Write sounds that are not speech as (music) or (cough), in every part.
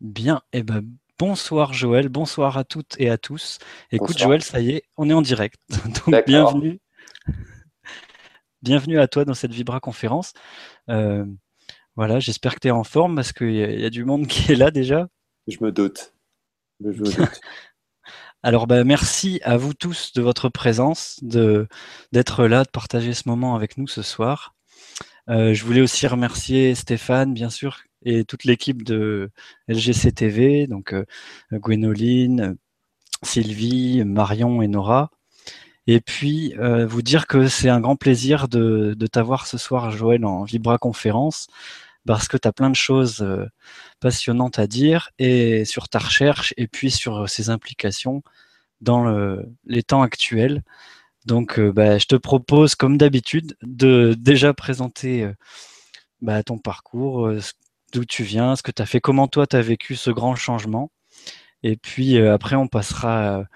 Bien, et eh ben bonsoir Joël, bonsoir à toutes et à tous. Écoute Joël, ça y est, on est en direct. (laughs) Donc bienvenue. Bienvenue à toi dans cette Vibra conférence. Euh, voilà, j'espère que tu es en forme parce qu'il y, a du monde (laughs) qui est là déjà. Je me doute. Je me doute. (laughs) Alors ben, merci à vous tous de votre présence, d'être là, de partager ce moment avec nous ce soir. Euh, je voulais aussi remercier Stéphane, bien sûr, et toute l'équipe de LGC TV, donc euh, Gwénoline, Sylvie, Marion et Nora. Et puis euh, vous dire que c'est un grand plaisir de, t'avoir ce soir, Joël, en Vibra conférence, parce que tu as plein de choses euh, passionnantes à dire et sur ta recherche et puis sur ses implications dans les temps actuels. Donc, bah, je te propose, comme d'habitude, de déjà présenter bah, ton parcours, d'où tu viens, ce que tu as fait, comment toi tu as vécu ce grand changement. Et puis euh, après, on passera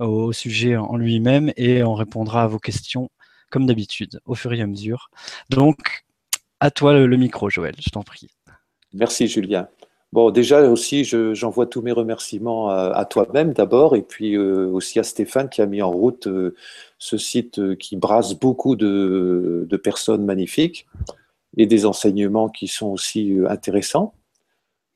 euh, au sujet en lui-même et on répondra à vos questions comme d'habitude, au fur et à mesure. Donc, à toi le, micro, Joël, je t'en prie. Merci, Julien. Bon, déjà aussi, j'envoie tous mes remerciements à, toi-même d'abord, et puis euh, aussi à Stéphane qui a mis en route ce site qui brasse beaucoup de, de personnes magnifiques et des enseignements qui sont aussi euh, intéressants.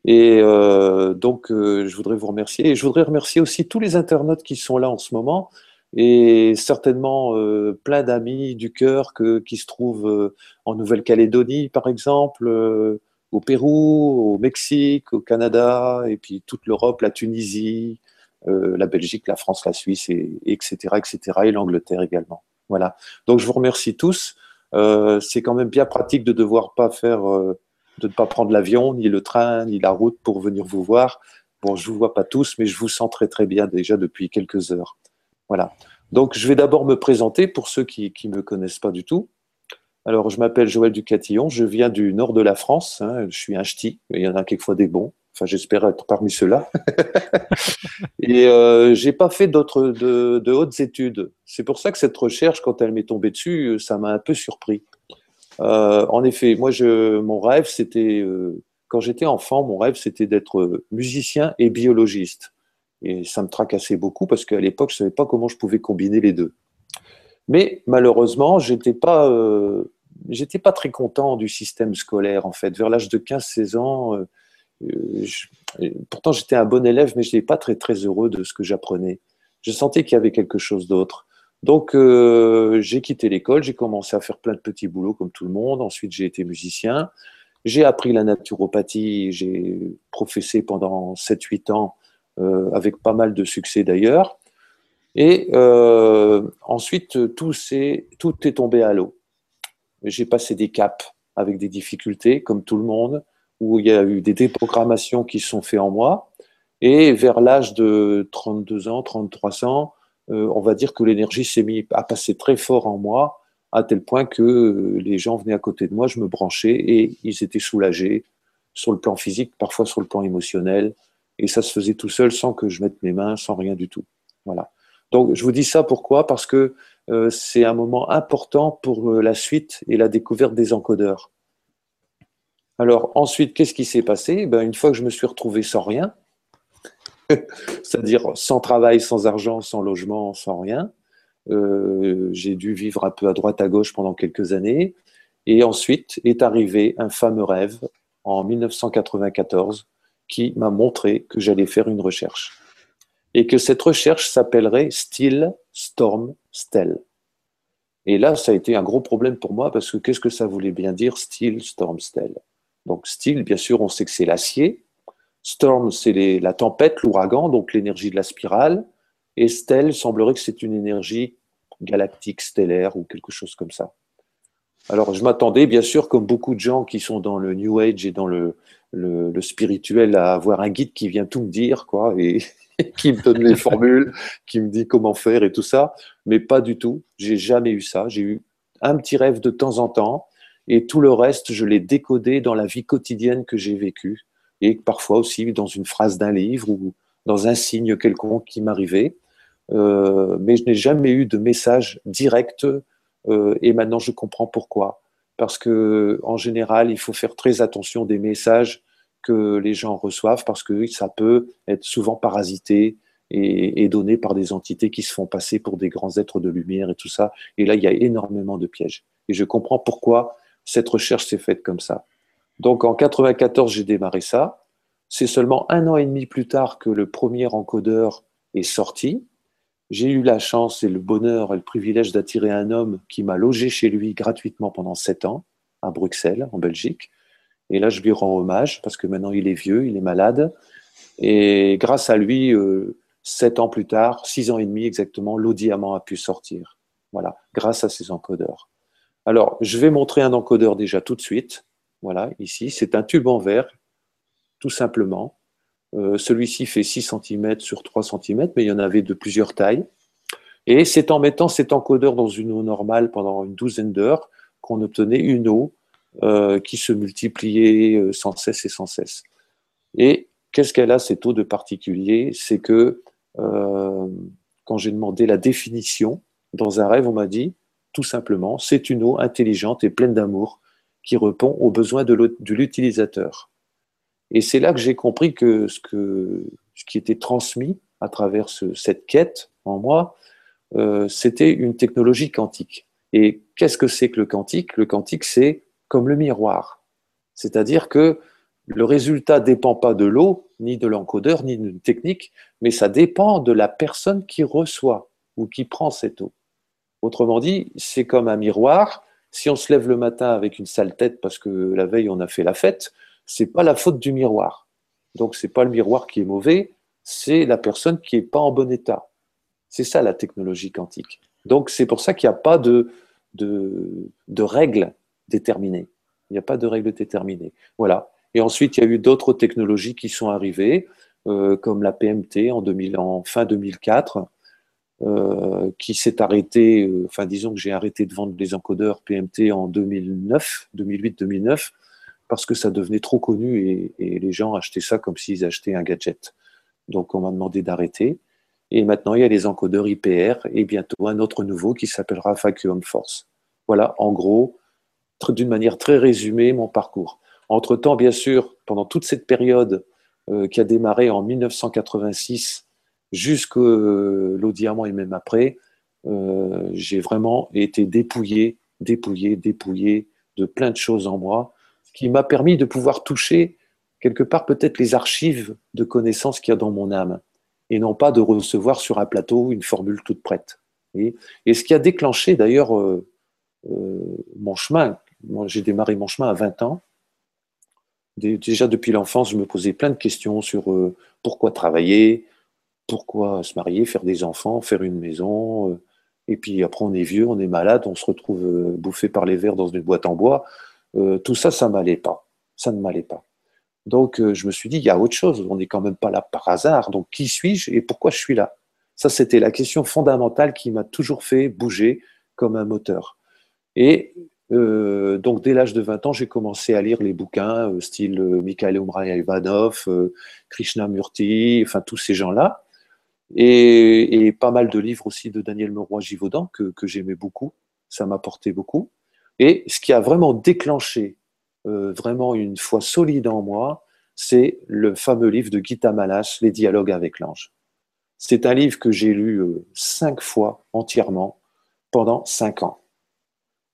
Et euh, donc, euh, je voudrais vous remercier. Et je voudrais remercier aussi tous les internautes qui sont là en ce moment et certainement plein d'amis du cœur qui se trouvent en Nouvelle-Calédonie, par exemple, au Pérou, au Mexique, au Canada, et puis toute l'Europe, la Tunisie, la Belgique, la France, la Suisse, et, etc., etc., et l'Angleterre également. Voilà. Donc, je vous remercie tous. Euh, c'est quand même bien pratique euh, de ne pas prendre l'avion, ni le train, ni la route pour venir vous voir. Bon, je vous vois pas tous, mais je vous sens très très bien déjà depuis quelques heures. Voilà. Donc, je vais d'abord me présenter pour ceux qui ne me connaissent pas du tout. Alors, je m'appelle Joël Ducatillon, je viens du nord de la France, hein. je suis un ch'ti, il y en a quelquefois des bons. Enfin, j'espère être parmi ceux-là. (laughs) et euh, j'ai pas fait d'autres de, hautes études. C'est pour ça que cette recherche, quand elle m'est tombée dessus, ça m'a un peu surpris. Euh, en effet, moi, mon rêve, c'était euh, quand j'étais enfant, mon rêve, c'était d'être musicien et biologiste. Et ça me tracassait beaucoup parce qu'à l'époque, je savais pas comment je pouvais combiner les deux. Mais malheureusement, j'étais pas, euh, pas très content du système scolaire en fait. Vers l'âge de 15-16 ans euh, pourtant, j'étais un bon élève, mais je n'étais pas très, très heureux de ce que j'apprenais. Je sentais qu'il y avait quelque chose d'autre. Donc, euh, j'ai quitté l'école, j'ai commencé à faire plein de petits boulots comme tout le monde. Ensuite, j'ai été musicien. J'ai appris la naturopathie, j'ai professé pendant 7-8 ans, euh, avec pas mal de succès d'ailleurs. Et ensuite, tout, tout est tombé à l'eau. J'ai passé des caps avec des difficultés, comme tout le monde où il y a eu des déprogrammations qui sont faites en moi. Et vers l'âge de 32 ans, 33 ans, euh, on va dire que l'énergie s'est mise à passer très fort en moi, à tel point que euh, les gens venaient à côté de moi, je me branchais et ils étaient soulagés sur le plan physique, parfois sur le plan émotionnel. Et ça se faisait tout seul sans que je mette mes mains, sans rien du tout. Voilà. Donc je vous dis ça pourquoi? Parce que euh, c'est un moment important pour la suite et la découverte des encodeurs. Alors ensuite, qu'est-ce qui s'est passé? Ben, Une fois que je me suis retrouvé sans rien, (laughs) c'est-à-dire sans travail, sans argent, sans logement, sans rien, euh, j'ai dû vivre un peu à droite à gauche pendant quelques années. Et ensuite est arrivé un fameux rêve en 1994 qui m'a montré que j'allais faire une recherche. Et que cette recherche s'appellerait Still Storm Stell. Et là, ça a été un gros problème pour moi parce que qu'est-ce que ça voulait bien dire Still Storm Stell? Donc style, bien sûr, on sait que c'est l'acier. Storm, c'est la tempête, l'ouragan, donc l'énergie de la spirale. Et stèle, semblerait que c'est une énergie galactique, stellaire ou quelque chose comme ça. Alors, je m'attendais, bien sûr, comme beaucoup de gens qui sont dans le New Age et dans le, le, spirituel, à avoir un guide qui vient tout me dire, quoi, et (laughs) qui me donne les formules, qui me dit comment faire et tout ça. Mais pas du tout. J'ai jamais eu ça. J'ai eu un petit rêve de temps en temps et tout le reste, je l'ai décodé dans la vie quotidienne que j'ai vécue, et parfois aussi dans une phrase d'un livre ou dans un signe quelconque qui m'arrivait. Euh, mais je n'ai jamais eu de message direct, euh, et maintenant je comprends pourquoi. Parce que en général, il faut faire très attention des messages que les gens reçoivent parce que ça peut être souvent parasité et, donné par des entités qui se font passer pour des grands êtres de lumière et tout ça. Et là, il y a énormément de pièges. Et je comprends pourquoi cette recherche s'est faite comme ça. Donc en 94, j'ai démarré ça. C'est seulement un an et demi plus tard que le premier encodeur est sorti. J'ai eu la chance et le bonheur et le privilège d'attirer un homme qui m'a logé chez lui gratuitement pendant sept ans à Bruxelles, en Belgique. Et là, je lui rends hommage parce que maintenant il est vieux, il est malade. Et grâce à lui, euh, sept ans plus tard, six ans et demi exactement, l'eau diamant a pu sortir. Voilà, grâce à ces encodeurs. Alors, je vais montrer un encodeur déjà tout de suite. Voilà, ici, c'est un tube en verre, tout simplement. Euh, celui-ci fait 6 cm sur 3 cm, mais il y en avait de plusieurs tailles. Et c'est en mettant cet encodeur dans une eau normale pendant une douzaine d'heures qu'on obtenait une eau euh, qui se multipliait euh, sans cesse et sans cesse. Et qu'est-ce qu'elle a, cette eau de particulier? C'est que quand j'ai demandé la définition, dans un rêve, on m'a dit, tout simplement, c'est une eau intelligente et pleine d'amour qui répond aux besoins de l'utilisateur. Et c'est là que j'ai compris que ce, qui était transmis à travers cette quête en moi, euh, c'était une technologie quantique. Et qu'est-ce que c'est que le quantique? Le quantique, c'est comme le miroir. C'est-à-dire que le résultat ne dépend pas de l'eau, ni de l'encodeur, ni d'une technique, mais ça dépend de la personne qui reçoit ou qui prend cette eau. Autrement dit, c'est comme un miroir. Si on se lève le matin avec une sale tête parce que la veille on a fait la fête, c'est pas la faute du miroir. Donc c'est pas le miroir qui est mauvais, c'est la personne qui est pas en bon état. C'est ça la technologie quantique. Donc c'est pour ça qu'il n'y a pas de, de, règles déterminées. Il n'y a pas de règles déterminées. Voilà. Et ensuite, il y a eu d'autres technologies qui sont arrivées, euh, comme la PMT en, 2000, en fin 2004, euh, qui s'est arrêtée, euh, enfin disons que j'ai arrêté de vendre les encodeurs PMT en 2009, 2008-2009, parce que ça devenait trop connu et, les gens achetaient ça comme s'ils achetaient un gadget. Donc on m'a demandé d'arrêter. Et maintenant, il y a les encodeurs IPR et bientôt un autre nouveau qui s'appellera Vacuum Force. Voilà, en gros, d'une manière très résumée, mon parcours. Entre-temps, bien sûr, pendant toute cette période euh, qui a démarré en 1986 jusqu'au diamant et même après, euh, j'ai vraiment été dépouillé, dépouillé, dépouillé de plein de choses en moi qui m'a permis de pouvoir toucher quelque part peut-être les archives de connaissances qu'il y a dans mon âme, et non pas de recevoir sur un plateau une formule toute prête. Et, ce qui a déclenché d'ailleurs euh, euh, mon chemin, j'ai démarré mon chemin à 20 ans, déjà depuis l'enfance, je me posais plein de questions sur euh, pourquoi travailler, pourquoi se marier, faire des enfants, faire une maison. et puis après, on est vieux, on est malade, on se retrouve bouffé par les vers dans une boîte en bois. Euh, tout ça, ça m'allait pas. Ça ne m'allait pas. Donc, euh, je me suis dit, il y a autre chose. On n'est quand même pas là par hasard. Donc, qui suis-je et pourquoi je suis là? Ça, c'était la question fondamentale qui m'a toujours fait bouger comme un moteur. Et euh, donc, dès l'âge de 20 ans, j'ai commencé à lire les bouquins, style Mikhail Ivanov, Krishnamurti, enfin, tous ces gens-là. Et, pas mal de livres aussi de Daniel Meroy-Givaudan que, que j'aimais beaucoup. Ça m'apportait beaucoup. Et ce qui a vraiment déclenché euh, vraiment une foi solide en moi, c'est le fameux livre de Gita Malas, Les dialogues avec l'ange. C'est un livre que j'ai lu euh, cinq fois entièrement pendant cinq ans.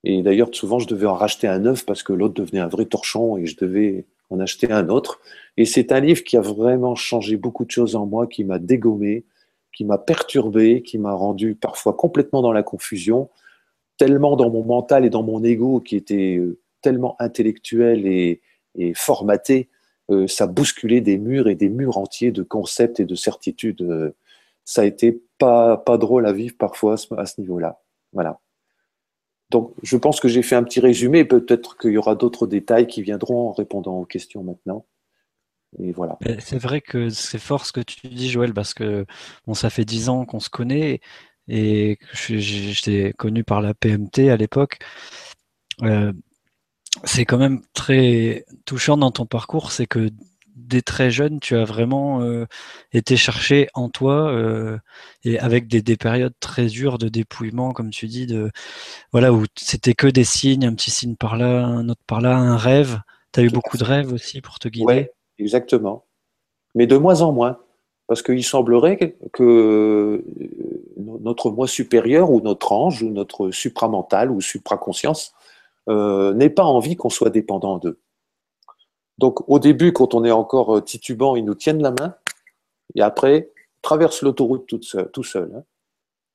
Et d'ailleurs, souvent, je devais en racheter un neuf parce que l'autre devenait un vrai torchon et je devais en acheter un autre. Et c'est un livre qui a vraiment changé beaucoup de choses en moi, qui m'a dégommé, qui m'a perturbé, qui m'a rendu parfois complètement dans la confusion tellement dans mon mental et dans mon ego qui était euh, tellement intellectuel et, formaté, euh, ça bousculait des murs et des murs entiers de concepts et de certitudes. Euh, ça a pas, pas drôle à vivre parfois à ce niveau-là. Voilà. Donc, je pense que j'ai fait un petit résumé. Peut-être qu'il y aura d'autres détails qui viendront en répondant aux questions maintenant. Et voilà. C'est vrai que c'est fort ce que tu dis, Joël, parce que bon, ça fait dix ans qu'on se connaît et j'étais connu par la PMT à l'époque. Euh, c'est quand même très touchant dans ton parcours, c'est que dès très jeune, tu as vraiment euh, été cherché en toi euh, et avec des, des, périodes très dures de dépouillement, comme tu dis, de voilà où c'était que des signes, un petit signe par là, un autre par là, un rêve. Tu as eu beaucoup de rêves aussi pour te guider? Exactement. Mais de moins en moins. Parce qu'il semblerait que notre moi supérieur ou notre ange ou notre supramental ou supraconscience euh, n'ait pas envie qu'on soit dépendant d'eux. Donc au début, quand on est encore euh, titubant, ils nous tiennent la main, et après, traverse l'autoroute tout seul. Hein.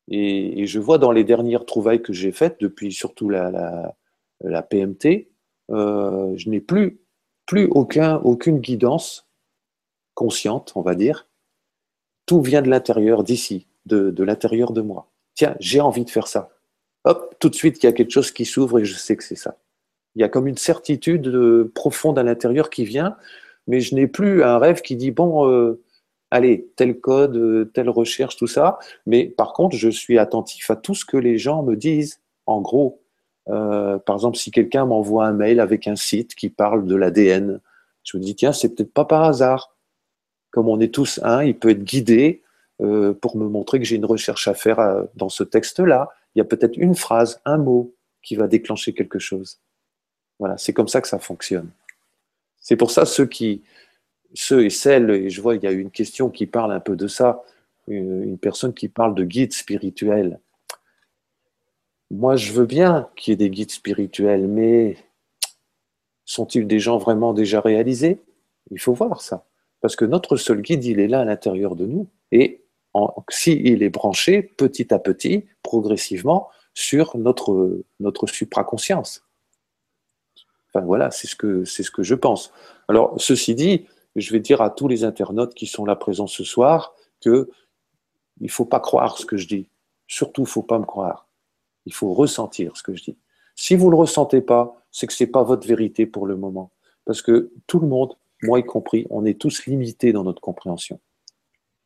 et, je vois dans les dernières trouvailles que j'ai faites, depuis surtout la, la, PMT, euh, je n'ai plus, plus aucun, aucune guidance consciente, on va dire, tout vient de l'intérieur, d'ici, de, l'intérieur de moi. Tiens, j'ai envie de faire ça. Hop, tout de suite, il y a quelque chose qui s'ouvre et je sais que c'est ça. Il y a comme une certitude euh, profonde à l'intérieur qui vient, mais je n'ai plus un rêve qui dit, bon, euh, allez, tel code, euh, telle recherche, tout ça. Mais par contre, je suis attentif à tout ce que les gens me disent. En gros, par exemple, si quelqu'un m'envoie un mail avec un site qui parle de l'ADN, je me dis, tiens, c'est peut-être pas par hasard comme on est tous un, il peut être guidé euh, pour me montrer que j'ai une recherche à faire euh, dans ce texte-là. Il y a peut-être une phrase, un mot qui va déclencher quelque chose. Voilà, c'est comme ça que ça fonctionne. C'est pour ça ceux qui, ceux et celles, et je vois il y a une question qui parle un peu de ça, une personne qui parle de guide spirituel. Moi, je veux bien qu'il y ait des guides spirituels, mais sont-ils des gens vraiment déjà réalisés? Il faut voir ça. Parce que notre seul guide, il est là à l'intérieur de nous. Et s'il il est branché petit à petit, progressivement, sur notre, supraconscience. Enfin voilà, c'est ce, que, c'est ce que je pense. Alors, ceci dit, je vais dire à tous les internautes qui sont là présents ce soir que il ne faut pas croire ce que je dis. Surtout, il ne faut pas me croire. Il faut ressentir ce que je dis. Si vous ne le ressentez pas, c'est que ce n'est pas votre vérité pour le moment. Parce que tout le monde moi y compris, on est tous limités dans notre compréhension.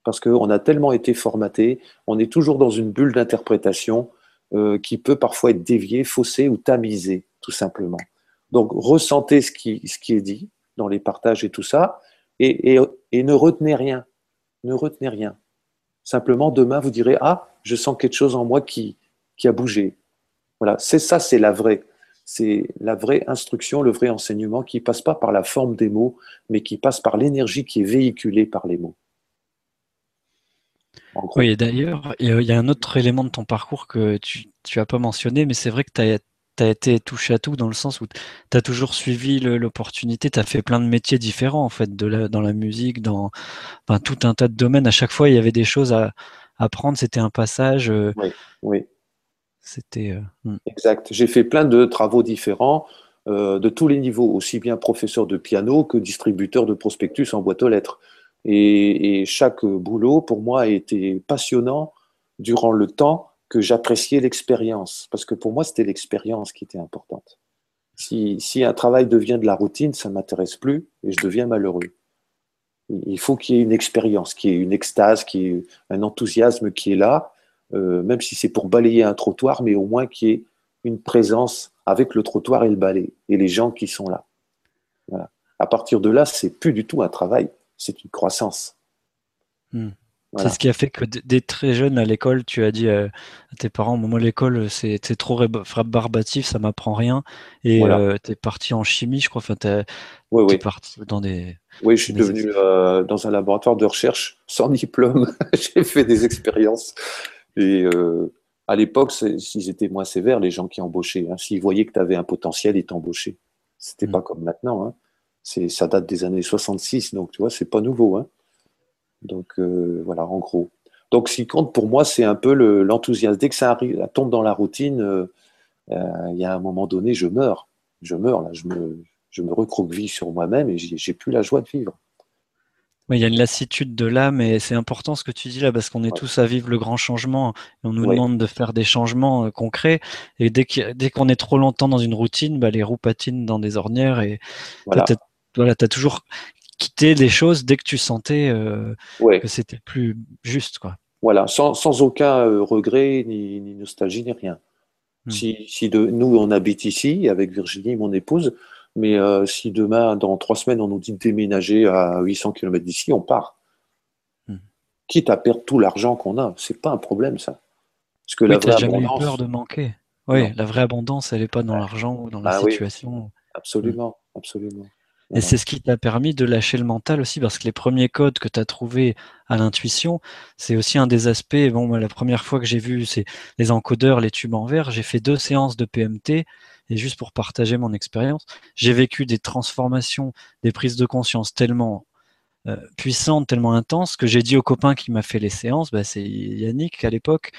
Parce qu'on a tellement été formaté, on est toujours dans une bulle d'interprétation euh, qui peut parfois être déviée, faussée ou tamisée, tout simplement. Donc, ressentez ce qui, est dit dans les partages et tout ça, et, ne retenez rien. Ne retenez rien. Simplement, demain, vous direz Ah, je sens quelque chose en moi qui, qui a bougé. Voilà, c'est ça, c'est la vraie c'est la vraie instruction, le vrai enseignement qui passe pas par la forme des mots, mais qui passe par l'énergie qui est véhiculée par les mots. Oui, et d'ailleurs, il y a un autre élément de ton parcours que tu n'as pas mentionné, mais c'est vrai que tu as, été touché à tout dans le sens où tu as toujours suivi l'opportunité, tu as fait plein de métiers différents en fait, de dans la musique, dans tout un tas de domaines. À chaque fois, il y avait des choses à apprendre, c'était un passage. Euh, oui, oui. Euh, hmm. Exact. J'ai fait plein de travaux différents euh, de tous les niveaux, aussi bien professeur de piano que distributeur de prospectus en boîte aux lettres. Et, chaque boulot, pour moi, a été passionnant durant le temps que j'appréciais l'expérience. Parce que pour moi, c'était l'expérience qui était importante. Si, si, un travail devient de la routine, ça ne m'intéresse plus et je deviens malheureux. Il faut qu'il y ait une expérience, qu'il y ait une extase, qu'il y ait un enthousiasme qui est là euh, même si c'est pour balayer un trottoir, mais au moins qu'il y ait une présence avec le trottoir et le balai et les gens qui sont là. Voilà. À partir de là, c'est plus du tout un travail, c'est une croissance. Hmm. C'est ce qui a fait que dès très jeune à l'école, tu as dit à tes parents, moi l'école c'est trop barbatif, ça m'apprend rien. Et euh, tu es parti en chimie, je crois. Enfin, oui, oui. parti dans des. Oui, je suis devenu euh, dans un laboratoire de recherche sans diplôme. (laughs) J'ai fait des expériences. Et euh, à l'époque, s'ils étaient moins sévères, les gens qui embauchaient, hein, s'ils voyaient que tu avais un potentiel, ils t'embauchaient. C'était mm. pas comme maintenant. Hein. Ça date des années 66, donc tu vois, c'est pas nouveau. Hein. Donc euh, voilà, en gros. Donc ce qui compte pour moi, c'est un peu l'enthousiasme. Dès que ça, arrive, tombe dans la routine, euh, il y a un moment donné, je meurs. Je meurs, là, je me, je me recroqueville sur moi-même et j'ai plus la joie de vivre il y a une lassitude de l'âme et c'est important ce que tu dis là parce qu'on est tous à vivre le grand changement et on nous demande de faire des changements euh, concrets et dès qu'on est trop longtemps dans une routine, bah, les roues patinent dans des ornières et voilà. tu as, toujours quitté des choses dès que tu sentais euh, que c'était plus juste. Quoi. Voilà, sans, aucun euh, regret ni, nostalgie ni rien. Hmm. Si, si de, nous on habite ici avec Virginie, mon épouse, mais euh, si demain, dans trois semaines, on nous dit de déménager à 800 km d'ici, on part. Hmm. Quitte à perdre tout l'argent qu'on a, c'est pas un problème ça. Parce que la vraie jamais eu peur de manquer. Oui, la vraie abondance, elle n'est pas dans l'argent ou dans la ah situation. Absolument, absolument. Et c'est ce qui t'a permis de lâcher le mental aussi, parce que les premiers codes que tu as trouvés à l'intuition, c'est aussi un des aspects. Bon, moi, la première fois que j'ai vu c'est les encodeurs, les tubes en verre, j'ai fait deux séances de PMT, et juste pour partager mon expérience, j'ai vécu des transformations, des prises de conscience tellement euh, puissante, tellement intense, que j'ai dit au copain qui m'a fait les séances, bah, c'est Yannick à l'époque,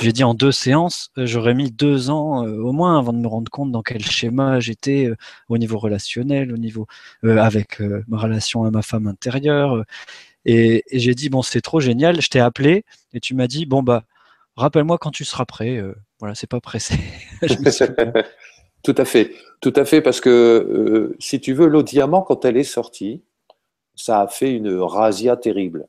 j'ai dit en deux séances, euh, j'aurais mis deux ans euh, au moins avant de me rendre compte dans quel schéma j'étais au niveau relationnel, au niveau avec ma relation à ma femme intérieure. et, j'ai dit, bon, c'est trop génial, je t'ai appelé et tu m'as dit, bon, bah, rappelle-moi quand tu seras prêt. voilà, c'est pas pressé. (laughs) tout à fait, tout à fait, parce que si tu veux, l'eau diamant, quand elle est sortie, ça a fait une razzia terrible.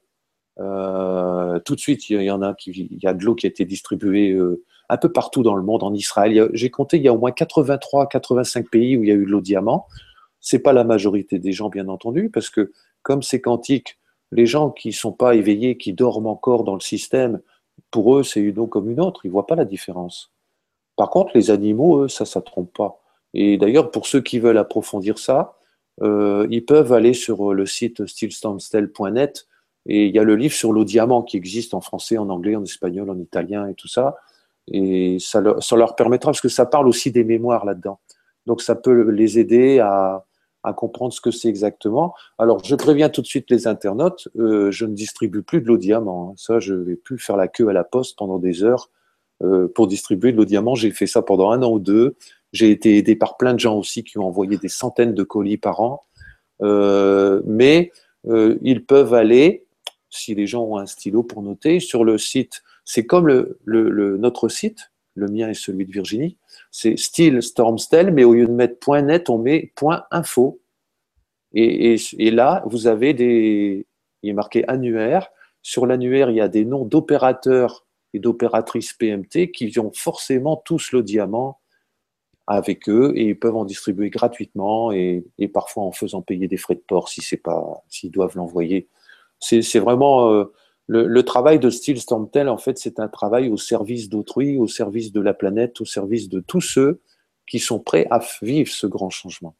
Euh, tout de suite, il y en a qui, il y a de l'eau qui a été distribuée euh, un peu partout dans le monde, en Israël. J'ai compté, il y a au moins 83, 85 pays où il y a eu de l'eau diamant. C'est pas la majorité des gens, bien entendu, parce que comme c'est quantique, les gens qui sont pas éveillés, qui dorment encore dans le système, pour eux, c'est une eau comme une autre. Ils voient pas la différence. Par contre, les animaux, eux, ça, ça trompe pas. Et d'ailleurs, pour ceux qui veulent approfondir ça, euh, ils peuvent aller sur le site stillstormstel.net et il y a le livre sur l'eau diamant qui existe en français, en anglais, en espagnol, en italien et tout ça. Et ça leur, permettra, parce que ça parle aussi des mémoires là-dedans. Donc ça peut les aider à, comprendre ce que c'est exactement. Alors je préviens tout de suite les internautes, euh, je ne distribue plus de l'eau diamant. Hein. Ça, je ne vais plus faire la queue à la poste pendant des heures euh, pour distribuer de l'eau diamant. J'ai fait ça pendant un an ou deux. J'ai été aidé par plein de gens aussi qui ont envoyé des centaines de colis par an. Euh, mais euh, ils peuvent aller, si les gens ont un stylo pour noter, sur le site. C'est comme le, notre site, le mien et celui de Virginie. C'est style Stormstel, mais au lieu de mettre .net, on met .info. Et là, vous avez des, il est marqué annuaire. Sur l'annuaire, il y a des noms d'opérateurs et d'opératrices PMT qui ont forcément tous le diamant avec eux et ils peuvent en distribuer gratuitement et, parfois en faisant payer des frais de port si c'est pas s'ils doivent l'envoyer. C'est vraiment euh, le, travail de Steel Stormtel en fait c'est un travail au service d'autrui, au service de la planète, au service de tous ceux qui sont prêts à vivre ce grand changement.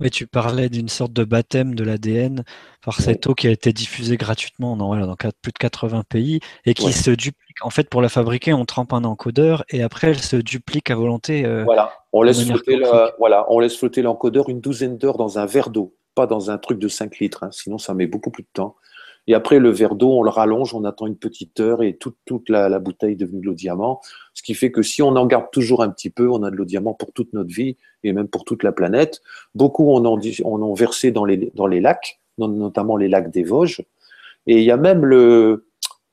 Oui, tu parlais d'une sorte de baptême de l'ADN par cette eau qui a été diffusée gratuitement dans, dans plus de 80 pays et qui se duplique. En fait, pour la fabriquer, on trempe un encodeur et après, elle se duplique à volonté. Euh, voilà. On laisse, flotter voilà, on laisse flotter l'encodeur une douzaine d'heures dans un verre d'eau, pas dans un truc de 5 litres, hein, sinon ça met beaucoup plus de temps. Et après, le verre d'eau, on le rallonge, on attend une petite heure et toute, la, bouteille est devenue de l'eau diamant. Ce qui fait que si on en garde toujours un petit peu, on a de l'eau diamant pour toute notre vie et même pour toute la planète. Beaucoup ont, on en versé dans les, lacs, notamment les lacs des Vosges. Et il y a même le,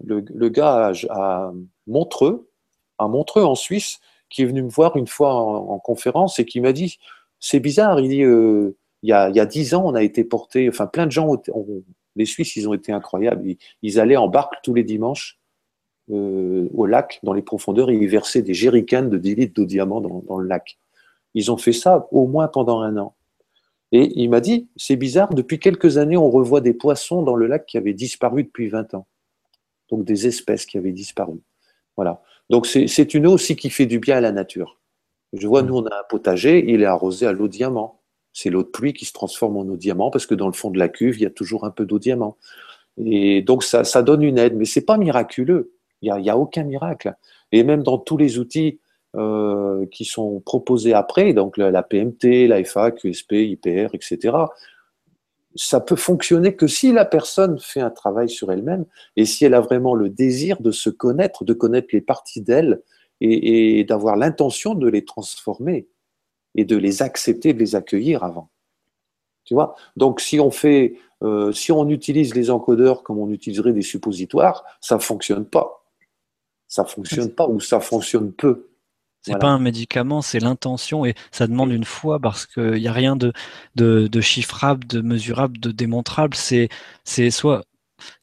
le, gars à, Montreux, à Montreux en Suisse, qui est venu me voir une fois en, conférence et qui m'a dit c'est bizarre, euh, il, y a, dix ans, on a été porté, enfin plein de gens ont les Suisses, ils ont été incroyables. Ils, allaient en barque tous les dimanches euh, au lac, dans les profondeurs, et ils versaient des jerrycans de 10 litres d'eau diamant dans, le lac. Ils ont fait ça au moins pendant un an. Et il m'a dit, c'est bizarre, depuis quelques années, on revoit des poissons dans le lac qui avaient disparu depuis 20 ans. Donc des espèces qui avaient disparu. Voilà. Donc c'est une eau aussi qui fait du bien à la nature. Je vois, nous, on a un potager, il est arrosé à l'eau diamant c'est l'eau de pluie qui se transforme en eau diamant parce que dans le fond de la cuve, il y a toujours un peu d'eau diamant. Et donc ça, donne une aide, mais c'est pas miraculeux. Il n'y a, aucun miracle. Et même dans tous les outils euh, qui sont proposés après, donc la, PMT, la QSP, IPR, etc., ça peut fonctionner que si la personne fait un travail sur elle-même et si elle a vraiment le désir de se connaître, de connaître les parties d'elle et d'avoir l'intention de les transformer et de les accepter, de les accueillir avant. Tu vois? Donc, si on fait, euh, si on utilise les encodeurs comme on utiliserait des suppositoires, ça ne fonctionne pas. Ça ne fonctionne pas ou ça fonctionne peu. C'est pas un médicament, c'est l'intention et ça demande une foi parce qu'il n'y a rien de, de, chiffrable, de mesurable, de démontrable. C'est, c'est soit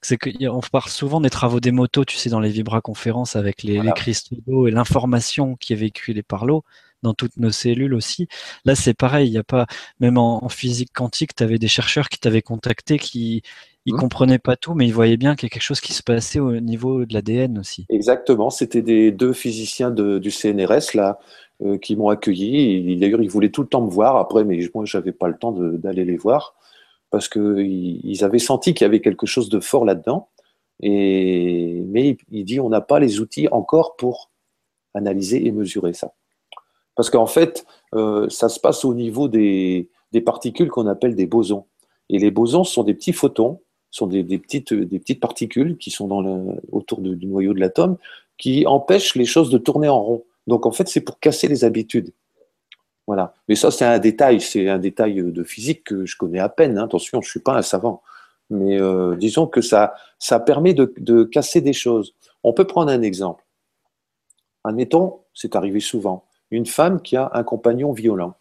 c'est qu'on parle souvent des travaux des motos, tu sais, dans les vibra-conférences avec les, les cristaux d'eau et l'information qui est véhiculée par l'eau dans toutes nos cellules aussi. Là, c'est pareil, il y a pas, même en, physique quantique, tu avais des chercheurs qui t'avaient contacté qui ils mmh. comprenaient pas tout, mais ils voyaient bien qu'il y a quelque chose qui se passait au niveau de l'ADN aussi. Exactement, c'était des deux physiciens du CNRS là, euh, qui m'ont accueilli. D'ailleurs, ils voulaient tout le temps me voir après, mais moi, j'avais pas le temps d'aller les voir parce qu'ils avaient senti qu'il y avait quelque chose de fort là-dedans. Et, mais il dit, on n'a pas les outils encore pour analyser et mesurer ça. Parce qu'en fait, euh, ça se passe au niveau des, particules qu'on appelle des bosons. Et les bosons sont des petits photons, sont des, des, petites, des petites particules qui sont dans le, autour du noyau de l'atome, qui empêchent les choses de tourner en rond. Donc en fait, c'est pour casser les habitudes. Voilà. Mais ça, c'est un détail, c'est un détail de physique que je connais à peine. Hein. Attention, je ne suis pas un savant. Mais euh, disons que ça, ça permet de, de, casser des choses. On peut prendre un exemple. Admettons, c'est arrivé souvent, une femme qui a un compagnon violent.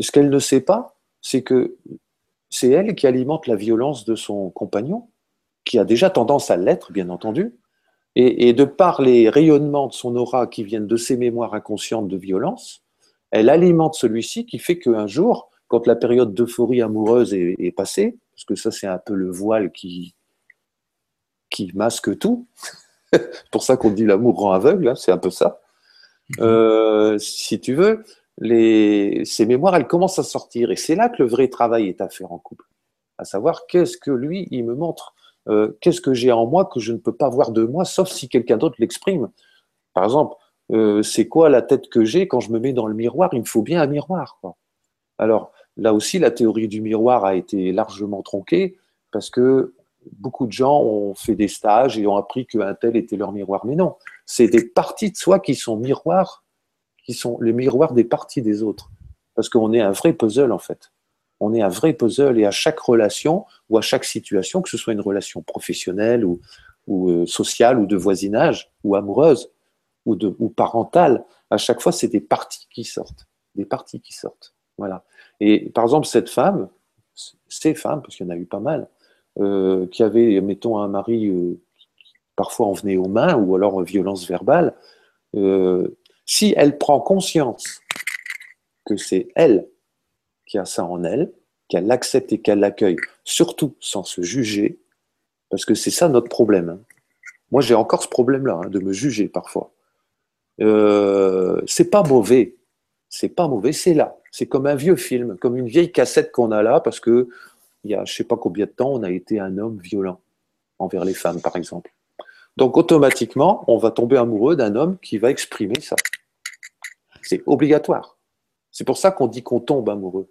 Ce qu'elle ne sait pas, c'est que c'est elle qui alimente la violence de son compagnon, qui a déjà tendance à l'être, bien entendu, et, de par les rayonnements de son aura qui viennent de ses mémoires inconscientes de violence, elle alimente celui-ci qui fait qu'un jour, quand la période d'euphorie amoureuse est, passée, parce que ça c'est un peu le voile qui, masque tout, (laughs) pour ça qu'on dit l'amour rend aveugle, hein, c'est un peu ça. Euh, si tu veux, les, ces mémoires, elles commencent à sortir. Et c'est là que le vrai travail est à faire en couple. À savoir, qu'est-ce que lui, il me montre? Euh, Qu'est-ce que j'ai en moi que je ne peux pas voir de moi, sauf si quelqu'un d'autre l'exprime? Par exemple, euh, c'est quoi la tête que j'ai quand je me mets dans le miroir? Il me faut bien un miroir. Alors, là aussi, la théorie du miroir a été largement tronquée parce que beaucoup de gens ont fait des stages et ont appris qu'un tel était leur miroir. Mais non, c'est des parties de soi qui sont miroirs qui sont les miroirs des parties des autres. Parce qu'on est un vrai puzzle, en fait. On est un vrai puzzle et à chaque relation ou à chaque situation, que ce soit une relation professionnelle ou, euh, sociale ou de voisinage ou amoureuse ou, de, ou parentale, à chaque fois, c'est des parties qui sortent. Des parties qui sortent. Voilà. Et par exemple, cette femme, ces femmes, parce qu'il y en a eu pas mal, euh, qui avaient, mettons, un mari euh, parfois en venait aux mains ou alors violence verbale, euh, si elle prend conscience que c'est elle qui a ça en elle, qu'elle l'accepte et qu'elle l'accueille, surtout sans se juger, parce que c'est ça notre problème. Hein. Moi, j'ai encore ce problème-là, hein, de me juger parfois. C'est pas mauvais, c'est pas mauvais, c'est là. C'est comme un vieux film, comme une vieille cassette qu'on a là, parce que il y a je sais pas combien de temps, on a été un homme violent envers les femmes, par exemple. Donc automatiquement, on va tomber amoureux d'un homme qui va exprimer ça. C'est obligatoire. C'est pour ça qu'on dit qu'on tombe amoureux.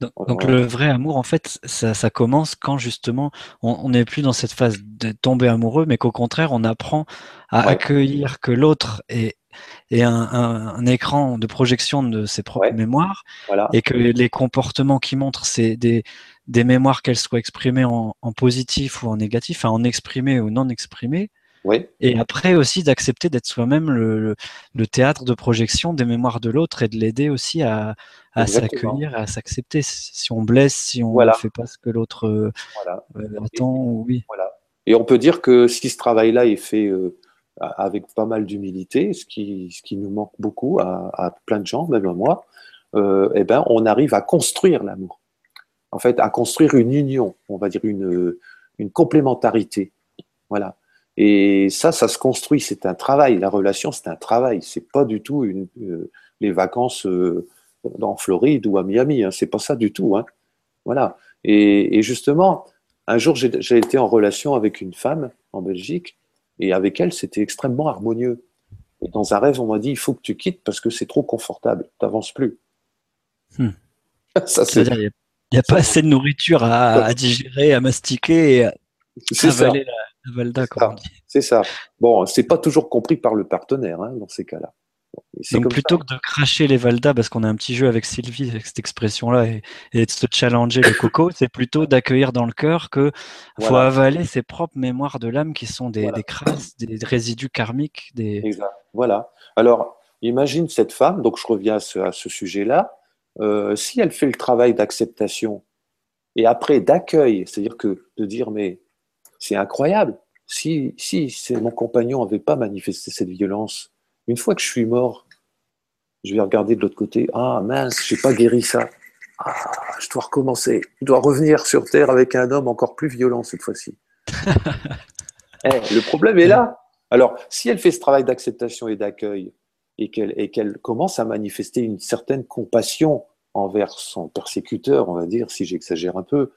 Donc, le vrai amour, en fait, ça, commence quand justement on n'est plus dans cette phase de tomber amoureux, mais qu'au contraire, on apprend à accueillir que l'autre est, un, écran de projection de ses propres mémoires et que les comportements qui montrent, c'est des, des mémoires, qu'elles soient exprimées en, positif ou en négatif, en exprimées ou non exprimées. Et après aussi d'accepter d'être soi-même le, théâtre de projection des mémoires de l'autre et de l'aider aussi à, s'accueillir, à s'accepter. Si on blesse, si on ne fait pas ce que l'autre euh, euh, attend, oui. Et on peut dire que si ce travail-là est fait euh, avec pas mal d'humilité, ce qui, ce qui nous manque beaucoup à, plein de gens, même à moi, eh ben, on arrive à construire l'amour en fait, à construire une union, on va dire une, une complémentarité. Voilà. Et ça, ça se construit, c'est un travail. La relation, c'est un travail. C'est pas du tout une, euh, les vacances euh, en Floride ou à Miami. Hein. C'est pas ça du tout. Hein. Voilà. Et, justement, un jour, j'ai été en relation avec une femme en Belgique, et avec elle, c'était extrêmement harmonieux. Et dans un rêve, on m'a dit il faut que tu quittes parce que c'est trop confortable. Tu n'avances plus. Hmm. (laughs) ça, c'est il n'y a pas assez de nourriture à, digérer, à mastiquer et à avaler la, la, valda, comme on dit. C'est ça. Bon, c'est pas toujours compris par le partenaire hein, dans ces cas-là. Donc plutôt que de cracher les Valdas, parce qu'on a un petit jeu avec Sylvie, avec cette expression-là, et, de se challenger le coco, (laughs) c'est plutôt d'accueillir dans le cœur que faut avaler ses propres mémoires de l'âme qui sont des, des crasses, des résidus karmiques. Des... Exact. Voilà. Alors, imagine cette femme, donc je reviens à ce sujet-là, euh, si elle fait le travail d'acceptation et après d'accueil, c'est-à-dire que de dire mais c'est incroyable, si, si mon compagnon n'avait pas manifesté cette violence, une fois que je suis mort, je vais regarder de l'autre côté, ah mince, j'ai pas guéri ça, ah, je dois recommencer, je dois revenir sur Terre avec un homme encore plus violent cette fois-ci. (laughs) Eh, le problème est là. Alors, si elle fait ce travail d'acceptation et d'accueil, et qu'elle commence à manifester une certaine compassion envers son persécuteur, on va dire, si j'exagère un peu,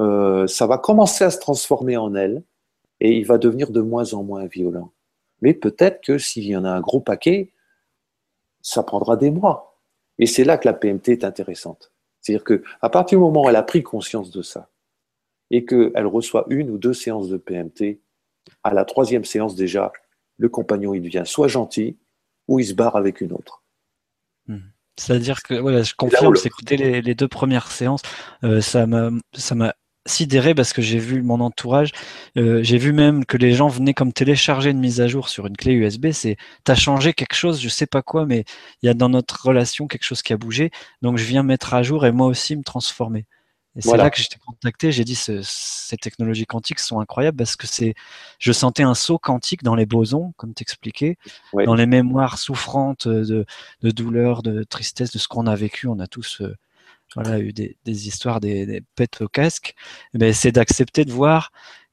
euh, ça va commencer à se transformer en elle et il va devenir de moins en moins violent. Mais peut-être que s'il y en a un gros paquet, ça prendra des mois. Et c'est là que la PMT est intéressante. C'est-à-dire qu'à partir du moment où elle a pris conscience de ça et qu'elle reçoit une ou deux séances de PMT, à la troisième séance déjà, le compagnon il devient soit gentil ou il se barre avec une autre. Hmm. C'est-à-dire que je confirme, c'est écouter les, deux premières séances, euh, ça m'a sidéré parce que j'ai vu mon entourage, euh, j'ai vu même que les gens venaient comme télécharger une mise à jour sur une clé USB. C'est, t'as changé quelque chose, je sais pas quoi, mais il y a dans notre relation quelque chose qui a bougé. Donc je viens mettre à jour et moi aussi me transformer. Et c'est là que j'étais contacté. J'ai dit ces technologies quantiques sont incroyables parce que c'est, je sentais un saut quantique dans les bosons, comme t'expliquais, dans les mémoires souffrantes de, de douleur, de tristesse, de ce qu'on a vécu. On a tous euh, voilà, eu des, histoires, des, des pètes au casque, mais c'est d'accepter de voir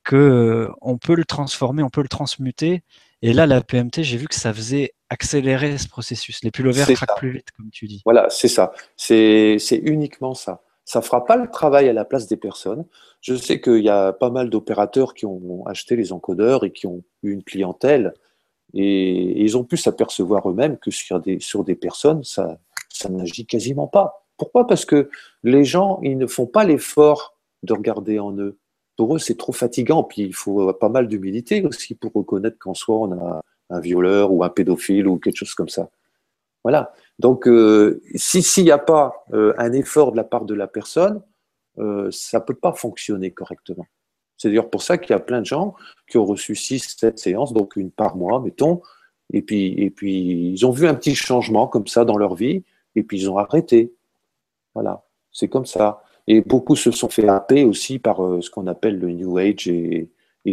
que euh, on peut le transformer, on peut le transmuter. Et là, la PMT, j'ai vu que ça faisait accélérer ce processus. Les pullovers craquent plus vite, comme tu dis. Voilà, c'est ça. C'est uniquement ça. Ça ne fera pas le travail à la place des personnes. Je sais qu'il y a pas mal d'opérateurs qui ont acheté les encodeurs et qui ont eu une clientèle. Et, ils ont pu s'apercevoir eux-mêmes que sur des, sur des personnes, ça, ça n'agit quasiment pas. Pourquoi? Parce que les gens, ils ne font pas l'effort de regarder en eux. Pour eux, c'est trop fatigant. Puis il faut pas mal d'humilité aussi pour reconnaître qu'en soi, on a un violeur ou un pédophile ou quelque chose comme ça. Voilà. Donc, euh, s'il n'y a pas euh, un effort de la part de la personne, euh, ça ne peut pas fonctionner correctement. C'est d'ailleurs pour ça qu'il y a plein de gens qui ont reçu 6, 7 séances, donc une par mois, mettons, et puis, et puis ils ont vu un petit changement comme ça dans leur vie, et puis ils ont arrêté. Voilà, c'est comme ça. Et beaucoup se sont fait happer aussi par euh, ce qu'on appelle le New Age et,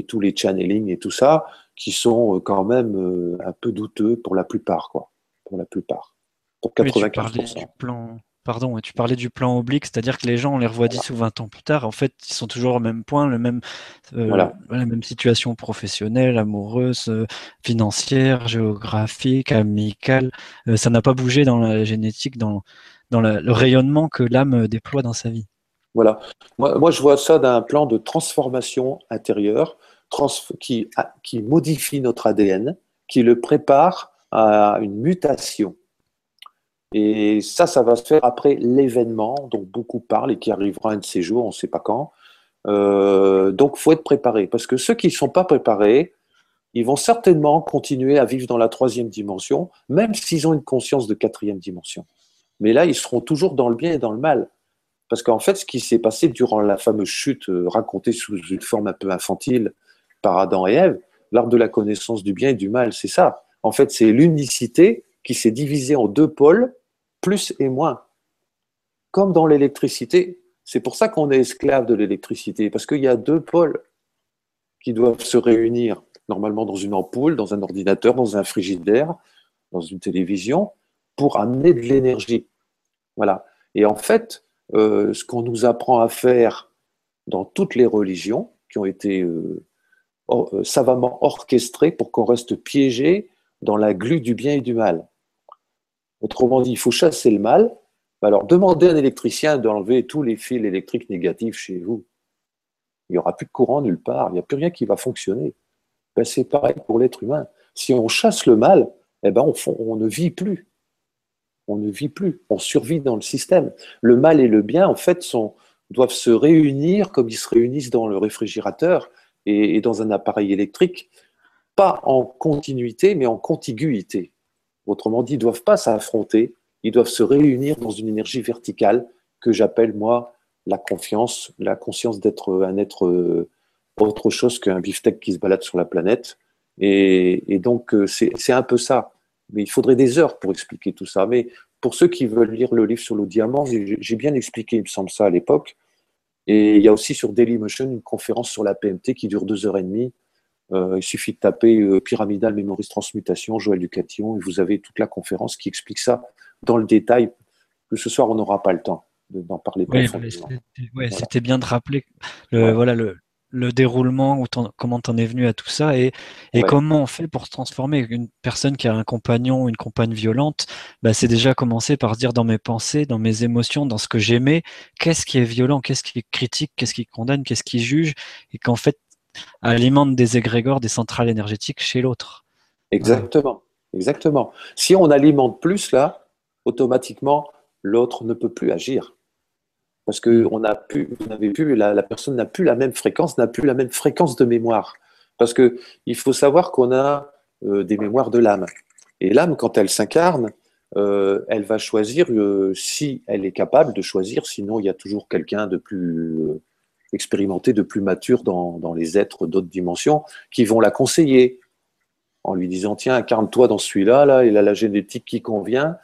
tous les channelings et tout ça, qui sont euh, quand même euh, un peu douteux pour la plupart, quoi. Pour la plupart. Pour 95%. du plan... Pardon, tu parlais du plan oblique, c'est-à-dire que les gens, on les revoit 10 ou 20 ans plus tard, en fait, ils sont toujours au même point, le même, la même situation professionnelle, amoureuse, financière, géographique, amicale. ça n'a pas bougé dans la génétique, dans, dans le rayonnement que l'âme déploie dans sa vie. Voilà. Moi, je vois ça d'un plan de transformation intérieure qui, modifie notre ADN, qui le prépare à une mutation. Et ça, ça va se faire après l'événement dont beaucoup parlent et qui arrivera un de ces jours, on ne sait pas quand. Euh, donc, faut être préparé. Parce que ceux qui ne sont pas préparés, ils vont certainement continuer à vivre dans la troisième dimension, même s'ils ont une conscience de quatrième dimension. Mais là, ils seront toujours dans le bien et dans le mal. Parce qu'en fait, ce qui s'est passé durant la fameuse chute euh, racontée sous une forme un peu infantile par Adam et Ève, l'art de la connaissance du bien et du mal, c'est ça. En fait, c'est l'unicité qui s'est divisée en deux pôles, plus et moins. Comme dans l'électricité. C'est pour ça qu'on est esclave de l'électricité, parce qu'il y a deux pôles qui doivent se réunir, normalement dans une ampoule, dans un ordinateur, dans un frigidaire, dans une télévision pour amener de l'énergie. Voilà. Et en fait, euh, ce qu'on nous apprend à faire dans toutes les religions, qui ont été euh, euh, savamment orchestrées pour qu'on reste piégé dans la glu du bien et du mal. Autrement dit, il faut chasser le mal. Alors, demandez à un électricien d'enlever tous les fils électriques négatifs chez vous. Il n'y aura plus de courant nulle part, il n'y a plus rien qui va fonctionner. Ben, c'est pareil pour l'être humain. Si on chasse le mal, eh ben, on ne vit plus on ne vit plus, on survit dans le système. Le mal et le bien, en fait, doivent se réunir comme ils se réunissent dans le réfrigérateur et, dans un appareil électrique, pas en continuité, mais en contiguïté. Autrement dit, ils ne doivent pas s'affronter, ils doivent se réunir dans une énergie verticale que j'appelle, moi, la confiance, la conscience d'être un être euh, autre chose qu'un beefsteak qui se balade sur la planète. et donc, euh, c'est un peu ça mais il faudrait des heures pour expliquer tout ça. Mais pour ceux qui veulent lire le livre sur le diamant, j'ai bien expliqué, il me semble ça à l'époque. Et il y a aussi sur Dailymotion une conférence sur la PMT qui dure deux heures et demie. Euh, il suffit de taper euh, Pyramidal Memories Transmutation, Joël Ducatillon, et vous avez toute la conférence qui explique ça dans le détail. Que ce soir, on n'aura pas le temps d'en parler. Oui, c'était bien de rappeler voilà. le, le déroulement, ou comment t'en es venu à tout ça, et, et comment on fait pour se transformer. Une personne qui a un compagnon ou une compagne violente, bah, c'est déjà commencer par dire dans mes pensées, dans mes émotions, dans ce que j'aimais, qu'est-ce qui est violent, qu'est-ce qui est critique, qu'est-ce qui condamne, qu'est-ce qui juge, et qu'en fait, alimente des égrégores, des centrales énergétiques chez l'autre. Exactement, exactement. Si on alimente plus là, automatiquement, l'autre ne peut plus agir. Parce que on a pu, la, personne n'a plus la même fréquence, n'a plus la même fréquence de mémoire. Parce que il faut savoir qu'on a euh, des mémoires de l'âme. Et l'âme, quand elle s'incarne, euh, elle va choisir euh, si elle est capable de choisir. Sinon, il y a toujours quelqu'un de plus expérimenté, de plus mature dans, dans les êtres d'autres dimensions qui vont la conseiller en lui disant tiens, incarne-toi dans celui-là, là, il a la génétique qui convient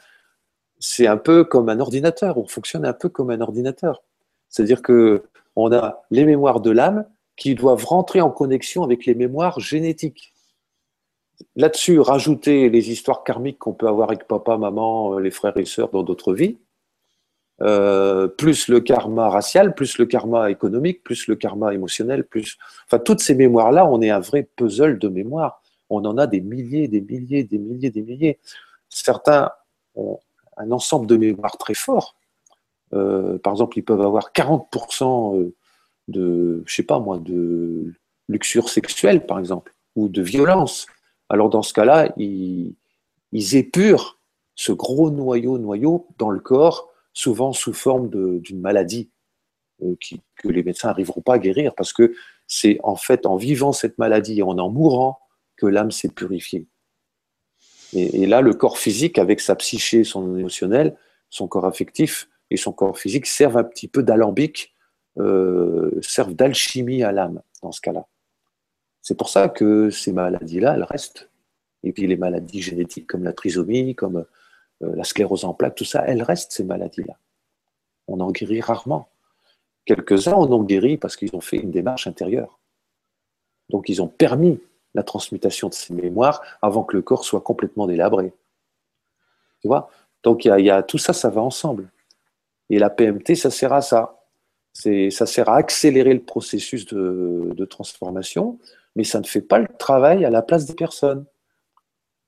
c'est un peu comme un ordinateur, on fonctionne un peu comme un ordinateur. C'est-à-dire que on a les mémoires de l'âme qui doivent rentrer en connexion avec les mémoires génétiques. Là-dessus, rajouter les histoires karmiques qu'on peut avoir avec papa, maman, les frères et sœurs dans d'autres vies, euh, plus le karma racial, plus le karma économique, plus le karma émotionnel, plus. Enfin, toutes ces mémoires-là, on est un vrai puzzle de mémoire. On en a des milliers, des milliers, des milliers, des milliers. Certains ont, un ensemble de mémoires très fort. Euh, par exemple, ils peuvent avoir 40% euh, de, pas moi, de luxure sexuelle, par exemple, ou de violence. Alors dans ce cas-là, ils, épurent ce gros noyau, noyau dans le corps, souvent sous forme d'une maladie euh, que les médecins n'arriveront pas à guérir, parce que c'est en fait en vivant cette maladie et en en mourant que l'âme s'est purifiée. Et, là, le corps physique, avec sa psyché, son émotionnel, son corps affectif et son corps physique servent un petit peu d'alambic, euh, servent d'alchimie à l'âme dans ce cas-là. C'est pour ça que ces maladies-là, elles restent. Et puis les maladies génétiques comme la trisomie, comme euh, la sclérose en plaques, tout ça, elles restent, ces maladies-là. On en guérit rarement. Quelques-uns en ont guéri parce qu'ils ont fait une démarche intérieure. Donc ils ont permis la transmutation de ces mémoires avant que le corps soit complètement délabré. Tu vois? Donc y, a, tout ça, ça va ensemble. Et la PMT, ça sert à ça. Ça sert à accélérer le processus de, transformation, mais ça ne fait pas le travail à la place des personnes.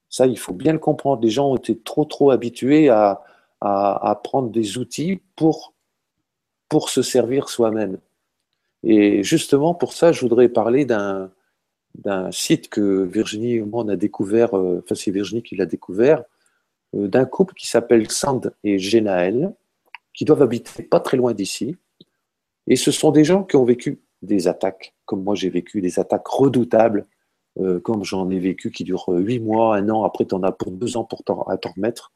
Ça, il faut bien le comprendre. Les gens ont été trop, trop habitués à, à, prendre des outils pour, pour se servir soi-même. Et justement, pour ça, je voudrais parler d'un, d'un site que Virginie et moi on a découvert, euh, enfin c'est Virginie qui l'a découvert, euh, d'un couple qui s'appelle Sand et Genaël, qui doivent habiter pas très loin d'ici. Et ce sont des gens qui ont vécu des attaques, comme moi j'ai vécu des attaques redoutables, euh, comme j'en ai vécu qui durent huit mois, un an, après tu en as pour deux ans pour t'en, remettre.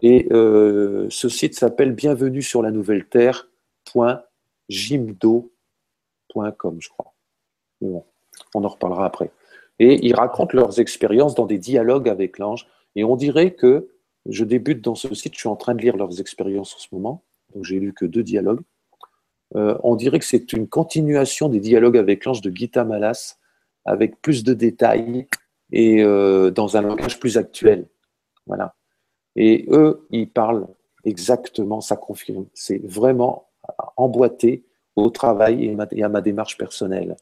Et ce site s'appelle bienvenue sur la nouvelle terre.jimdo.com, je crois. Bon. On en reparlera après. Et ils racontent leurs expériences dans des dialogues avec l'ange. Et on dirait que, je débute dans ce site, je suis en train de lire leurs expériences en ce moment, donc j'ai lu que deux dialogues. Euh, on dirait que c'est une continuation des dialogues avec l'ange de Gita Malas, avec plus de détails et euh, dans un langage plus actuel. Voilà. Et eux, ils parlent exactement, ça confirme. C'est vraiment emboîté au travail et à ma démarche personnelle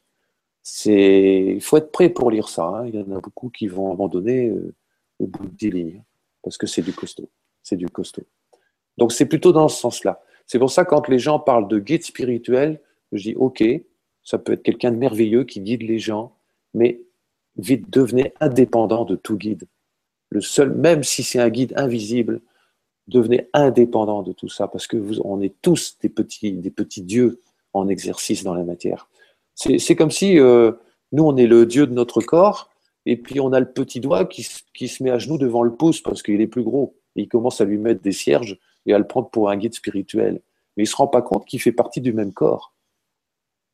il faut être prêt pour lire ça. Hein. Il y en a beaucoup qui vont abandonner euh, au bout de 10 lignes parce que c'est du costaud. C'est du costaud. Donc c'est plutôt dans ce sens-là. C'est pour ça quand les gens parlent de guide spirituel, je dis ok, ça peut être quelqu'un de merveilleux qui guide les gens, mais vite devenez indépendant de tout guide. Le seul, même si c'est un guide invisible, devenez indépendant de tout ça parce que vous, on est tous des petits, des petits dieux en exercice dans la matière. C'est comme si euh, nous, on est le dieu de notre corps, et puis on a le petit doigt qui, se met à genoux devant le pouce parce qu'il est plus gros. Et il commence à lui mettre des cierges et à le prendre pour un guide spirituel. Mais il ne se rend pas compte qu'il fait partie du même corps.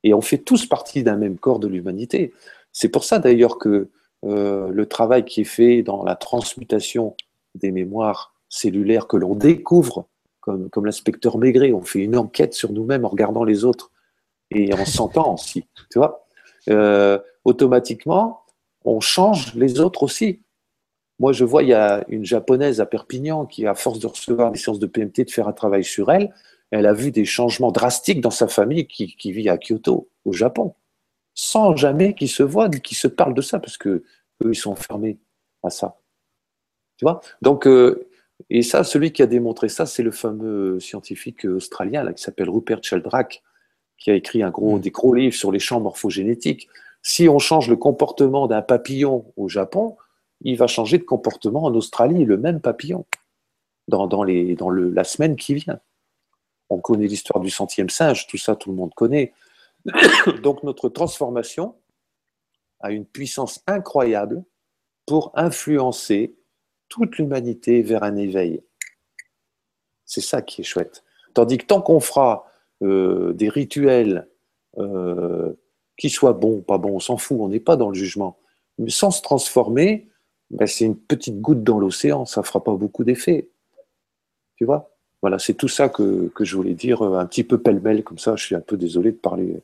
Et on fait tous partie d'un même corps de l'humanité. C'est pour ça d'ailleurs que euh, le travail qui est fait dans la transmutation des mémoires cellulaires que l'on découvre, comme, comme l'inspecteur Maigret, on fait une enquête sur nous-mêmes en regardant les autres et on s'entend aussi, tu vois. Euh, automatiquement, on change les autres aussi. Moi, je vois, il y a une japonaise à Perpignan qui, à force de recevoir des séances de PMT, de faire un travail sur elle, elle a vu des changements drastiques dans sa famille qui, vit à Kyoto, au Japon. sans jamais qu'ils se voient, qu'ils se parlent de ça, parce que eux, ils sont fermés à ça. Tu vois? Donc, euh, et ça, celui qui a démontré ça, c'est le fameux scientifique australien qui s'appelle Rupert Sheldrake, qui a écrit un gros, mm. des gros livres sur les champs morphogénétiques. Si on change le comportement d'un papillon au Japon, il va changer de comportement en Australie, le même papillon, dans, dans, les, dans le, la semaine qui vient. On connaît l'histoire du centième singe, tout ça, tout le monde connaît. (coughs) Donc notre transformation a une puissance incroyable pour influencer toute l'humanité vers un éveil. C'est ça qui est chouette. Tandis que tant qu'on fera euh, des rituels euh, qui soient bons, pas bons, on s'en fout, on n'est pas dans le jugement. Mais sans se transformer, ben, c'est une petite goutte dans l'océan, ça ne fera pas beaucoup d'effet. Tu vois? Voilà, c'est tout ça que, que, je voulais dire, euh, un petit peu pêle-mêle comme ça. Je suis un peu désolé de parler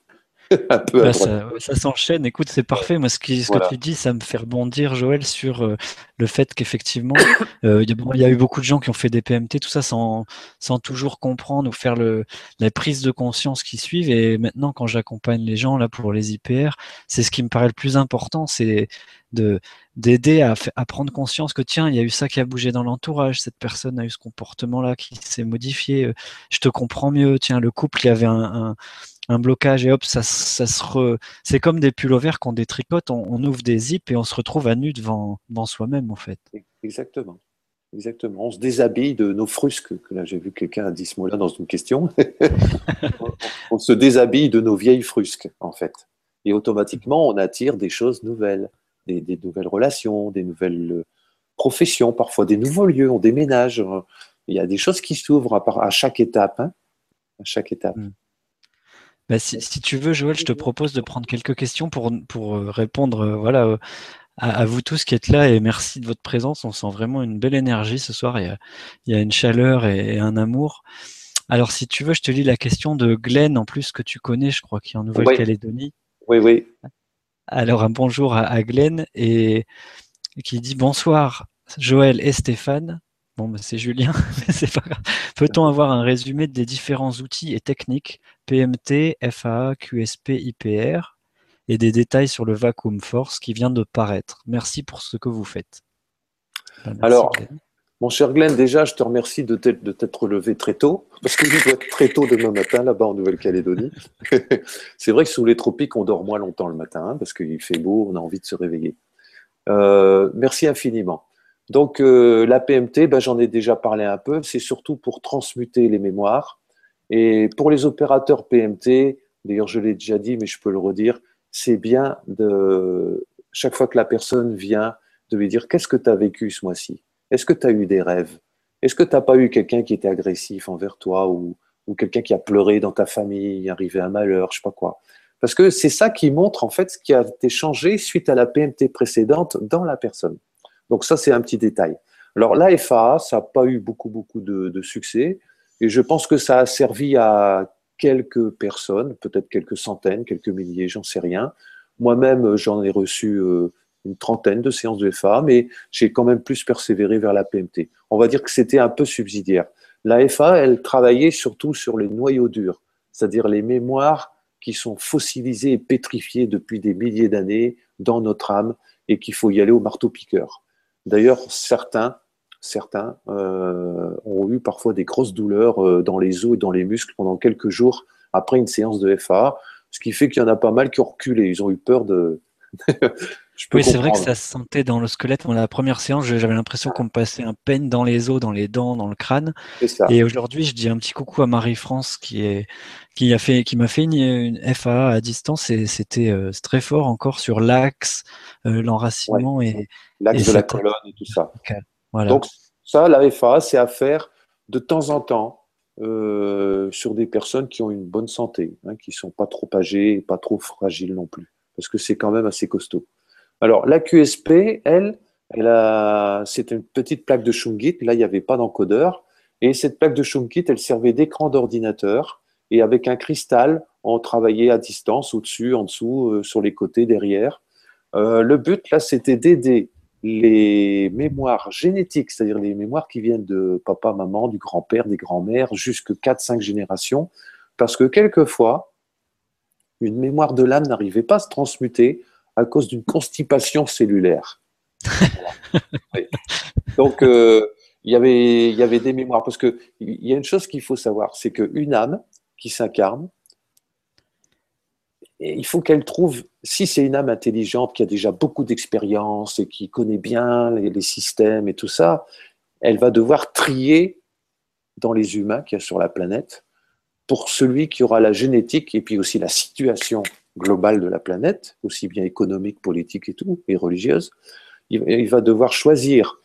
(laughs) Bah, ça, s'enchaîne. Écoute, c'est parfait. Moi, ce, que tu dis, ça me fait rebondir, Joël, sur euh, le fait qu'effectivement, (coughs) euh, il y a eu beaucoup de gens qui ont fait des PMT, tout ça sans, sans toujours comprendre ou faire le, la prise de conscience qui suivent. Et maintenant, quand j'accompagne les gens là pour les IPR, c'est ce qui me paraît le plus important, c'est de d'aider à, à, prendre conscience que tiens, il y a eu ça qui a bougé dans l'entourage, cette personne a eu ce comportement-là qui s'est modifié, euh, je te comprends mieux, tiens, le couple, il y avait un un blocage et hop, ça, ça se re... c'est comme des pullovers qu'on détricote, on, on, ouvre des zips et on se retrouve à nu devant, devant soi-même en fait. Exactement. Exactement. On se déshabille de nos frusques. Que là, j'ai vu quelqu'un a dit ce mot-là dans une question. (laughs) on se déshabille de nos vieilles frusques, en fait. Et automatiquement, on attire des choses nouvelles, des, des nouvelles relations, des nouvelles euh, professions, parfois des nouveaux lieux. On déménage. Il y a des choses qui s'ouvrent à, à, chaque étape. Hein, à chaque étape. Mm. Bah, si, tu veux, Joël, je te propose de prendre quelques questions pour, pour euh, répondre euh, voilà, euh, à, vous tous qui êtes là et merci de votre présence. On sent vraiment une belle énergie ce soir. Il y a, il y a une chaleur et, un amour. Alors, si tu veux, je te lis la question de Glenn, en plus que tu connais, je crois, qui est en Nouvelle-Calédonie. Oui, oui. Alors, un bonjour à, Glenn et qui dit bonsoir, Joël et Stéphane. Bon, bah, c'est Julien, (laughs) mais c'est pas grave. Peut-on avoir un résumé des différents outils et techniques PMT, FAA, QSP, IPR et des détails sur le Vacuum Force qui vient de paraître Merci pour ce que vous faites. Bah, Alors, mon cher Glenn, déjà, je te remercie de t'être levé très tôt, parce que je dois être très tôt demain matin là-bas en Nouvelle-Calédonie. (laughs) c'est vrai que sous les tropiques, on dort moins longtemps le matin, hein, parce qu'il fait beau, on a envie de se réveiller. Euh, merci infiniment. Donc euh, la PMT, ben, j'en ai déjà parlé un peu, c'est surtout pour transmuter les mémoires. Et pour les opérateurs PMT, d'ailleurs je l'ai déjà dit, mais je peux le redire, c'est bien de, chaque fois que la personne vient, de lui dire qu'est-ce que tu as vécu ce mois-ci? Est-ce que tu as eu des rêves? Est-ce que tu n'as pas eu quelqu'un qui était agressif envers toi ou, quelqu'un qui a pleuré dans ta famille, il arrivé un malheur, je sais pas quoi? Parce que c'est ça qui montre en fait ce qui a été changé suite à la PMT précédente dans la personne. Donc ça, c'est un petit détail. Alors la FAA, ça n'a pas eu beaucoup, beaucoup de, succès. Et je pense que ça a servi à quelques personnes, peut-être quelques centaines, quelques milliers, j'en sais rien. Moi-même, j'en ai reçu euh, une trentaine de séances de FAA, mais j'ai quand même plus persévéré vers la PMT. On va dire que c'était un peu subsidiaire. La FAA, elle travaillait surtout sur les noyaux durs, c'est-à-dire les mémoires qui sont fossilisées et pétrifiées depuis des milliers d'années dans notre âme et qu'il faut y aller au marteau-piqueur. D'ailleurs, certains, certains euh, ont eu parfois des grosses douleurs euh, dans les os et dans les muscles pendant quelques jours après une séance de FA, ce qui fait qu'il y en a pas mal qui ont reculé. Ils ont eu peur de. (laughs) oui, c'est vrai que ça se sentait dans le squelette. Dans la première séance, j'avais l'impression qu'on me passait un peigne dans les os, dans les dents, dans le crâne. Et aujourd'hui, je dis un petit coucou à Marie-France qui est qui a fait qui m'a fait une, une, FA à distance et c'était euh, très fort encore sur l'axe, l'enracinement et l'axe de la colonne et tout ça. Donc ça, la FA, c'est à faire de temps en temps euh, sur des personnes qui ont une bonne santé, hein, qui sont pas trop âgées pas trop fragiles non plus, parce que c'est quand même assez costaud. Alors la QSP, elle, elle a, c'est une petite plaque de Shungit. Là, il n'y avait pas d'encodeur. Et cette plaque de Shungit, elle servait d'écran d'ordinateur. Et avec un cristal, on travaillait à distance, au-dessus, en dessous, euh, sur les côtés, derrière. Euh, le but, là, c'était d'aider les mémoires génétiques, c'est-à-dire les mémoires qui viennent de papa, maman, du grand-père, des grands-mères, jusque 4-5 générations, parce que quelquefois, une mémoire de l'âme n'arrivait pas à se transmuter à cause d'une constipation cellulaire. (laughs) Donc, euh, il, y avait, il y avait des mémoires. Parce qu'il y a une chose qu'il faut savoir, c'est qu'une âme qui s'incarne, il faut qu'elle trouve, si c'est une âme intelligente qui a déjà beaucoup d'expérience et qui connaît bien les, systèmes et tout ça, elle va devoir trier dans les humains qu'il y a sur la planète pour celui qui aura la génétique et puis aussi la situation globale de la planète, aussi bien économique, politique et tout, et religieuse, il, va devoir choisir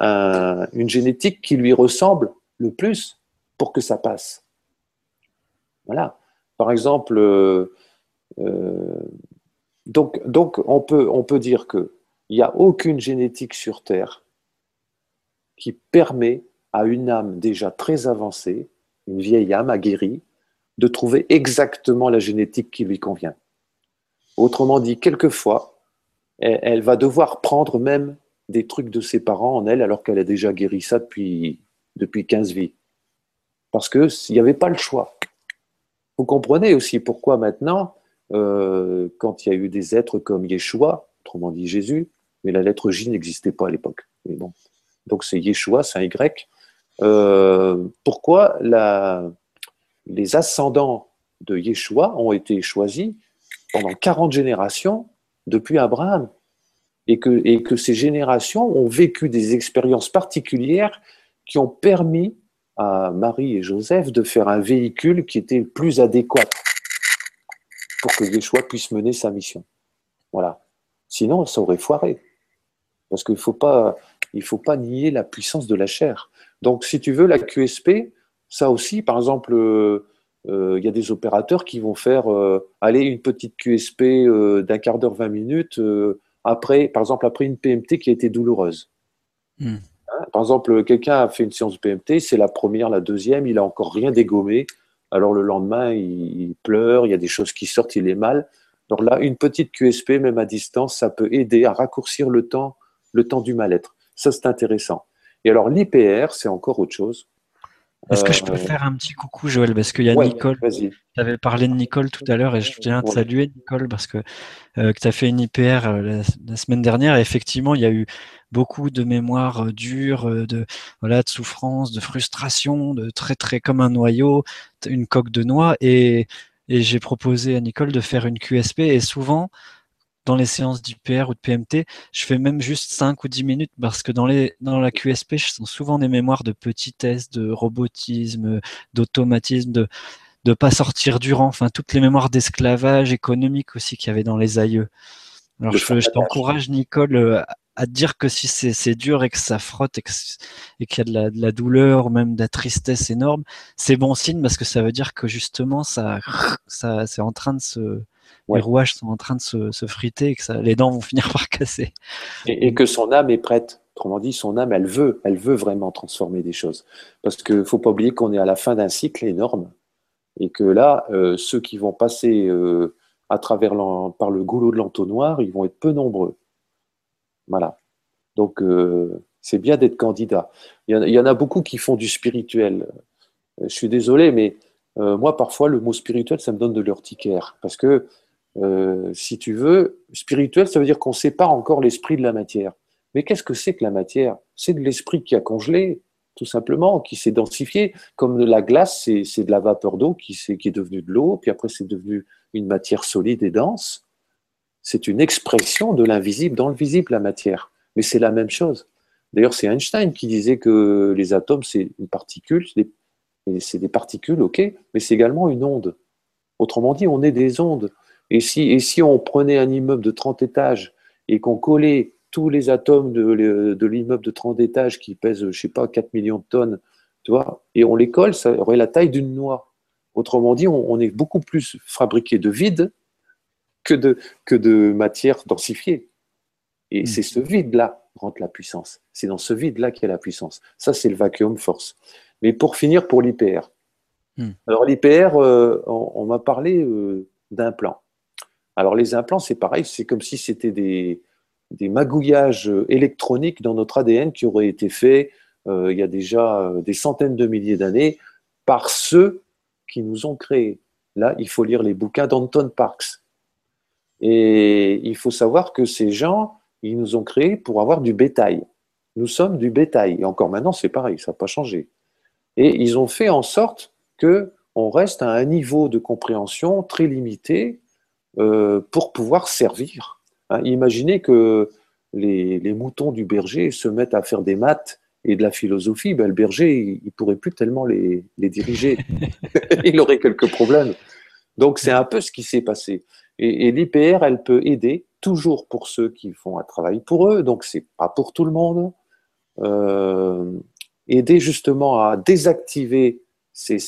une génétique qui lui ressemble le plus pour que ça passe. Voilà. Par exemple, euh, donc, donc on, peut, on peut dire qu'il n'y a aucune génétique sur Terre qui permet à une âme déjà très avancée, une vieille âme aguerrie, de trouver exactement la génétique qui lui convient. Autrement dit, quelquefois, elle, va devoir prendre même des trucs de ses parents en elle, alors qu'elle a déjà guéri ça depuis, depuis 15 vies. Parce qu'il n'y avait pas le choix. Vous comprenez aussi pourquoi maintenant, euh, quand il y a eu des êtres comme Yeshua, autrement dit Jésus, mais la lettre J n'existait pas à l'époque. Donc c'est Yeshua, c'est un Y. Euh, pourquoi les ascendants de Yeshua ont été choisis pendant 40 générations depuis Abraham? Et que ces générations ont vécu des expériences particulières qui ont permis à Marie et Joseph de faire un véhicule qui était plus adéquat pour que Yeshua puisse mener sa mission. Voilà. Sinon, ça aurait foiré. Parce qu'il ne faut, pas, faut pas nier la puissance de la chair. Donc, si tu veux, la QSP, ça aussi, par exemple, euh, euh, il y a des opérateurs qui vont faire euh, aller une petite QSP d'un quart d'heure, 20 minutes, après, par exemple, après une PMT qui a été douloureuse. Hmm. Hein, par exemple, quelqu'un a fait une séance de PMT, c'est la première, la deuxième, il n'a encore rien dégommé. Alors le lendemain, il, pleure, il y a des choses qui sortent, il est mal. Donc là, une petite QSP, même à distance, ça peut aider à raccourcir le temps, le temps du mal-être. Ça, c'est intéressant. Et alors l'IPR, c'est encore autre chose. Est-ce que je peux euh, faire un petit coucou, Joël? Parce qu'il y a Nicole. Tu avais parlé de Nicole tout à l'heure et je tiens à te saluer, Nicole, parce que, euh, tu as fait une IPR euh, la, semaine dernière. Et effectivement, il y a eu beaucoup de mémoires dures, de, voilà, de souffrance, de frustration, de très, très comme un noyau, une coque de noix. Et, et j'ai proposé à Nicole de faire une QSP. Et souvent, dans les séances d'IPR ou de PMT, je fais même juste 5 ou 10 minutes parce que dans, les, dans la QSP, je sens souvent des mémoires de petitesse, de robotisme, d'automatisme, de ne pas sortir du rang, enfin toutes les mémoires d'esclavage économique aussi qu'il y avait dans les aïeux. Alors je, t'encourage, Nicole, à dire que si c'est dur et que ça frotte et qu'il y a de la, douleur ou même de la tristesse énorme, c'est bon signe parce que ça veut dire que justement ça, ça c'est en train de se, les rouages sont en train de se, friter et que ça, les dents vont (laughs) finir par casser. Et, que son âme est prête. Autrement dit, son âme, elle veut, elle veut vraiment transformer des choses. Parce qu'il ne faut pas oublier qu'on est à la fin d'un cycle énorme et que là, euh, ceux qui vont passer euh, à travers par le goulot de l'entonnoir, ils vont être peu nombreux. Voilà. Donc, euh, c'est bien d'être candidat. Il y, en, a beaucoup qui font du spirituel. Je suis désolé, mais moi, parfois, le mot spirituel, ça me donne de l'urticaire. Parce que euh, si tu veux, spirituel, ça veut dire qu'on sépare encore l'esprit de la matière. Mais qu'est-ce que c'est que la matière? C'est de l'esprit qui a congelé, tout simplement, qui s'est densifié. Comme de la glace, c'est de la vapeur d'eau qui, qui, est devenue de l'eau, puis après c'est devenu une matière solide et dense. C'est une expression de l'invisible dans le visible, la matière. Mais c'est la même chose. D'ailleurs, c'est Einstein qui disait que les atomes, c'est une particule, c'est des particules, ok, mais c'est également une onde. Autrement dit, on est des ondes. Et si, on prenait un immeuble de 30 étages et qu'on collait tous les atomes de, l'immeuble de 30 étages qui pèsent, je ne sais pas, 4 millions de tonnes, tu vois, et on les colle, ça aurait la taille d'une noix. Autrement dit, on, est beaucoup plus fabriqué de vide que de, que de matière densifiée. Et hmm. c'est ce vide-là qui rentre la puissance. C'est dans ce vide-là qu'il y a la puissance. Ça, c'est le vacuum force. Mais pour finir, pour l'IPR. Hmm. Alors l'IPR, euh, on, m'a parlé euh, d'un plan. Alors les implants, c'est pareil, c'est comme si c'était des, magouillages électroniques dans notre ADN qui auraient été faits euh, il y a déjà euh, des centaines de milliers d'années par ceux qui nous ont créés. là, il faut lire les bouquins d'Anton Parks. Et il faut savoir que ces gens, ils nous ont créés pour avoir du bétail. Nous sommes du bétail. Et encore maintenant, c'est pareil, ça n'a pas changé. Et ils ont fait en sorte que on reste à un niveau de compréhension très limité euh, pour pouvoir servir. Hein, imaginez que les, moutons du berger se mettent à faire des maths et de la philosophie, ben, le berger, il ne pourrait plus tellement les, diriger. (laughs) (laughs) il aurait quelques problèmes. Donc c'est un peu ce qui s'est passé. Et, l'IPR, elle peut aider toujours pour ceux qui font un travail pour eux, donc c'est pas pour tout le monde. Euh, aider justement à désactiver ces,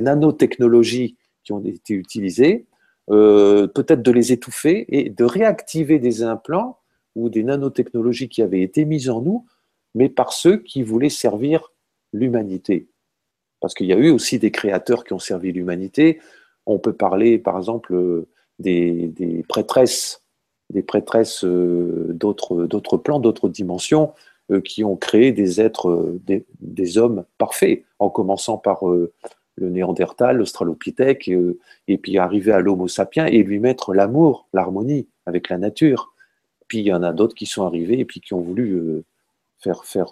nanotechnologies qui ont été utilisées, euh, peut-être de les étouffer et de réactiver des implants ou des nanotechnologies qui avaient été mises en nous, mais par ceux qui voulaient servir l'humanité. Parce qu'il y a eu aussi des créateurs qui ont servi l'humanité. On peut parler, par exemple, des, prêtresses, des euh, d'autres plans, d'autres dimensions, euh, qui ont créé des êtres, euh, des, hommes parfaits, en commençant par le Néandertal, l'Australopithèque, et puis arriver à l'Homo sapiens et lui mettre l'amour, l'harmonie avec la nature. Puis il y en a d'autres qui sont arrivés et puis qui ont voulu faire, faire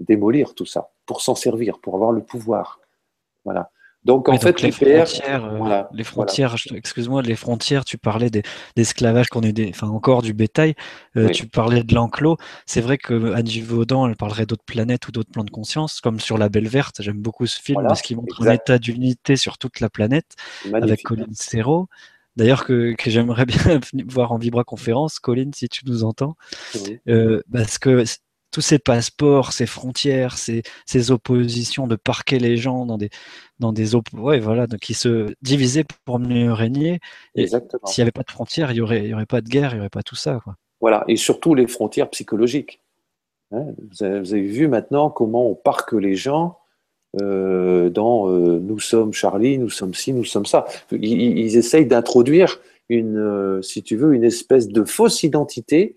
démolir tout ça, pour s'en servir, pour avoir le pouvoir. Voilà. Donc en fait, les frontières, euh, les frontières, excuse-moi, les frontières. Tu parlais d'esclavage qu'on est, des, enfin encore du bétail. Euh, tu parlais de l'enclos. C'est vrai que Angie Vaudan, elle parlerait d'autres planètes ou d'autres plans de conscience, comme sur La Belle Verte. J'aime beaucoup ce film parce qu'il montre un état d'unité sur toute la planète avec Colin Serrault. D'ailleurs, que, j'aimerais (laughs) bien voir en Vibra conférence, Colin, si tu nous entends, euh, parce que tous ces passeports, ces frontières, ces, ces, oppositions de parquer les gens dans des dans des ouais, voilà, donc qui se divisaient pour mieux régner. S'il n'y avait pas de frontières, il n'y aurait, y aurait pas de guerre, il n'y aurait pas tout ça. Quoi. Voilà, et surtout les frontières psychologiques. Hein, vous, avez, vu maintenant comment on parque les gens euh, dans euh, nous sommes Charlie, nous sommes ci, nous sommes ça. Ils, ils essayent d'introduire une, euh, si tu veux, une espèce de fausse identité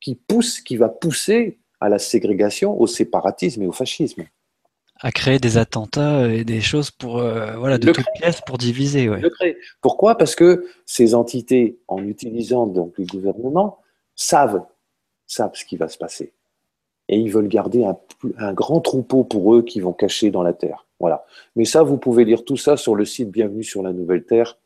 qui pousse, qui va pousser à la ségrégation, au séparatisme et au fascisme. À créer des attentats et des choses pour, euh, voilà, de toutes pièces pour diviser. Ouais. Pourquoi? Parce que ces entités, en utilisant donc les gouvernements, savent, savent ce qui va se passer. Et ils veulent garder un, un grand troupeau pour eux qui vont cacher dans la terre. Voilà. Mais ça, vous pouvez lire tout ça sur le site Bienvenue sur la Nouvelle Terre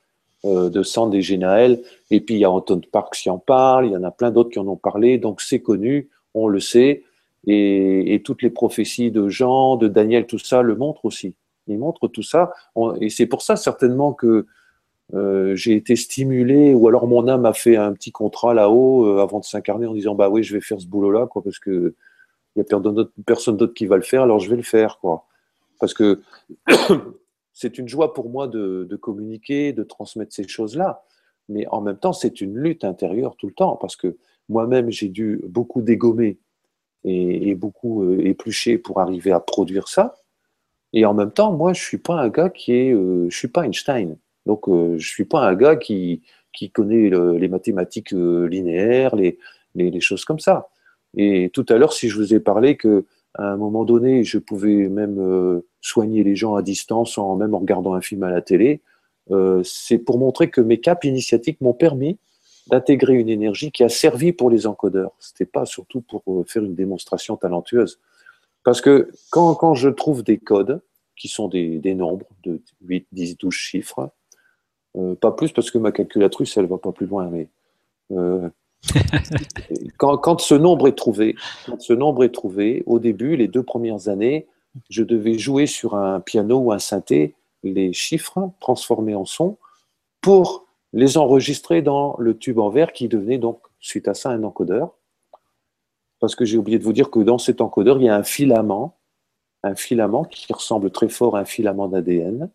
euh, de Sand et Génaël. Et puis il y a Anton Parks qui en parle, il y en a plein d'autres qui en ont parlé, donc c'est connu on le sait, et, toutes les prophéties de Jean, de Daniel, tout ça le montrent aussi. Ils montrent tout ça, et c'est pour ça certainement que euh, j'ai été stimulé, ou alors mon âme a fait un petit contrat là-haut euh, avant de s'incarner en disant bah oui, je vais faire ce boulot-là, quoi, parce que il y a personne d'autre qui va le faire, alors je vais le faire, quoi. Parce que (coughs) c'est une joie pour moi de, de communiquer, de transmettre ces choses-là, mais en même temps, c'est une lutte intérieure tout le temps, parce que moi-même, j'ai dû beaucoup dégommer et, beaucoup euh, éplucher pour arriver à produire ça. Et en même temps, moi, je suis pas un gars qui est, euh, je suis pas Einstein. Donc, euh, je suis pas un gars qui, qui connaît les mathématiques linéaires, les, les, choses comme ça. Et tout à l'heure, si je vous ai parlé que à un moment donné, je pouvais même soigner les gens à distance, en même en regardant un film à la télé, c'est pour montrer que mes caps initiatiques m'ont permis d'intégrer une énergie qui a servi pour les encodeurs. Ce n'était pas surtout pour euh, faire une démonstration talentueuse. Parce que quand, quand je trouve des codes, qui sont des, des, nombres de 8, 10, 12 chiffres, euh, pas plus parce que ma calculatrice, elle va pas plus loin, mais euh, (laughs) quand, quand, ce nombre est trouvé, ce nombre est trouvé, au début, les deux premières années, je devais jouer sur un piano ou un synthé les chiffres transformés en son pour les enregistrer dans le tube en verre qui devenait donc, suite à ça, un encodeur. Parce que j'ai oublié de vous dire que dans cet encodeur, il y a un filament, un filament qui ressemble très fort à un filament d'ADN,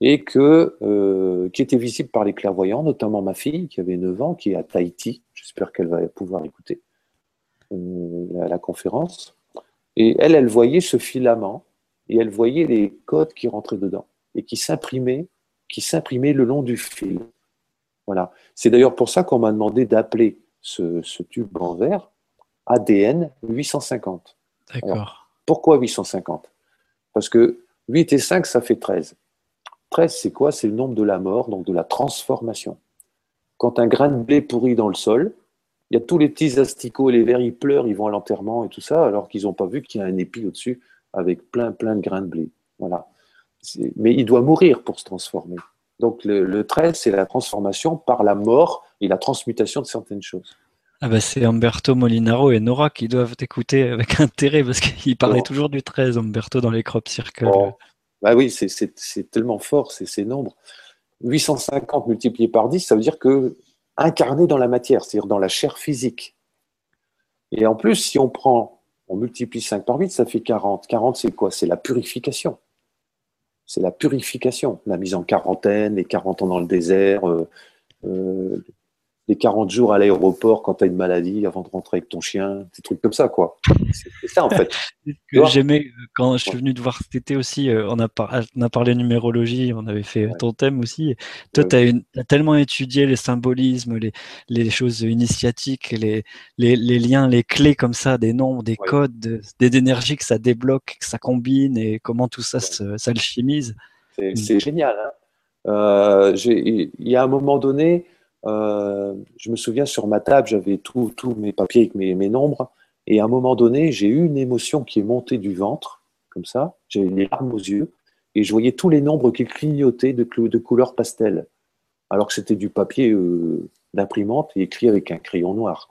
et que, euh, qui était visible par les clairvoyants, notamment ma fille qui avait 9 ans, qui est à Tahiti. J'espère qu'elle va pouvoir écouter euh, la, la conférence. Et elle, elle voyait ce filament, et elle voyait les codes qui rentraient dedans, et qui s'imprimaient, qui s'imprimaient le long du fil. Voilà. C'est d'ailleurs pour ça qu'on m'a demandé d'appeler ce, tube en verre ADN 850. D'accord. pourquoi 850 Parce que 8 et 5, ça fait 13. 13, c'est quoi? C'est le nombre de la mort, donc de la transformation. Quand un grain de blé pourrit dans le sol, il y a tous les petits asticots et les vers, ils pleurent, ils vont à l'enterrement et tout ça, alors qu'ils n'ont pas vu qu'il y a un épi au-dessus avec plein, plein de grains de blé. Voilà. Mais il doit mourir pour se transformer. Donc le, 13, c'est la transformation par la mort et la transmutation de certaines choses. Ah bah c'est Umberto Molinaro et Nora qui doivent t'écouter avec (laughs) intérêt parce qu'il parlait toujours du 13, Umberto, dans les crop circles. Bah oui, c'est tellement fort, c'est ces nombres. 850 multiplié par 10, ça veut dire que incarné dans la matière, c'est-à-dire dans la chair physique. Et en plus, si on prend, on multiplie 5 par 8, ça fait 40. 40, c'est quoi? C'est la purification. C'est la purification, la mise en quarantaine, les 40 ans dans le désert, euh, euh, les 40 jours à l'aéroport quand tu as une maladie avant de rentrer avec ton chien, des trucs comme ça, quoi. C'est ça, en fait. (laughs) j'aimais euh, quand je suis venu te voir cet été aussi, euh, on a, on a parlé numérologie, on avait fait ton thème aussi. Toi, tu as, tellement étudié les symbolismes, les, les choses initiatiques, les, les, les, liens, les clés comme ça, des nombres, des codes, des énergies que ça débloque, que ça combine et comment tout ça s'alchimise. C'est mm. génial. Hein euh, il y a un moment donné, euh, je me souviens sur ma table, j'avais tous mes papiers avec mes, nombres, et à un moment donné, j'ai eu une émotion qui est montée du ventre, comme ça, j'avais les larmes aux yeux, et je voyais tous les nombres qui clignotaient de, de couleur pastel, alors que c'était du papier euh, d'imprimante écrit avec un crayon noir.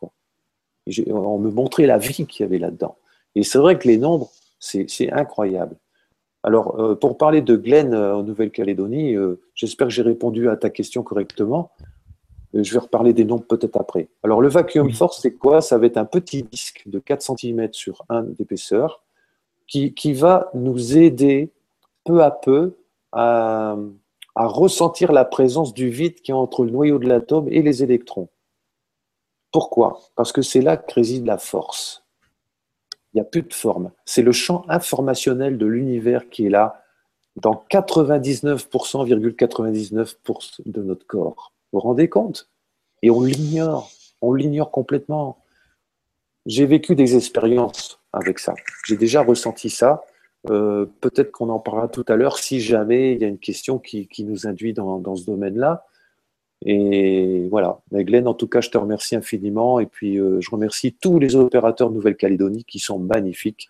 On me montrait la vie qu'il y avait là-dedans. Et c'est vrai que les nombres, c'est incroyable. Alors, euh, pour parler de Glenn en Nouvelle-Calédonie, j'espère que j'ai répondu à ta question correctement. Euh, je vais reparler des nombres peut-être après. Alors, le vacuum force, c'est quoi? Ça va être un petit disque de 4 cm sur 1 d'épaisseur qui, va nous aider peu à peu à, ressentir la présence du vide qui est entre le noyau de l'atome et les électrons. Pourquoi? Parce que c'est là que réside la force. Il n'y a plus de forme. C'est le champ informationnel de l'univers qui est là dans 99,99% de notre corps. Vous vous rendez compte? Et on l'ignore, on l'ignore complètement. J'ai vécu des expériences avec ça. J'ai déjà ressenti ça. Euh, peut-être qu'on en parlera tout à l'heure si jamais il y a une question qui, nous induit dans, ce domaine-là. Et voilà. Mais Glenn, en tout cas, je te remercie infiniment. Et puis, euh, je remercie tous les opérateurs de Nouvelle-Calédonie qui sont magnifiques.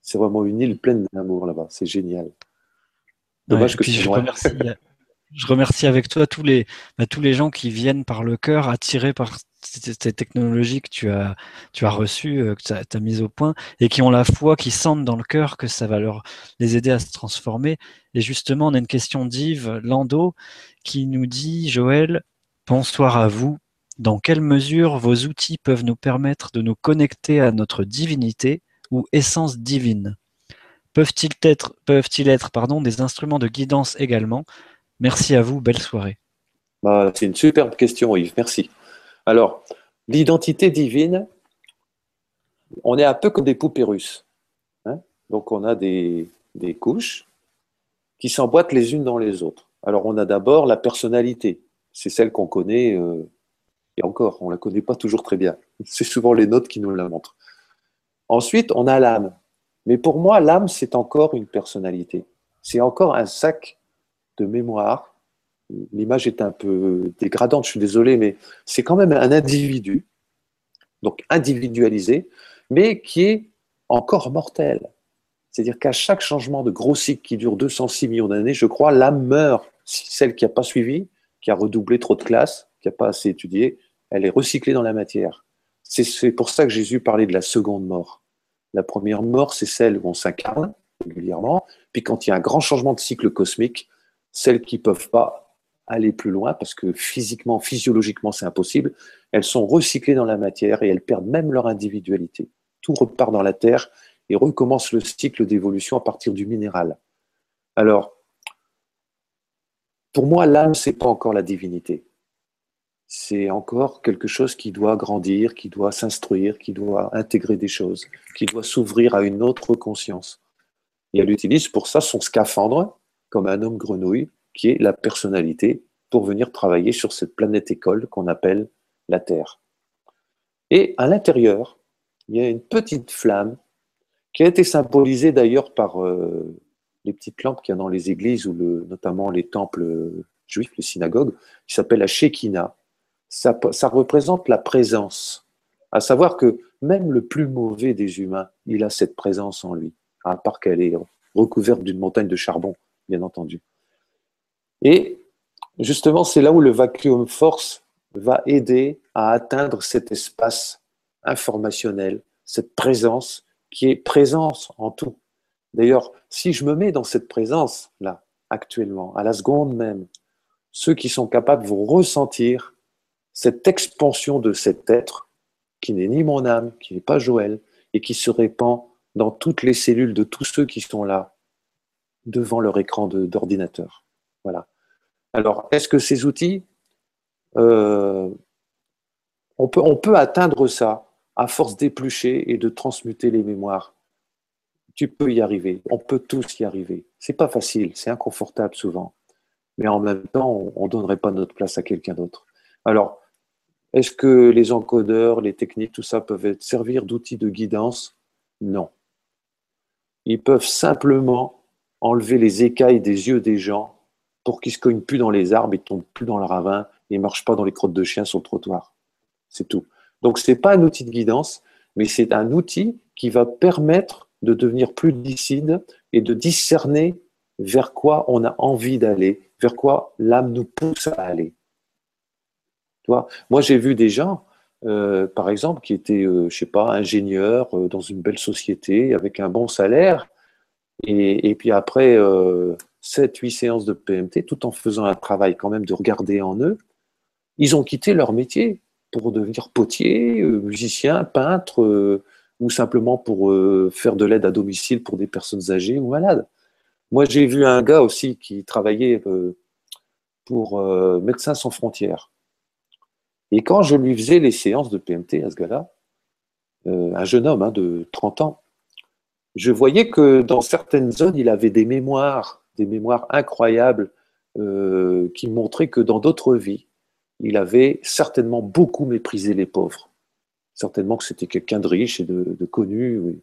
C'est vraiment une île pleine d'amour là-bas. C'est génial. Dommage que je remercie, je remercie avec toi tous les, bah, tous les gens qui viennent par le cœur, attirés par ces technologies que tu as, reçues, euh, que tu as, mises au point, et qui ont la foi, qui sentent dans le cœur que ça va leur, les aider à se transformer. Et justement, on a une question d'Yves Lando qui nous dit, Joël, bonsoir à vous. Dans quelle mesure vos outils peuvent nous permettre de nous connecter à notre divinité ou essence divine? Peuvent-ils être, peuvent être pardon, des instruments de guidance également? Merci à vous, belle soirée. Bah, c'est une superbe question, Yves, merci. Alors, l'identité divine, on est un peu comme des poupées russes. Hein. Donc, on a des, couches qui s'emboîtent les unes dans les autres. Alors, on a d'abord la personnalité. C'est celle qu'on connaît, euh, et encore, on ne la connaît pas toujours très bien. C'est souvent les notes qui nous la montrent. Ensuite, on a l'âme. Mais pour moi, l'âme, c'est encore une personnalité. C'est encore un sac de mémoire. L'image est un peu dégradante, je suis désolé, mais c'est quand même un individu, donc individualisé, mais qui est encore mortel. C'est-à-dire qu'à chaque changement de gros cycle qui dure 206 millions d'années, je crois, l'âme meurt. Celle qui n'a pas suivi, qui a redoublé trop de classes, qui n'a pas assez étudié, elle est recyclée dans la matière. C'est pour ça que Jésus parlait de la seconde mort. La première mort, c'est celle où on s'incarne régulièrement. Puis quand il y a un grand changement de cycle cosmique, celles qui ne peuvent pas aller plus loin, parce que physiquement, physiologiquement, c'est impossible, elles sont recyclées dans la matière et elles perdent même leur individualité. Tout repart dans la terre et recommence le cycle d'évolution à partir du minéral. Alors, pour moi, l'âme, ce n'est pas encore la divinité. C'est encore quelque chose qui doit grandir, qui doit s'instruire, qui doit intégrer des choses, qui doit s'ouvrir à une autre conscience. Et elle utilise pour ça son scaphandre, comme un homme grenouille, qui est la personnalité, pour venir travailler sur cette planète école qu'on appelle la Terre. Et à l'intérieur, il y a une petite flamme qui a été symbolisée d'ailleurs par, euh, les petites lampes qu'il y a dans les églises ou notamment les temples juifs, les synagogues, qui s'appelle la Shekinah. Ça, ça représente la présence. À savoir que même le plus mauvais des humains, il a cette présence en lui, à part qu'elle est recouverte d'une montagne de charbon, bien entendu. Et justement, c'est là où le vacuum force va aider à atteindre cet espace informationnel, cette présence qui est présence en tout. D'ailleurs, si je me mets dans cette présence-là, actuellement, à la seconde même, ceux qui sont capables vont ressentir cette expansion de cet être qui n'est ni mon âme, qui n'est pas Joël, et qui se répand dans toutes les cellules de tous ceux qui sont là, devant leur écran d'ordinateur. Voilà. Alors, est-ce que ces outils, euh, on, peut, atteindre ça à force d'éplucher et de transmuter les mémoires? Tu peux y arriver. On peut tous y arriver. C'est pas facile, c'est inconfortable souvent. Mais en même temps, on ne donnerait pas notre place à quelqu'un d'autre. Alors, est-ce que les encodeurs, les techniques, tout ça peuvent servir d'outils de guidance? Non. Ils peuvent simplement enlever les écailles des yeux des gens pour qu'ils ne se cognent plus dans les arbres, ils ne tombent plus dans le ravin et ne marchent pas dans les crottes de chiens sur le trottoir. C'est tout. Donc, ce n'est pas un outil de guidance, mais c'est un outil qui va permettre de devenir plus lucide et de discerner vers quoi on a envie d'aller, vers quoi l'âme nous pousse à aller. Moi, j'ai vu des gens, euh, par exemple, qui étaient, euh, je sais pas, ingénieurs euh, dans une belle société avec un bon salaire, et, puis après 7-8 séances de PMT, tout en faisant un travail quand même de regarder en eux, ils ont quitté leur métier pour devenir potier, musicien, peintre ou simplement pour euh, faire de l'aide à domicile pour des personnes âgées ou malades. Moi, j'ai vu un gars aussi qui travaillait euh, pour euh, Médecins sans frontières. Et quand je lui faisais les séances de PMT à ce gars-là, un jeune homme hein, de 30 ans, je voyais que dans certaines zones, il avait des mémoires, des mémoires incroyables qui montraient que dans d'autres vies, il avait certainement beaucoup méprisé les pauvres certainement que c'était quelqu'un de riche et de, connu,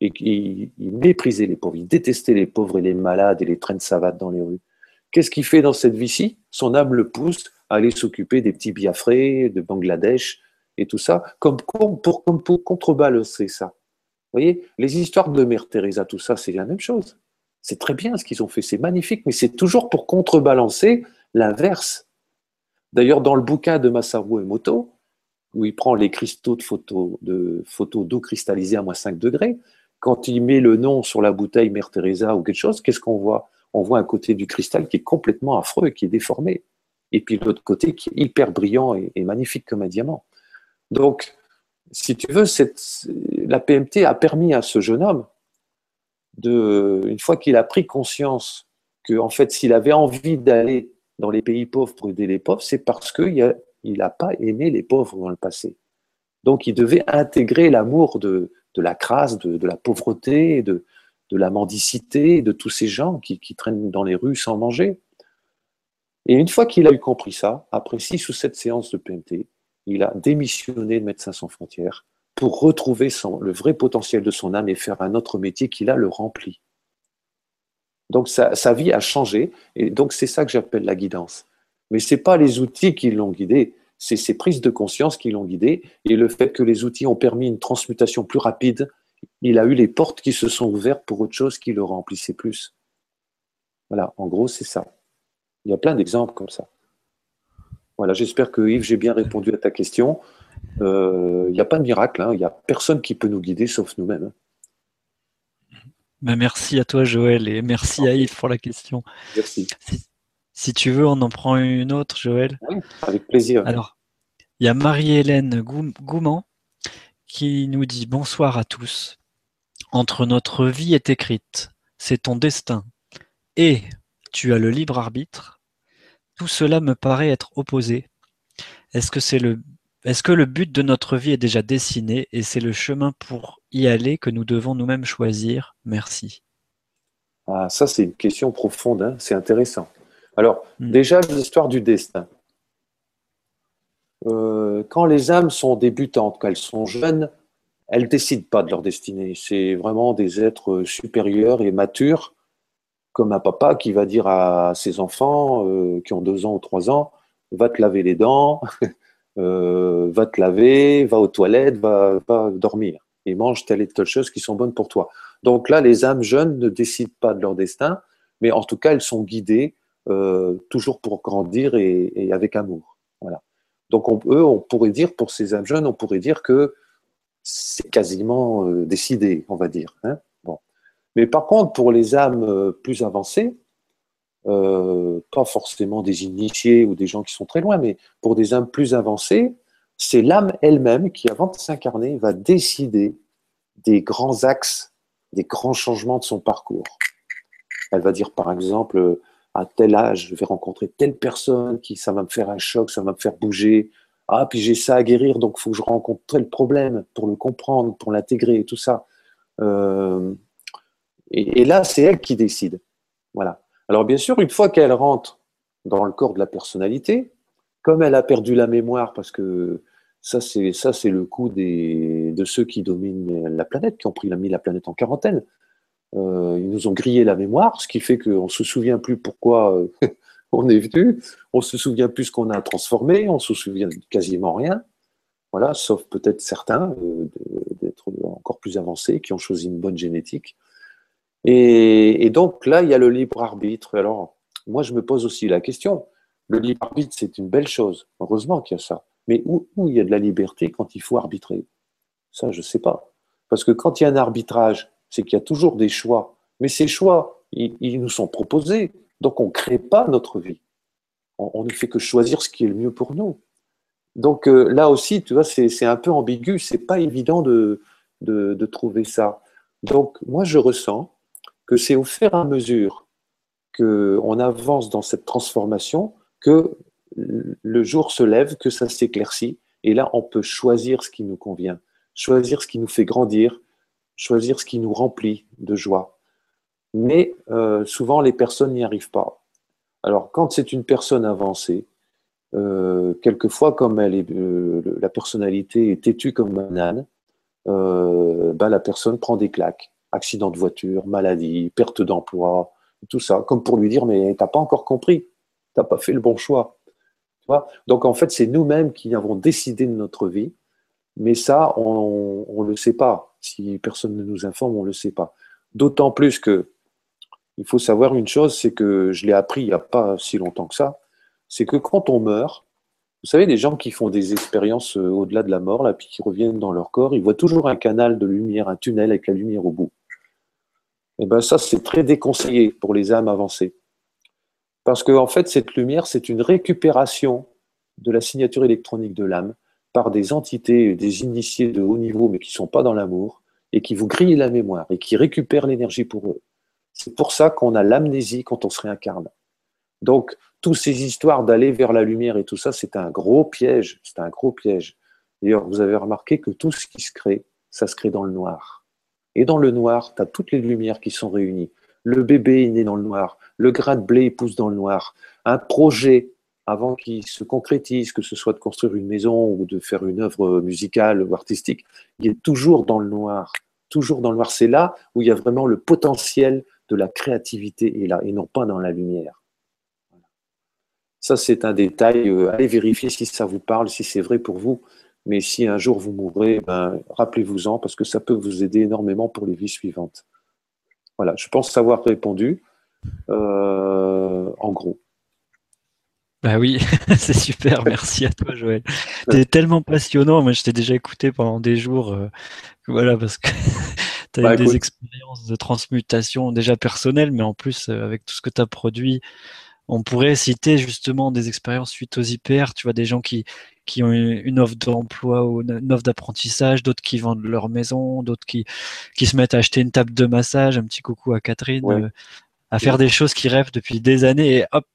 et qu'il méprisait les pauvres, il détestait les pauvres et les malades et les trains de savate dans les rues. Qu'est-ce qu'il fait dans cette vie-ci? Son âme le pousse à aller s'occuper des petits biafrés, de Bangladesh et tout ça, comme pour contrebalancer ça. Vous voyez, les histoires de Mère Teresa, tout ça, c'est la même chose. C'est très bien ce qu'ils ont fait, c'est magnifique, mais c'est toujours pour contrebalancer l'inverse. D'ailleurs, dans le bouquin de Masaru Emoto, où il prend les cristaux de photos de photos d'eau cristallisée à moins 5 degrés. Quand il met le nom sur la bouteille Mère Teresa ou quelque chose, qu'est-ce qu'on voit? On voit un côté du cristal qui est complètement affreux et qui est déformé. Et puis l'autre côté qui est hyper brillant et, magnifique comme un diamant. Donc, si tu veux, la PMT a permis à ce jeune homme, de, une fois qu'il a pris conscience que, en fait, s'il avait envie d'aller dans les pays pauvres pour aider les pauvres, c'est parce qu'il n'a pas aimé les pauvres dans le passé. Donc il devait intégrer l'amour de, la crasse, de, la pauvreté, de, la mendicité, de tous ces gens qui, traînent dans les rues sans manger. Et une fois qu'il a eu compris ça, après six ou sept séances de PMT, il a démissionné de Médecins sans frontières pour retrouver le vrai potentiel de son âme et faire un autre métier qui là le remplit. Donc sa vie a changé, et donc c'est ça que j'appelle la guidance. Mais ce n'est pas les outils qui l'ont guidé, c'est ces prises de conscience qui l'ont guidé. Et le fait que les outils ont permis une transmutation plus rapide, il a eu les portes qui se sont ouvertes pour autre chose qui le remplissait plus. Voilà, en gros, c'est ça. Il y a plein d'exemples comme ça. Voilà, j'espère que Yves, j'ai bien répondu à ta question. Euh, il n'y a pas de miracle, hein. il n'y a personne qui peut nous guider sauf nous-mêmes. Hein. Ben, merci à toi Joël et merci à Yves pour la question. Merci. Si tu veux, on en prend une autre, Joël. avec plaisir. Alors, il y a Marie-Hélène Gouman qui nous dit Bonsoir à tous. Entre notre vie est écrite, c'est ton destin, et tu as le libre arbitre, tout cela me paraît être opposé. Est-ce que c'est le est-ce que le but de notre vie est déjà dessiné et c'est le chemin pour y aller que nous devons nous-mêmes choisir? Merci. Ah, ça, c'est une question profonde, hein. c'est intéressant. Alors, hmm. déjà, l'histoire du destin. Euh, quand les âmes sont débutantes, quand elles sont jeunes, elles ne décident pas de leur destinée. C'est vraiment des êtres supérieurs et matures comme un papa qui va dire à ses enfants euh, qui ont deux ans ou trois ans, va te laver les dents, (laughs) euh, va te laver, va aux toilettes, va, dormir et mange telle et telle chose qui sont bonnes pour toi. Donc là, les âmes jeunes ne décident pas de leur destin, mais en tout cas, elles sont guidées euh, toujours pour grandir et, avec amour. Voilà. Donc eux, on pourrait dire, pour ces âmes jeunes, on pourrait dire que c'est quasiment décidé, on va dire. Hein mais par contre, pour les âmes euh, plus avancées, euh, pas forcément des initiés ou des gens qui sont très loin, mais pour des âmes plus avancées, c'est l'âme elle-même qui, avant de s'incarner, va décider des grands axes, des grands changements de son parcours. Elle va dire, par exemple, à tel âge, je vais rencontrer telle personne qui, ça va me faire un choc, ça va me faire bouger. Ah, puis j'ai ça à guérir, donc il faut que je rencontre tel problème pour le comprendre, pour l'intégrer et tout ça. Euh, et, là, c'est elle qui décide. Voilà. Alors bien sûr, une fois qu'elle rentre dans le corps de la personnalité, comme elle a perdu la mémoire, parce que ça, c'est ça, c'est le coup des, de ceux qui dominent la planète, qui ont pris, mis la planète en quarantaine. Euh, ils nous ont grillé la mémoire, ce qui fait qu'on ne se souvient plus pourquoi euh, (laughs) on est venu, on ne se souvient plus ce qu'on a transformé, on se souvient quasiment rien. Voilà, sauf peut-être certains euh, d'être encore plus avancés, qui ont choisi une bonne génétique. Et, donc là, il y a le libre arbitre. Alors, moi, je me pose aussi la question. Le libre arbitre, c'est une belle chose. Heureusement qu'il y a ça. Mais où, il y a de la liberté quand il faut arbitrer? Ça, je ne sais pas. Parce que quand il y a un arbitrage, c'est qu'il y a toujours des choix. Mais ces choix, ils, nous sont proposés. Donc, on ne crée pas notre vie. On, ne fait que choisir ce qui est le mieux pour nous. Donc euh, là aussi, tu vois, c'est un peu ambigu. C'est pas évident de, de trouver ça. Donc, moi, je ressens que c'est au fur et à mesure qu'on avance dans cette transformation que le jour se lève, que ça s'éclaircit, et là on peut choisir ce qui nous convient, choisir ce qui nous fait grandir, choisir ce qui nous remplit de joie. Mais euh, souvent les personnes n'y arrivent pas. Alors quand c'est une personne avancée, euh, quelquefois comme elle est, euh, la personnalité est têtue comme un âne, bah, la personne prend des claques accident de voiture, maladie, perte d'emploi, tout ça, comme pour lui dire mais t'as pas encore compris, t'as pas fait le bon choix. Donc en fait, c'est nous-mêmes qui avons décidé de notre vie, mais ça, on ne le sait pas. Si personne ne nous informe, on ne le sait pas. D'autant plus que il faut savoir une chose, c'est que je l'ai appris il n'y a pas si longtemps que ça, c'est que quand on meurt, vous savez, les gens qui font des expériences euh, au-delà de la mort, là, puis qui reviennent dans leur corps, ils voient toujours un canal de lumière, un tunnel avec la lumière au bout. Et eh bien ça, c'est très déconseillé pour les âmes avancées. Parce qu'en en fait, cette lumière, c'est une récupération de la signature électronique de l'âme par des entités, des initiés de haut niveau, mais qui ne sont pas dans l'amour, et qui vous grillent la mémoire, et qui récupèrent l'énergie pour eux. C'est pour ça qu'on a l'amnésie quand on se réincarne. Donc, toutes ces histoires d'aller vers la lumière et tout ça, c'est un gros piège. C'est un gros piège. D'ailleurs, vous avez remarqué que tout ce qui se crée, ça se crée dans le noir. Et dans le noir, tu as toutes les lumières qui sont réunies. Le bébé est né dans le noir, le grain de blé pousse dans le noir. Un projet, avant qu'il se concrétise, que ce soit de construire une maison ou de faire une œuvre musicale ou artistique, il est toujours dans le noir. Toujours dans le noir. C'est là où il y a vraiment le potentiel de la créativité et là, et non pas dans la lumière. Ça, c'est un détail. Euh, allez vérifier si ça vous parle, si c'est vrai pour vous. Mais si un jour vous mourrez, ben, rappelez-vous-en parce que ça peut vous aider énormément pour les vies suivantes. Voilà, je pense savoir répondu euh, en gros. Bah oui, (laughs) c'est super, merci à toi Joël. Tu es tellement passionnant, moi je t'ai déjà écouté pendant des jours, euh, voilà, parce que (laughs) tu as bah, eu des expériences de transmutation déjà personnelles, mais en plus euh, avec tout ce que tu as produit, on pourrait citer justement des expériences suite aux IPR, tu vois, des gens qui, qui ont une offre d'emploi ou une offre d'apprentissage, d'autres qui vendent leur maison, d'autres qui, qui se mettent à acheter une table de massage, un petit coucou à Catherine, euh, à faire des choses qu'ils rêvent depuis des années et hop,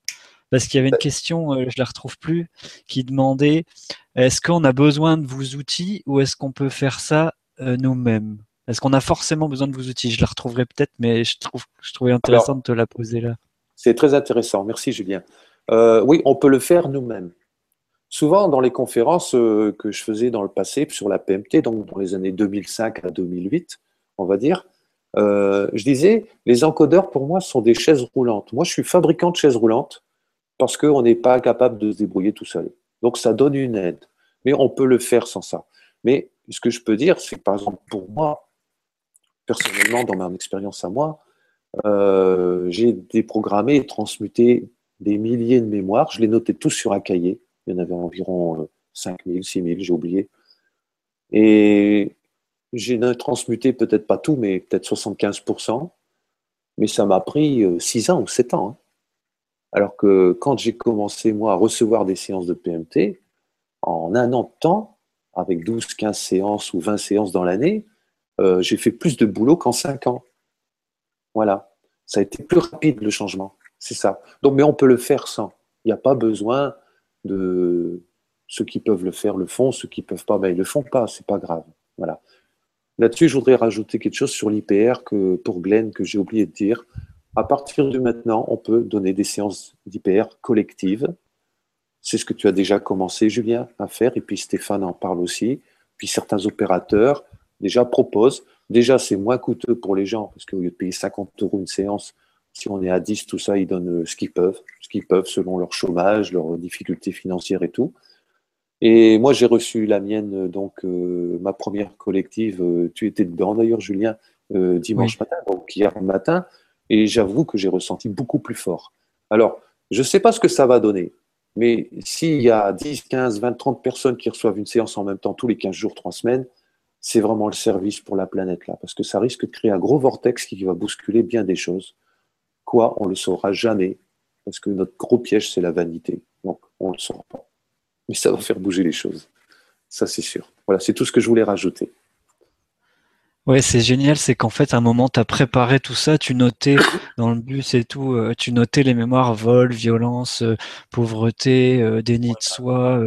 parce qu'il y avait une question, euh, je la retrouve plus, qui demandait est-ce qu'on a besoin de vos outils ou est-ce qu'on peut faire ça euh, nous-mêmes? Est-ce qu'on a forcément besoin de vos outils? Je la retrouverai peut-être, mais je trouve, je trouvais intéressant de te la poser là. C'est très intéressant, merci Julien. oui, on peut le faire nous-mêmes. Souvent, dans les conférences euh, que je faisais dans le passé sur la PMT, donc dans les années 2005 à 2008, on va dire, Euh, je disais, les encodeurs, pour moi, sont des chaises roulantes. Moi, je suis fabricant de chaises roulantes parce qu'on n'est pas capable de se débrouiller tout seul. Donc, ça donne une aide. Mais on peut le faire sans ça. Mais ce que je peux dire, c'est que, par exemple, pour moi, personnellement, dans mon expérience à moi, euh, j'ai déprogrammé et transmuté des milliers de mémoires. Je les notais tous sur un cahier. Il y en avait environ 5000, 6000, j'ai oublié. Et j'ai transmuté peut-être pas tout, mais peut-être 75%. Mais ça m'a pris 6 euh, ans ou 7 ans. Hein. Alors que quand j'ai commencé, moi, à recevoir des séances de PMT, en un an de temps, avec 12, 15 séances ou 20 séances dans l'année, euh, j'ai fait plus de boulot qu'en 5 ans. Voilà. Ça a été plus rapide le changement. C'est ça. Mais on peut le faire sans. Il n'y a pas besoin de ceux qui peuvent le faire le font, ceux qui ne peuvent pas, ben, ils ne le font pas, c'est pas grave. Voilà. Là-dessus, je voudrais rajouter quelque chose sur l'IPR que pour Glenn que j'ai oublié de dire. À partir de maintenant, on peut donner des séances d'IPR collectives. C'est ce que tu as déjà commencé, Julien, à faire, et puis Stéphane en parle aussi. Puis certains opérateurs déjà proposent. Déjà, c'est moins coûteux pour les gens, parce qu'au lieu de payer 50 euros une séance, si on est à 10, tout ça, ils donnent ce qu'ils peuvent, ce qu'ils peuvent selon leur chômage, leurs difficultés financières et tout. Et moi, j'ai reçu la mienne, donc euh, ma première collective. Euh, tu étais dedans d'ailleurs, Julien, euh, dimanche matin, donc hier matin. Et j'avoue que j'ai ressenti beaucoup plus fort. Alors, je ne sais pas ce que ça va donner, mais s'il y a 10, 15, 20, 30 personnes qui reçoivent une séance en même temps tous les 15 jours, 3 semaines, c'est vraiment le service pour la planète là, parce que ça risque de créer un gros vortex qui va bousculer bien des choses. Quoi, on le saura jamais, parce que notre gros piège, c'est la vanité. Donc, on ne le saura pas mais ça va faire bouger les choses. Ça, c'est sûr. Voilà, c'est tout ce que je voulais rajouter. Ouais, c'est génial, c'est qu'en fait, à un moment, tu as préparé tout ça, tu notais (coughs) dans le bus et tout, euh, tu notais les mémoires vol, violence, euh, pauvreté, euh, déni de soi,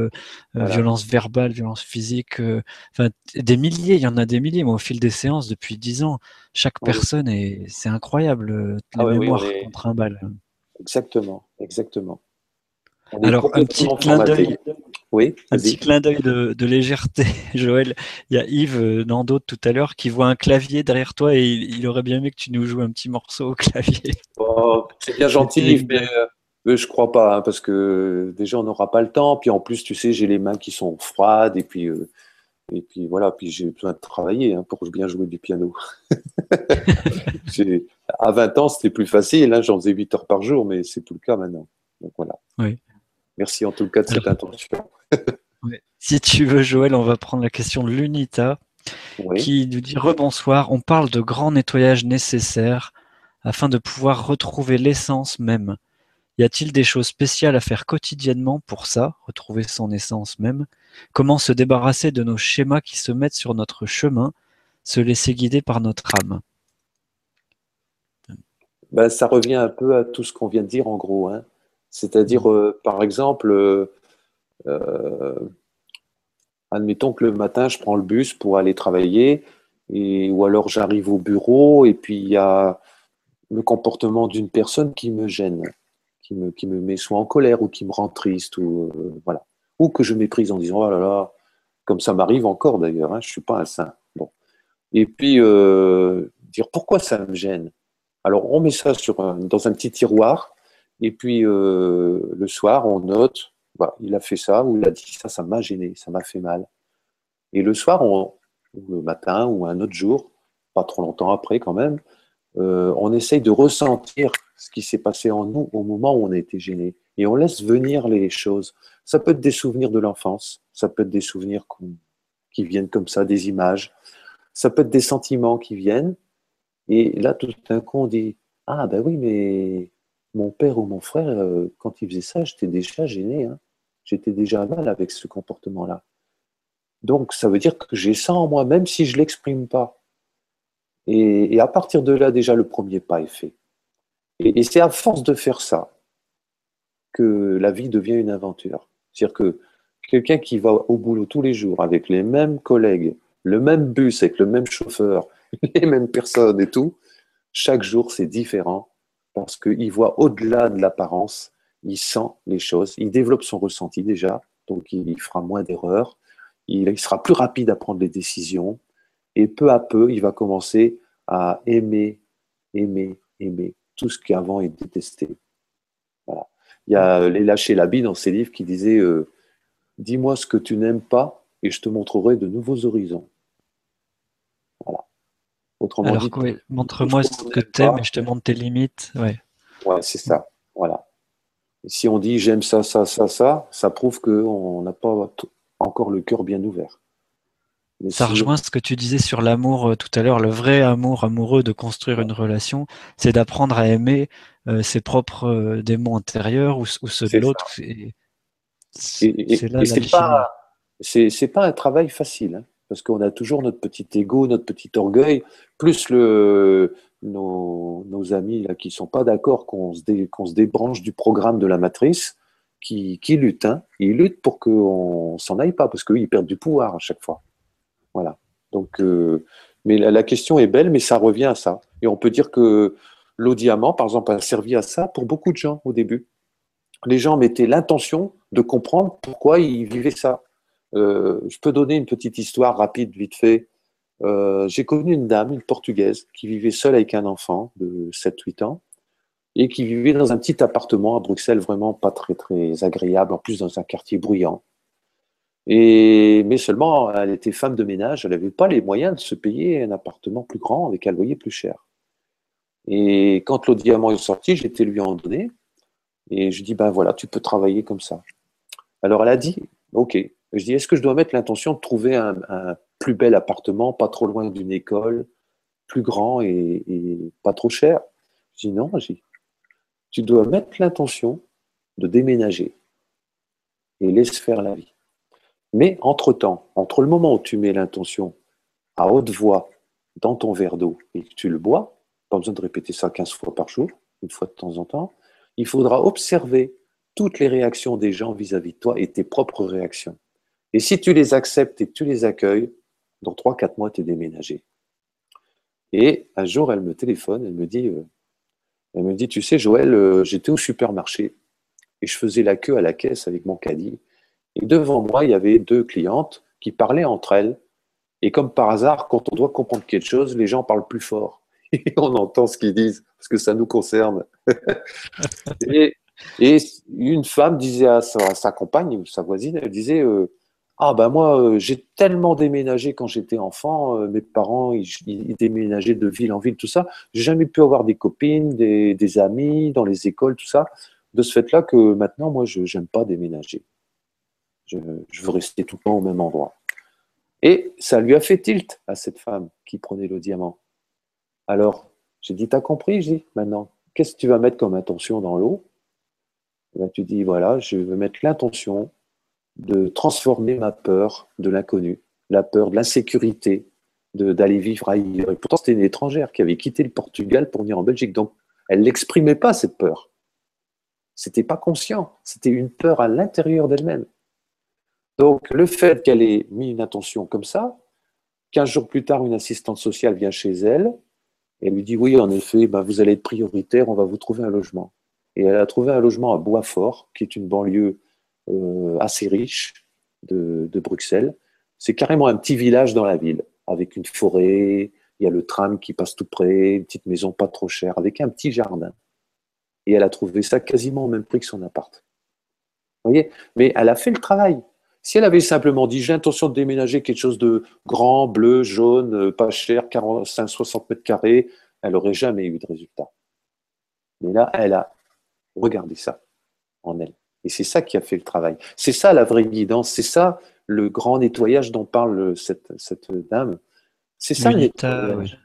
violence verbale, violence physique, enfin, des milliers, il y en a des milliers, mais au fil des séances, depuis dix ans, chaque personne, est, c'est incroyable, les ah mémoires qu'on trimballe. Exactement, exactement. Alors, un petit clin d'œil. Oui, un petit clin d'œil de, légèreté, (laughs) Joël. Il y a Yves euh, Nando tout à l'heure qui voit un clavier derrière toi et il, aurait bien aimé que tu nous joues un petit morceau au clavier. (laughs) Oh, c'est bien gentil, mais euh, je crois pas, hein, parce que déjà on n'aura pas le temps. Puis en plus, tu sais, j'ai les mains qui sont froides et puis euh, et puis voilà, puis j'ai besoin de travailler hein, pour bien jouer du piano. (laughs) à 20 ans, c'était plus facile, hein, j'en faisais 8 heures par jour, mais c'est tout le cas maintenant. Donc voilà. Oui. Merci en tout cas de cette intention. Si tu veux, Joël, on va prendre la question de l'UNITA qui nous dit Rebonsoir, on parle de grand nettoyage nécessaire afin de pouvoir retrouver l'essence même. Y a-t-il des choses spéciales à faire quotidiennement pour ça, retrouver son essence même? Comment se débarrasser de nos schémas qui se mettent sur notre chemin, se laisser guider par notre âme? Ben, Ça revient un peu à tout ce qu'on vient de dire en gros. Hein. C'est-à-dire, euh, par exemple, euh, admettons que le matin, je prends le bus pour aller travailler, ou alors j'arrive au bureau, et puis il y a le comportement d'une personne qui me gêne, qui me, met soit en colère ou qui me rend triste, ou, voilà. ou que je méprise en disant, oh là là, comme ça m'arrive encore d'ailleurs, hein, je ne suis pas un saint. Bon. Et puis, dire pourquoi ça me gêne? Alors, on met ça dans un petit tiroir, et puis euh, le soir, on note, bah, il a fait ça ou il a dit ça, ça m'a gêné, ça m'a fait mal. Et le soir, ou le matin ou un autre jour, pas trop longtemps après quand même, euh, on essaye de ressentir ce qui s'est passé en nous au moment où on a été gêné. Et on laisse venir les choses. Ça peut être des souvenirs de l'enfance, ça peut être des souvenirs qui viennent comme ça, des images, ça peut être des sentiments qui viennent. Et là, tout d'un coup, on dit Ah, ben oui, mais mon père ou mon frère, euh, quand il faisait ça, j'étais déjà gêné. Hein. J'étais déjà mal avec ce comportement-là. Donc, ça veut dire que j'ai ça en moi, même si je ne l'exprime pas. Et, à partir de là, déjà, le premier pas est fait. Et, c'est à force de faire ça que la vie devient une aventure. C'est-à-dire que quelqu'un qui va au boulot tous les jours avec les mêmes collègues, le même bus avec le même chauffeur, (laughs) les mêmes personnes et tout, chaque jour c'est différent parce qu'il voit au-delà de l'apparence, il sent les choses, il développe son ressenti déjà, donc il fera moins d'erreurs, il, sera plus rapide à prendre les décisions, et peu à peu, il va commencer à aimer, aimer, aimer tout ce qui avant est détesté. Il y a les lâcher l'habit dans ses livres qui disait euh, Dis-moi ce que tu n'aimes pas et je te montrerai de nouveaux horizons. Voilà. Autrement dit, montre-moi ce que tu aimes et je te montre tes limites. Ouais, ouais c'est ça. Voilà. Si on dit j'aime ça, ça, ça, ça, ça prouve qu'on n'a pas encore le cœur bien ouvert. ça rejoint ce que tu disais sur l'amour euh, tout à l'heure, le vrai amour amoureux de construire une relation, c'est d'apprendre à aimer euh, ses propres euh, démons intérieurs ou, ceux de l'autre. C'est pas, c'est pas un travail facile, hein, parce qu'on a toujours notre petit ego, notre petit orgueil, plus le, nos, amis qui sont pas d'accord qu'on se, débranche du programme de la matrice, qui, luttent. Hein. Ils luttent pour qu'on s'en aille pas, parce qu'eux, ils perdent du pouvoir à chaque fois. Voilà. Donc, euh, mais la, question est belle, mais ça revient à ça. Et on peut dire que l'eau diamant, par exemple, a servi à ça pour beaucoup de gens au début. Les gens mettaient l'intention de comprendre pourquoi ils vivaient ça. Euh, je peux donner une petite histoire rapide, vite fait. Euh, j'ai connu une dame, une portugaise, qui vivait seule avec un enfant de 7-8 ans et qui vivait dans un petit appartement à Bruxelles, vraiment pas très très agréable, en plus dans un quartier bruyant. Et, mais seulement, elle était femme de ménage, elle n'avait pas les moyens de se payer un appartement plus grand avec un loyer plus cher. Et quand l'eau diamant est sorti, j'étais lui en donné. Et je dis, ben voilà, tu peux travailler comme ça. Alors elle a dit, ok. Je dis, est-ce que je dois mettre l'intention de trouver un, plus bel appartement, pas trop loin d'une école, plus grand et, pas trop cher Je dis, non, tu dois mettre l'intention de déménager et laisse faire la vie. Mais entre-temps, entre le moment où tu mets l'intention à haute voix dans ton verre d'eau et que tu le bois, pas besoin de répéter ça 15 fois par jour, une fois de temps en temps. Il faudra observer toutes les réactions des gens vis-à-vis de toi et tes propres réactions. Et si tu les acceptes et que tu les accueilles, dans 3-4 mois, tu es déménagé. Et un jour, elle me téléphone, elle me dit, euh, elle me dit, tu sais, Joël, euh, j'étais au supermarché et je faisais la queue à la caisse avec mon caddie. Et devant moi, il y avait deux clientes qui parlaient entre elles. Et comme par hasard, quand on doit comprendre quelque chose, les gens parlent plus fort. (laughs) et on entend ce qu'ils disent, parce que ça nous concerne. (laughs) et, une femme disait à sa, compagne ou sa voisine, elle disait euh, Ah ben moi, euh, j'ai tellement déménagé quand j'étais enfant, euh, mes parents, ils, déménageaient de ville en ville, tout ça. J'ai jamais pu avoir des copines, des, amis dans les écoles, tout ça. De ce fait-là que maintenant, moi, je n'aime pas déménager. Je, je veux rester tout le temps au même endroit. Et ça lui a fait tilt à cette femme qui prenait le diamant. Alors, j'ai dit, t'as compris J'ai dit, maintenant, qu'est-ce que tu vas mettre comme intention dans l'eau? Ben, Tu dis, voilà, je vais mettre l'intention de transformer ma peur de l'inconnu, la peur de l'insécurité, d'aller vivre ailleurs. Et pourtant, c'était une étrangère qui avait quitté le Portugal pour venir en Belgique. Donc, elle n'exprimait pas cette peur. C'était pas conscient. C'était une peur à l'intérieur d'elle-même. Donc, le fait qu'elle ait mis une intention comme ça, 15 jours plus tard, une assistante sociale vient chez elle, et elle lui dit Oui, en effet, ben, vous allez être prioritaire, on va vous trouver un logement. Et elle a trouvé un logement à Boisfort, qui est une banlieue assez riche de, Bruxelles. C'est carrément un petit village dans la ville, avec une forêt, il y a le tram qui passe tout près, une petite maison pas trop chère, avec un petit jardin. Et elle a trouvé ça quasiment au même prix que son appart. Vous voyez? Mais elle a fait le travail. Si elle avait simplement dit j'ai l'intention de déménager quelque chose de grand, bleu, jaune, euh, pas cher, 45, 60 mètres carrés, elle n'aurait jamais eu de résultat. Mais là, elle a regardé ça en elle. Et c'est ça qui a fait le travail. C'est ça la vraie guidance, c'est ça le grand nettoyage dont parle cette, dame. C'est ça le nettoyage.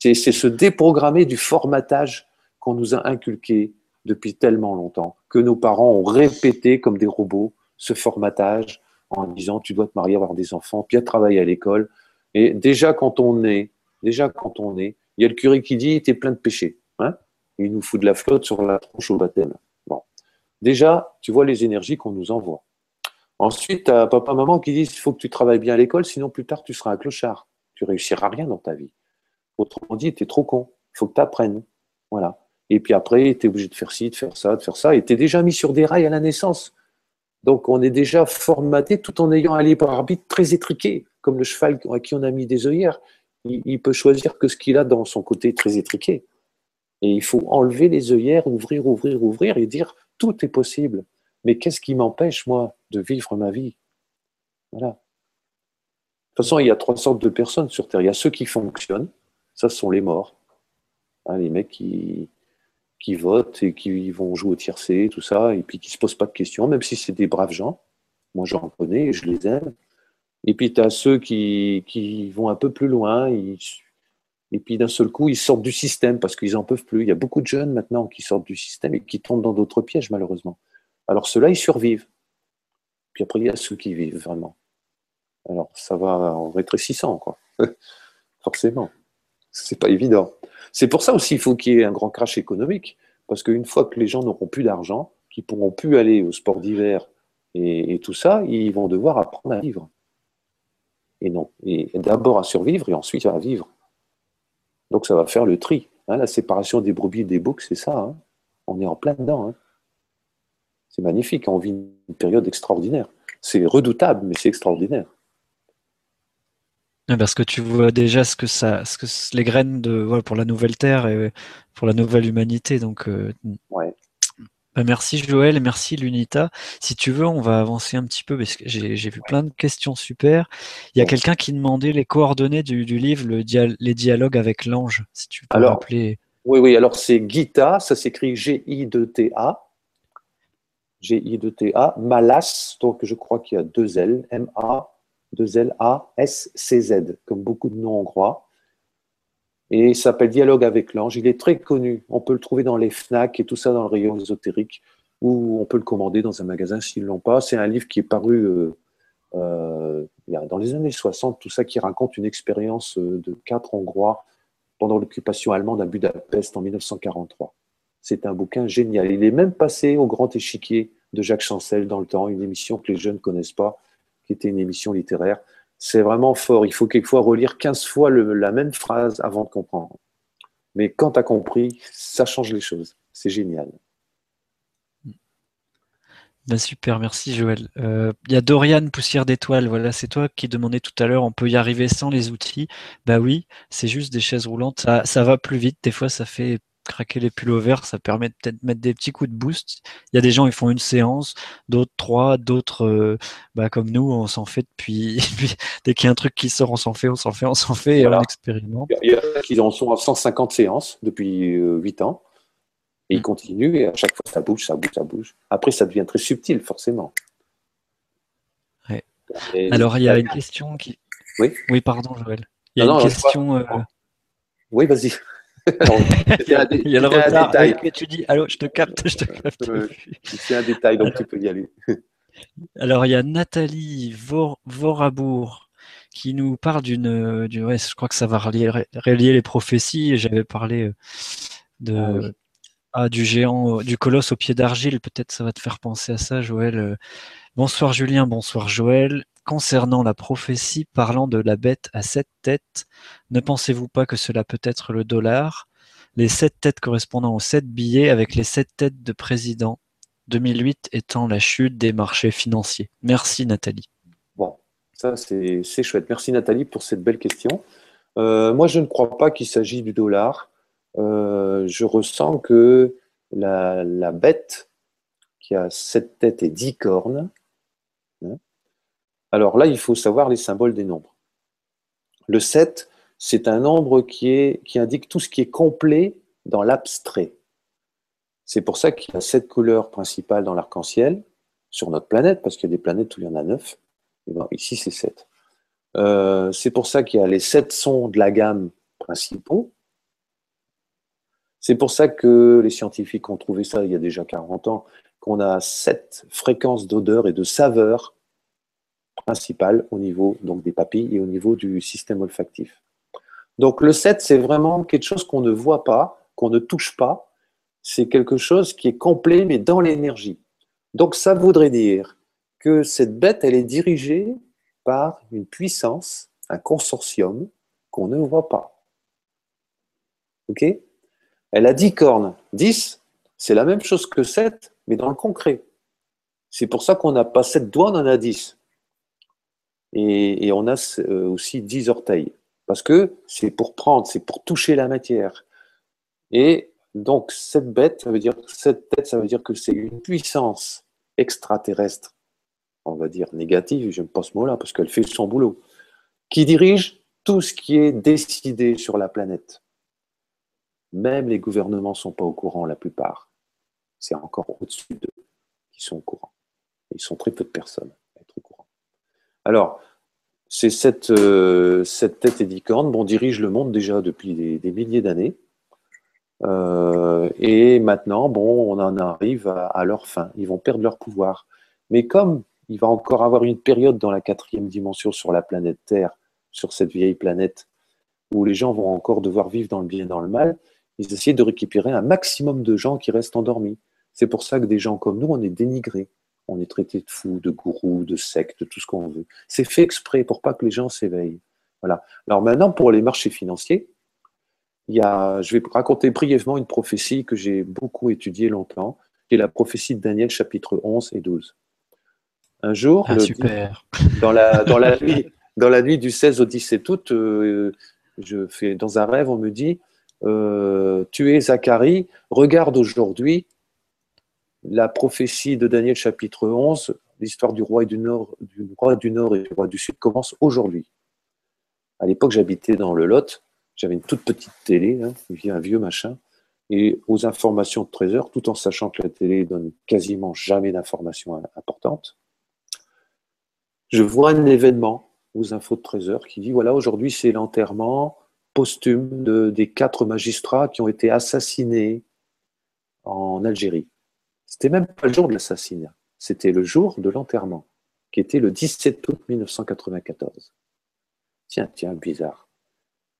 C'est se déprogrammer du formatage qu'on nous a inculqué depuis tellement longtemps, que nos parents ont répété comme des robots ce formatage, en disant tu dois te marier, avoir des enfants, bien travailler à l'école. Et déjà quand on est, déjà quand on est, il y a le curé qui dit tu es plein de péchés. Hein il nous fout de la flotte sur la tronche au baptême. Déjà, tu vois les énergies qu'on nous envoie. Ensuite, tu as papa, maman qui disent il faut que tu travailles bien à l'école, sinon plus tard tu seras un clochard. Tu réussiras rien dans ta vie. Autrement dit, tu es trop con. Il faut que tu apprennes. Voilà. Et puis après, tu es obligé de faire ci, de faire ça, de faire ça. Et tu es déjà mis sur des rails à la naissance. Donc on est déjà formaté tout en ayant un libre arbitre très étriqué, comme le cheval à qui on a mis des œillères. il, il peut choisir que ce qu'il a dans son côté très étriqué. Et il faut enlever les œillères, ouvrir, ouvrir, ouvrir et dire tout est possible. Mais qu'est-ce qui m'empêche, moi, de vivre ma vie? Voilà. De toute façon, il y a trois sortes de personnes sur Terre. Il y a ceux qui fonctionnent, ça sont les morts. Hein, les mecs qui, qui votent et qui vont jouer au tiercé, tout ça, et puis qui ne se posent pas de questions, même si c'est des braves gens. Moi, j'en connais et je les aime. Et puis, tu as ceux qui, qui, vont un peu plus loin, et puis d'un seul coup, ils sortent du système parce qu'ils n'en peuvent plus. Il y a beaucoup de jeunes maintenant qui sortent du système et qui tombent dans d'autres pièges, malheureusement. Alors ceux-là, ils survivent. Puis après, il y a ceux qui vivent vraiment. Alors ça va en rétrécissant, quoi. (laughs) Forcément. C'est pas évident. C'est pour ça aussi qu'il faut qu'il y ait un grand crash économique. Parce qu'une fois que les gens n'auront plus d'argent, qu'ils pourront plus aller au sport d'hiver et, et, tout ça, ils vont devoir apprendre à vivre. Et non. Et d'abord à survivre et ensuite à vivre. Donc ça va faire le tri. Hein, la séparation des brebis et des boucs, c'est ça. Hein. On est en plein dedans. Hein. C'est magnifique. On vit une période extraordinaire. C'est redoutable, mais c'est extraordinaire. Parce que tu vois déjà ce que ça, ce que les graines de pour la nouvelle terre et pour la nouvelle humanité. Donc, euh, ouais. Bah, merci Joël merci Lunita. Si tu veux, on va avancer un petit peu parce que j'ai vu plein de questions super. Il y a quelqu'un qui demandait les coordonnées du, livre, Les dialogues avec l'ange, si tu peux alors, rappeler. Oui, oui, alors c'est Gita, ça s'écrit G-I-D-T-A. G-I-D-T-A, Malas, donc je crois qu'il y a deux L, M-A, deux L-A-S-C-Z, comme beaucoup de noms hongrois et il s'appelle Dialogue avec l'ange. Il est très connu. On peut le trouver dans les FNAC et tout ça dans le rayon ésotérique, ou on peut le commander dans un magasin s'ils ne l'ont pas. C'est un livre qui est paru euh, euh, dans les années 60, tout ça qui raconte une expérience euh, de quatre Hongrois pendant l'occupation allemande à Budapest en 1943. C'est un bouquin génial. Il est même passé au Grand Échiquier de Jacques Chancel dans le temps, une émission que les jeunes ne connaissent pas, qui était une émission littéraire c'est vraiment fort. Il faut quelquefois relire 15 fois la même phrase avant de comprendre. Mais quand tu as compris, ça change les choses. C'est génial. Ben super, merci Joël. Il euh, y a Dorian Poussière d'étoiles, voilà, c'est toi qui demandais tout à l'heure, on peut y arriver sans les outils. Bah oui, c'est juste des chaises roulantes, ça va plus vite, des fois ça fait craquer les pullovers, ça permet peut-être de mettre des petits coups de boost. Il y a des gens, ils font une séance, d'autres trois, d'autres, euh, bah, comme nous, on s'en fait depuis, (laughs) dès qu'il y a un truc qui sort, on s'en fait, on s'en fait, on s'en fait, et on expérimente. Il y a qui en sont à 150 séances depuis 8 euh, ans, et ils mm. continuent, et à chaque fois, ça bouge, ça bouge, ça bouge. Après, ça devient très subtil, forcément. Alors, il y a une question qui... Oui, oui pardon, Joël. Il y a une question... Euh, oui, vas-y (laughs) il y a le retard. tu dis, allô, je te capte, je te capte. C'est un détail, donc tu peux y aller. (laughs) Alors, il y a Nathalie Vorabour qui nous parle d'une. Ouais, je crois que ça va relier, relier les prophéties. J'avais parlé euh, de. Ah, ah, du géant, du colosse au pied d'argile, peut-être ça va te faire penser à ça, Joël. Bonsoir Julien, bonsoir Joël concernant la prophétie parlant de la bête à sept têtes, ne pensez-vous pas que cela peut être le dollar? Les sept têtes correspondant aux sept billets avec les sept têtes de président, 2008 étant la chute des marchés financiers. Merci Nathalie. Bon, ça c'est chouette. Merci Nathalie pour cette belle question. Euh, moi je ne crois pas qu'il s'agit du dollar. Euh, je ressens que la, bête qui a sept têtes et dix cornes, hein, alors là, il faut savoir les symboles des nombres. Le 7, c'est un nombre qui, indique tout ce qui est complet dans l'abstrait. C'est pour ça qu'il y a sept couleurs principales dans l'arc-en-ciel sur notre planète, parce qu'il y a des planètes où il y en a neuf. ici, c'est 7. Euh, c'est pour ça qu'il y a les sept sons de la gamme principaux. C'est pour ça que les scientifiques ont trouvé ça il y a déjà 40 ans, qu'on a sept fréquences d'odeur et de saveur principal au niveau donc, des papilles et au niveau du système olfactif. Donc le 7, c'est vraiment quelque chose qu'on ne voit pas, qu'on ne touche pas. C'est quelque chose qui est complet, mais dans l'énergie. Donc ça voudrait dire que cette bête, elle est dirigée par une puissance, un consortium qu'on ne voit pas. OK? Elle a 10 cornes. 10, c'est la même chose que 7, mais dans le concret. C'est pour ça qu'on n'a pas 7 doigts, on en a 10 et, on a euh, aussi 10 orteils. Parce que c'est pour prendre, c'est pour toucher la matière. Et donc, cette bête, ça veut dire, cette tête, ça veut dire que c'est une puissance extraterrestre, on va dire négative, j'aime pas ce mot-là, parce qu'elle fait son boulot, qui dirige tout ce qui est décidé sur la planète. Même les gouvernements ne sont pas au courant, la plupart. C'est encore au-dessus d'eux qui sont au courant. Ils sont très peu de personnes à être au courant. Alors, c'est cette, euh, tête bon, dirige le monde déjà depuis des, milliers d'années. Euh, et maintenant, bon, on en arrive à, leur fin. Ils vont perdre leur pouvoir. Mais comme il va encore avoir une période dans la quatrième dimension sur la planète Terre, sur cette vieille planète, où les gens vont encore devoir vivre dans le bien et dans le mal, ils essaient de récupérer un maximum de gens qui restent endormis. C'est pour ça que des gens comme nous, on est dénigrés. On est traité de fous, de gourous, de sectes, de tout ce qu'on veut. C'est fait exprès pour pas que les gens s'éveillent. Voilà. Alors maintenant, pour les marchés financiers, il y a, je vais raconter brièvement une prophétie que j'ai beaucoup étudiée longtemps, qui est la prophétie de Daniel chapitre 11 et 12. Un jour, ah, super. (laughs) dans, la, dans, la nuit, dans la nuit du 16 au 17 août, euh, je fais, dans un rêve, on me dit, euh, tu es Zacharie, regarde aujourd'hui la prophétie de Daniel chapitre 11, l'histoire du roi du Nord, du roi du Nord et du roi du Sud commence aujourd'hui. À l'époque, j'habitais dans le Lot, j'avais une toute petite télé, hein, un vieux machin, et aux informations de 13 heures, tout en sachant que la télé donne quasiment jamais d'informations importantes, je vois un événement aux infos de 13 heures qui dit voilà, aujourd'hui c'est l'enterrement posthume de, des quatre magistrats qui ont été assassinés en Algérie. C'était même pas le jour de l'assassinat, c'était le jour de l'enterrement, qui était le 17 août 1994. Tiens, tiens, bizarre.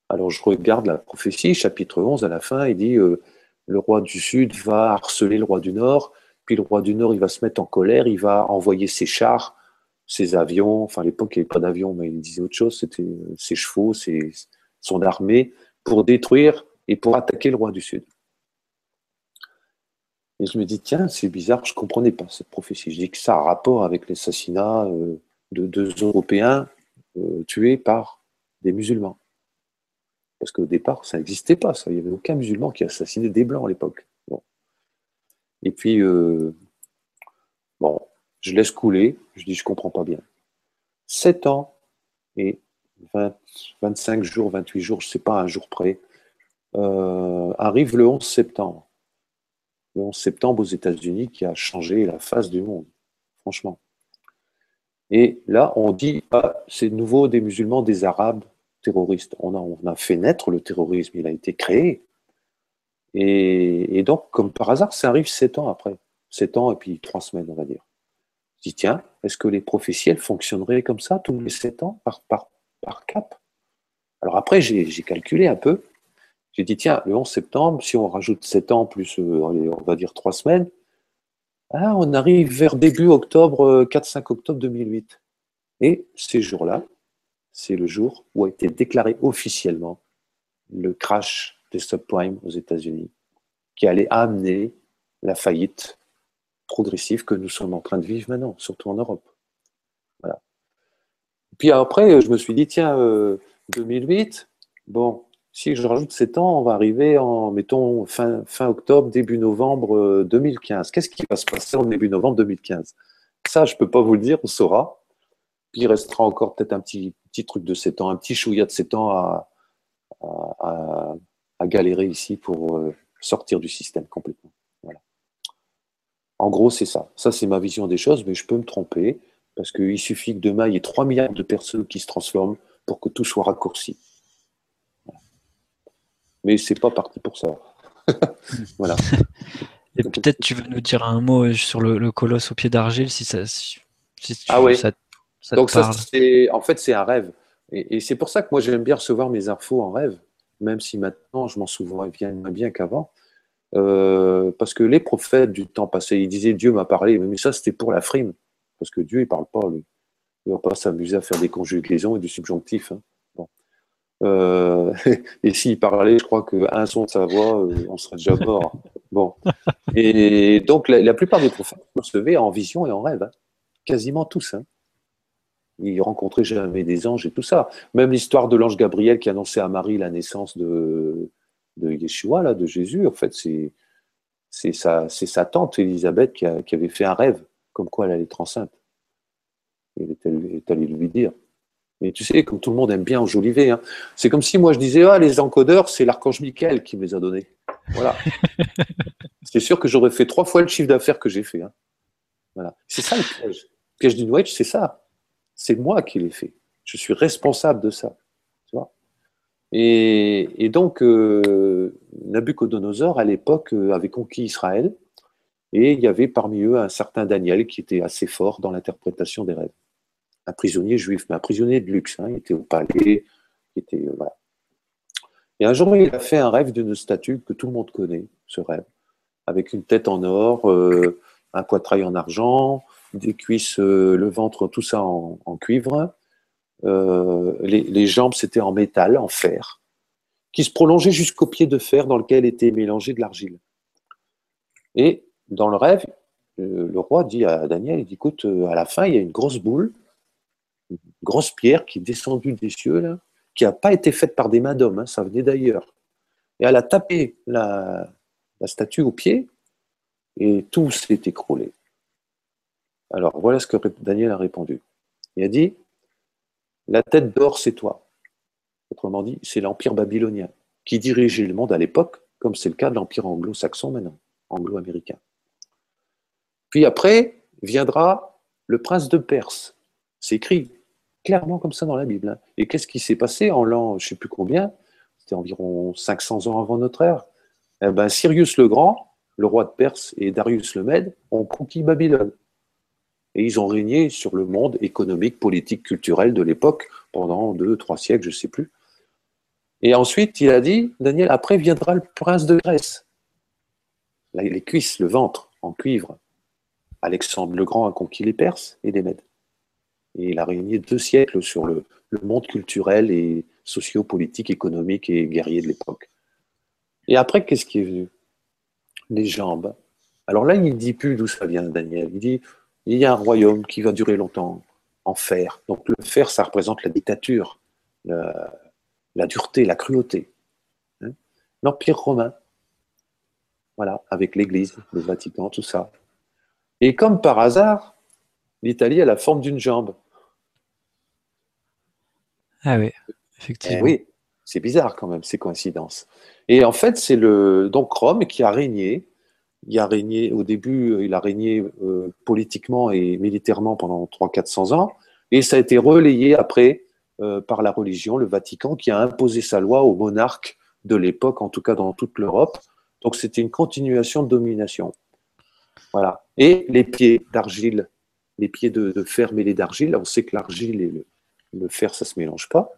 Alors je regarde la prophétie, chapitre 11, à la fin, il dit euh, le roi du Sud va harceler le roi du Nord, puis le roi du Nord, il va se mettre en colère, il va envoyer ses chars, ses avions, enfin à l'époque il n'y avait pas d'avion, mais il disait autre chose, c'était euh, ses chevaux, son armée, pour détruire et pour attaquer le roi du Sud. Et je me dis, tiens, c'est bizarre, je ne comprenais pas cette prophétie. Je dis que ça a rapport avec l'assassinat euh, de deux Européens euh, tués par des musulmans. Parce qu'au départ, ça n'existait pas, ça. Il n'y avait aucun musulman qui assassinait des blancs à l'époque. Et puis, euh, bon, je laisse couler, je dis, je ne comprends pas bien. Sept ans et 25 jours, 28 jours, je ne sais pas, un jour près, arrive le 11 septembre le 11 septembre aux États-Unis qui a changé la face du monde, franchement. Et là, on dit, ah, c'est nouveau des musulmans, des arabes terroristes. On a, on a fait naître le terrorisme, il a été créé. Et, donc, comme par hasard, ça arrive sept ans après. Sept ans et puis trois semaines, on va dire. Je dis, tiens, est-ce que les prophéties, fonctionneraient comme ça, tous les sept ans, par, par, par cap? Alors après, j'ai calculé un peu. J'ai dit, tiens, le 11 septembre, si on rajoute 7 ans plus, euh, on va dire 3 semaines, ah, on arrive vers début octobre, 4-5 euh, octobre 2008. Et ces jours-là, c'est le jour où a été déclaré officiellement le crash des subprimes aux États-Unis, qui allait amener la faillite progressive que nous sommes en train de vivre maintenant, surtout en Europe. Voilà. Puis après, je me suis dit, tiens, 2008, euh, bon, si je rajoute 7 ans, on va arriver en, mettons, fin, octobre, début novembre 2015. Euh, Qu'est-ce qui va se passer en début novembre 2015 Ça, je ne peux pas vous le dire, on saura. Puis il restera encore peut-être un petit, petit truc de 7 ans, un petit chouïa de 7 ans à, à, galérer ici pour euh, sortir du système complètement. Voilà. En gros, c'est ça. Ça, c'est ma vision des choses, mais je peux me tromper parce qu'il suffit que demain, il y ait 3 milliards de personnes qui se transforment pour que tout soit raccourci mais c'est pas parti pour ça. (laughs) voilà. Et peut-être tu veux nous dire un mot sur le, colosse au pied d'argile, si ça. Si, ah oui. Donc ça, c'est en fait c'est un rêve, et, c'est pour ça que moi j'aime bien recevoir mes infos en rêve, même si maintenant je m'en souviens bien, bien qu'avant. Euh, parce que les prophètes du temps passé, ils disaient Dieu m'a parlé, mais ça c'était pour la frime, parce que Dieu il parle pas lui. Il va pas s'amuser à faire des conjugaisons et du subjonctif. Hein. Euh, (laughs) et s'il parlait, je crois qu'un son de sa voix, euh, on serait déjà mort. Et donc, la, plupart des prophètes recevaient en vision et en rêve. Hein. Quasiment tous. Hein. Il rencontrait jamais des anges et tout ça. Même l'histoire de l'ange Gabriel qui annonçait à Marie la naissance de, Yeshua, de Jésus, en fait, c'est, sa, tante Élisabeth qui, avait fait un rêve, comme quoi elle allait être enceinte. Elle est, allée lui dire. Mais tu sais, comme tout le monde aime bien enjoliver, hein, c'est comme si moi je disais Ah, les encodeurs, c'est l'archange Michael qui me les a donnés. Voilà. (laughs) c'est sûr que j'aurais fait trois fois le chiffre d'affaires que j'ai fait. Hein. Voilà. C'est ça le piège. Le piège du New c'est ça. C'est moi qui l'ai fait. Je suis responsable de ça. Tu vois? Et, donc, euh, Nabucodonosor, à l'époque, euh, avait conquis Israël. Et il y avait parmi eux un certain Daniel qui était assez fort dans l'interprétation des rêves. Un prisonnier juif, mais un prisonnier de luxe. Hein. Il était au palais. Il était, euh. Et un jour, il a fait un rêve d'une statue que tout le monde connaît, ce rêve, avec une tête en or, un poitrail en argent, des cuisses, euh, le ventre, tout ça en, cuivre. Euh, les, jambes, c'était en métal, en fer, qui se prolongeait jusqu'au pied de fer dans lequel était mélangé de l'argile. Et dans le rêve, euh, le, roi dit à Daniel, écoute, à la fin, il y a une grosse boule, grosse pierre qui est descendue des cieux, là, qui n'a pas été faite par des mains d'hommes, hein, ça venait d'ailleurs. Et elle a tapé la, la statue au pied, et tout s'est écroulé. Alors voilà ce que Daniel a répondu. Il a dit, la tête d'or, c'est toi. Autrement dit, c'est l'empire babylonien qui dirigeait le monde à l'époque, comme c'est le cas de l'empire anglo-saxon maintenant, anglo-américain. Puis après viendra le prince de Perse. C'est écrit clairement comme ça dans la Bible. Hein. Et qu'est-ce qui s'est passé en l'an, je ne sais plus combien, c'était environ 500 ans avant notre ère eh ben, Sirius le Grand, le roi de Perse, et Darius le Mède ont conquis Babylone. Et ils ont régné sur le monde économique, politique, culturel de l'époque pendant deux, trois siècles, je ne sais plus. Et ensuite, il a dit, Daniel, après viendra le prince de Grèce. Les cuisses, le ventre en cuivre. Alexandre le Grand a conquis les Perses et les Mèdes. Il a régné deux siècles sur le, le monde culturel et socio-politique, économique et guerrier de l'époque. Et après, qu'est-ce qui est venu? Les jambes. Alors là, il ne dit plus d'où ça vient, Daniel. Il dit il y a un royaume qui va durer longtemps en fer. Donc le fer, ça représente la dictature, la, dureté, la cruauté. Hein? L'Empire romain, voilà, avec l'Église, le Vatican, tout ça. Et comme par hasard, l'Italie a la forme d'une jambe. Ah oui, effectivement. Eh oui, c'est bizarre quand même, ces coïncidences. Et en fait, c'est le donc Rome qui a régné il a régné, au début, il a régné euh, politiquement et militairement pendant 300-400 ans, et ça a été relayé après euh, par la religion, le Vatican, qui a imposé sa loi aux monarques de l'époque, en tout cas dans toute l'Europe. Donc c'était une continuation de domination. Voilà. Et les pieds d'argile, les pieds de, fer mêlés d'argile, on sait que l'argile et le, fer, ça ne se mélange pas.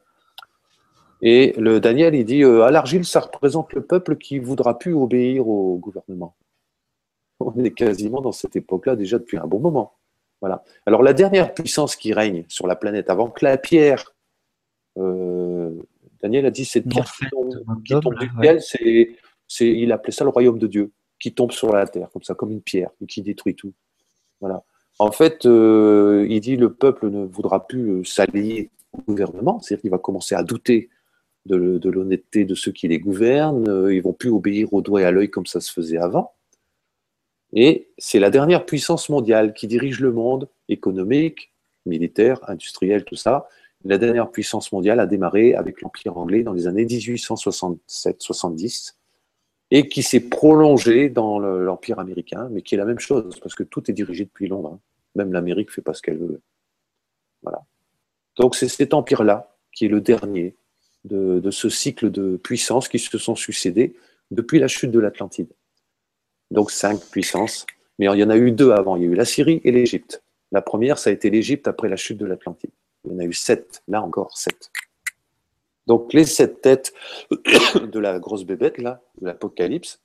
Et le Daniel, il dit, euh, à l'argile, ça représente le peuple qui voudra plus obéir au gouvernement. On est quasiment dans cette époque-là déjà depuis un bon moment. Voilà. Alors la dernière puissance qui règne sur la planète avant que la pierre, euh, Daniel a dit cette pierre qui tombe, du ciel, c'est, il appelait ça le royaume de Dieu, qui tombe sur la terre comme ça, comme une pierre, et qui détruit tout. Voilà. En fait, euh, il dit le peuple ne voudra plus euh, s'allier au gouvernement, c'est-à-dire qu'il va commencer à douter de, l'honnêteté de ceux qui les gouvernent, ils vont plus obéir au doigt et à l'œil comme ça se faisait avant. Et c'est la dernière puissance mondiale qui dirige le monde économique, militaire, industriel, tout ça. La dernière puissance mondiale a démarré avec l'Empire anglais dans les années 1867-70 et qui s'est prolongée dans l'Empire américain, mais qui est la même chose, parce que tout est dirigé depuis Londres. Hein. Même l'Amérique ne fait pas ce qu'elle veut. Voilà. Donc c'est cet empire-là qui est le dernier de, ce cycle de puissances qui se sont succédés depuis la chute de l'Atlantide donc cinq puissances. Mais il y en a eu deux avant. Il y a eu la Syrie et l'Égypte. La première, ça a été l'Égypte après la chute de l'Atlantide. Il y en a eu sept, là encore sept. Donc les sept têtes (coughs) de la grosse bébête, là, de l'Apocalypse,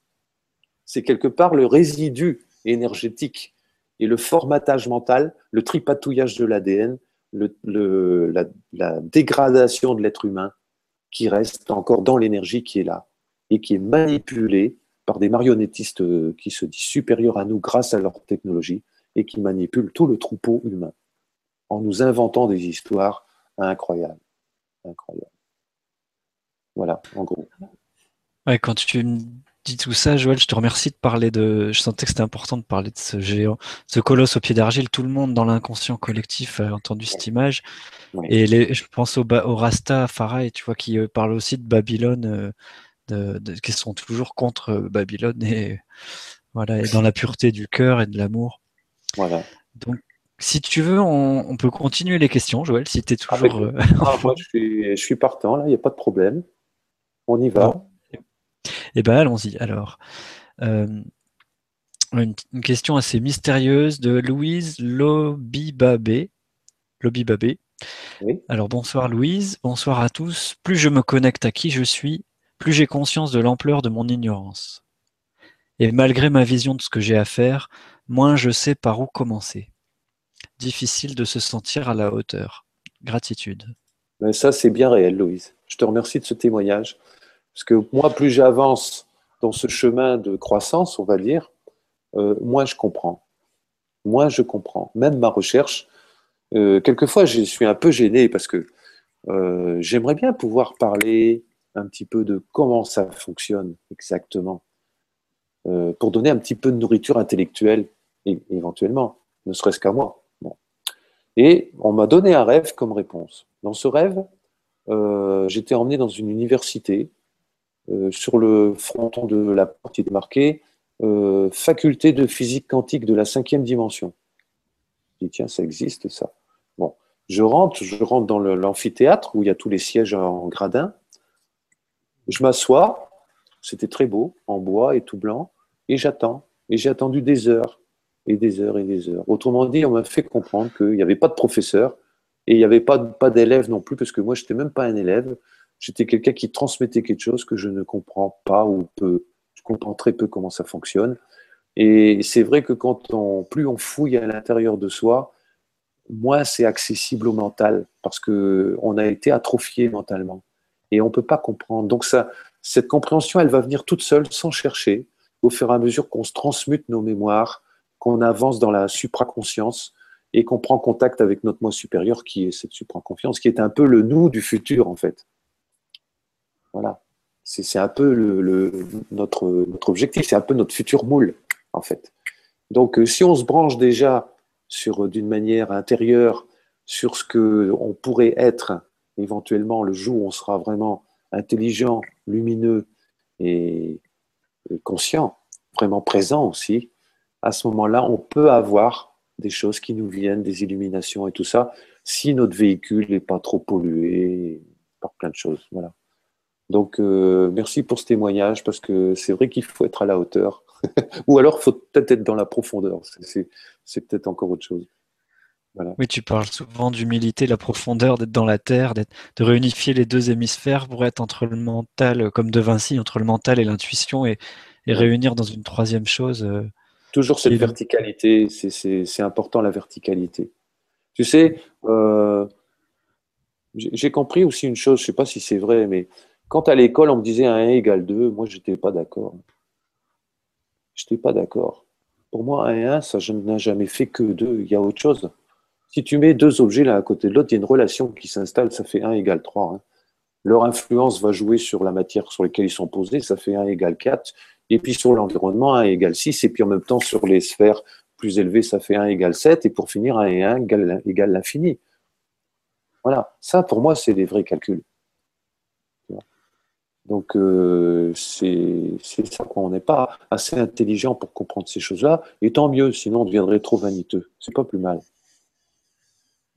c'est quelque part le résidu énergétique et le formatage mental, le tripatouillage de l'ADN, la, dégradation de l'être humain qui reste encore dans l'énergie qui est là et qui est manipulée par des marionnettistes euh, qui se disent supérieurs à nous grâce à leur technologie et qui manipulent tout le troupeau humain. en nous inventant des histoires. Incroyables. Voilà, en gros. Ouais, quand tu me dis tout ça, Joël, je te remercie de parler de. Je sentais que c'était important de parler de ce géant, ce colosse au pied d'argile. Tout le monde dans l'inconscient collectif a entendu cette image. Et les, je pense au, au Rasta Farai, tu vois, qui euh, parle aussi de Babylone, euh, de, qui sont toujours contre euh, Babylone et voilà, et dans la pureté du cœur et de l'amour. Voilà. Donc, si tu veux, on, peut continuer les questions, Joël, si tu es toujours. (laughs) Ah, moi, (laughs) je suis, je suis partant, là, il n'y a pas de problème. On y va. Eh bien, allons-y. Alors, euh, une, question assez mystérieuse de Louise Lobibabé. Lobibabé. Oui. Alors, bonsoir Louise, bonsoir à tous. Plus je me connecte à qui je suis, plus j'ai conscience de l'ampleur de mon ignorance. Et malgré ma vision de ce que j'ai à faire, moins je sais par où commencer. Difficile de se sentir à la hauteur. Gratitude. Mais ça, c'est bien réel, Louise. Je te remercie de ce témoignage. Parce que moi, plus j'avance dans ce chemin de croissance, on va dire, euh, moins je comprends. Moins je comprends. Même ma recherche, euh, quelquefois, je suis un peu gêné parce que euh, j'aimerais bien pouvoir parler un petit peu de comment ça fonctionne exactement, pour donner un petit peu de nourriture intellectuelle, éventuellement, ne serait-ce qu'à moi. Et on m'a donné un rêve comme réponse. Dans ce rêve, j'étais emmené dans une université sur le fronton de la porte, il est marqué euh, faculté de physique quantique de la cinquième dimension. Je dis, tiens, ça existe, ça. Bon, je rentre, je rentre dans l'amphithéâtre où il y a tous les sièges en gradin. Je m'assois, c'était très beau, en bois et tout blanc, et j'attends. Et j'ai attendu des heures, et des heures, et des heures. Autrement dit, on m'a fait comprendre qu'il n'y avait pas de professeur, et il n'y avait pas, pas d'élève non plus, parce que moi, je n'étais même pas un élève. J'étais quelqu'un qui transmettait quelque chose que je ne comprends pas ou peu. Je comprends très peu comment ça fonctionne. Et c'est vrai que quand plus on fouille à l'intérieur de soi, moins c'est accessible au mental parce que on a été atrophié mentalement et on peut pas comprendre. Donc ça, cette compréhension, elle va venir toute seule, sans chercher, au fur et à mesure qu'on se transmute nos mémoires, qu'on avance dans la supraconscience et qu'on prend contact avec notre moi supérieur, qui est cette supraconscience, qui est un peu le nous du futur en fait. Voilà. C'est un peu notre, objectif, c'est un peu notre futur moule, en fait. Donc, euh, si on se branche déjà sur, euh, d'une manière intérieure sur ce qu'on pourrait être éventuellement le jour où on sera vraiment intelligent, lumineux et, conscient, vraiment présent aussi, à ce moment-là, on peut avoir des choses qui nous viennent, des illuminations et tout ça, si notre véhicule n'est pas trop pollué par plein de choses. Voilà. Donc, euh, merci pour ce témoignage, parce que c'est vrai qu'il faut être à la hauteur. (laughs) Ou alors, il faut peut-être être dans la profondeur. C'est peut-être encore autre chose. Oui, tu parles souvent d'humilité, la profondeur, d'être dans la terre, de réunifier les deux hémisphères pour être entre le mental, comme De Vinci, entre le mental et l'intuition, et, réunir dans une troisième chose. Euh, Toujours cette verticalité, c'est important la verticalité. Tu sais, euh, j'ai compris aussi une chose, je ne sais pas si c'est vrai, mais quand à l'école, on me disait 1 égale 2, moi, je n'étais pas d'accord. Je n'étais pas d'accord. Pour moi, 1 et 1, ça n'a jamais fait que 2. Il y a autre chose. Si tu mets deux objets l'un à côté de l'autre, il y a une relation qui s'installe, ça fait 1 égale 3. Hein. Leur influence va jouer sur la matière sur laquelle ils sont posés, ça fait 1 égale 4. Et puis sur l'environnement, 1 égale 6. Et puis en même temps, sur les sphères plus élevées, ça fait 1 égale 7. Et pour finir, 1 et 1 égale l'infini. Voilà. Ça, pour moi, c'est des vrais calculs. Donc, euh, c'est ça qu'on n'est pas assez intelligent pour comprendre ces choses-là. Et tant mieux, sinon on deviendrait trop vaniteux. C'est pas plus mal.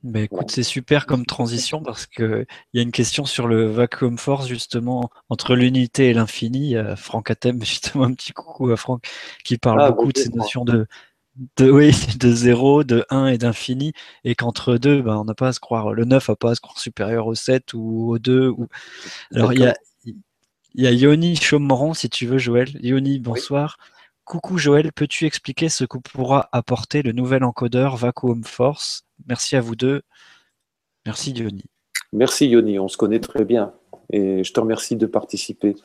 Ben écoute, c'est super comme transition parce qu'il y a une question sur le vacuum force, justement, entre l'unité et l'infini. Franck Atem, (laughs) justement, un petit coucou à Franck, qui parle ah, beaucoup de ces notions de, de, (laughs) oui, de zéro, de 1 et d'infini, et qu'entre deux, ben, on n'a pas à se croire, le 9 n'a pas à se croire supérieur au 7 ou au 2. Ou... Alors, il y a, il y a Yoni Chomoron, si tu veux, Joël. Yoni, bonsoir. Coucou Joël, peux-tu expliquer ce que pourra apporter le nouvel encodeur Vacuum Force? Merci à vous deux. Merci Yoni. Merci Yoni, on se connaît très bien et je te remercie de participer.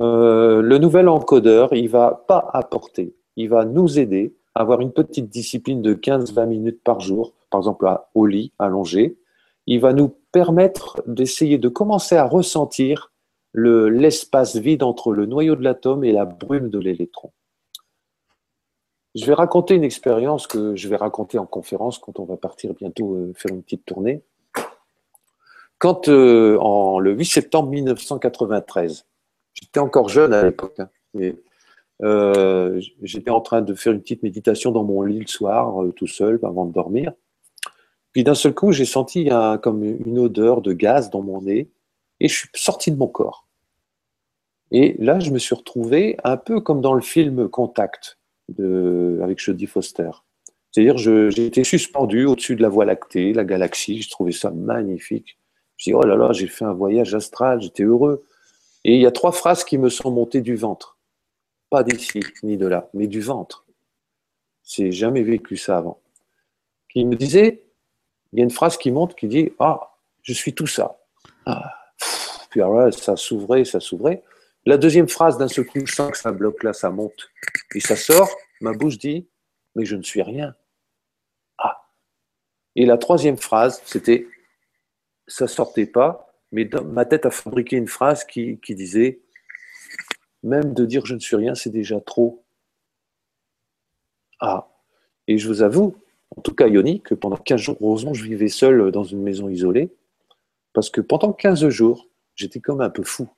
Euh, le nouvel encodeur, il va pas apporter, il va nous aider à avoir une petite discipline de 15-20 minutes par jour par exemple au lit, allongé, il va nous permettre d'essayer de commencer à ressentir l'espace vide entre le noyau de l'atome et la brume de l'électron. Je vais raconter une expérience que je vais raconter en conférence quand on va partir bientôt euh, faire une petite tournée. Quand, euh, en, le 8 septembre 1993, j'étais encore jeune à l'époque, hein, euh, j'étais en train de faire une petite méditation dans mon lit le soir, tout seul, avant de dormir. Puis d'un seul coup, j'ai senti comme une odeur de gaz dans mon nez et je suis sorti de mon corps. Et là, je me suis retrouvé un peu comme dans le film Contact avec Jodie Foster. C'est-à-dire, j'ai été suspendu au-dessus de la Voie lactée, la galaxie. Je trouvais ça magnifique. Je dis, oh là là, j'ai fait un voyage astral, j'étais heureux. Et il y a trois phrases qui me sont montées du ventre. Pas d'ici, ni de là, mais du ventre. J'ai jamais vécu ça avant. Qui me disait, il y a une phrase qui monte qui dit, ah, je suis tout ça. Ah. Puis alors là, ça s'ouvrait, ça s'ouvrait. La deuxième phrase, d'un seul coup, je sens que ça bloque là, ça monte. Et ça sort, ma bouche dit, mais je ne suis rien. Ah. Et la troisième phrase, c'était, ça sortait pas, mais ma tête a fabriqué une phrase qui, qui disait, même de dire je ne suis rien, c'est déjà trop. Ah. Et je vous avoue, en tout cas Yoni, que pendant 15 jours, heureusement, je vivais seul dans une maison isolée, parce que pendant 15 jours, j'étais comme un peu fou.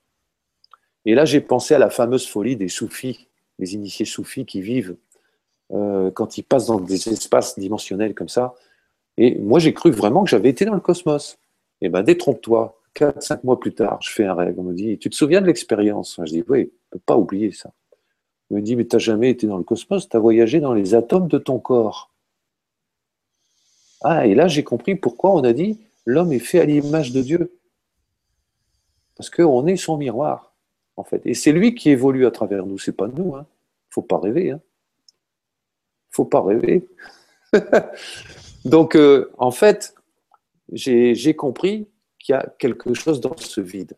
Et là, j'ai pensé à la fameuse folie des soufis, les initiés soufis qui vivent euh, quand ils passent dans des espaces dimensionnels comme ça. Et moi, j'ai cru vraiment que j'avais été dans le cosmos. Et eh bien, détrompe-toi. Quatre, cinq mois plus tard, je fais un rêve. On me dit, tu te souviens de l'expérience? Je dis, oui, ne peux pas oublier ça. On me dit, mais tu n'as jamais été dans le cosmos, tu as voyagé dans les atomes de ton corps. Ah, et là, j'ai compris pourquoi on a dit, l'homme est fait à l'image de Dieu. Parce qu'on est son miroir en fait. Et c'est lui qui évolue à travers nous, c'est pas nous. Hein. Faut pas rêver. Hein. Faut pas rêver. (laughs) Donc, euh, en fait, j'ai compris qu'il y a quelque chose dans ce vide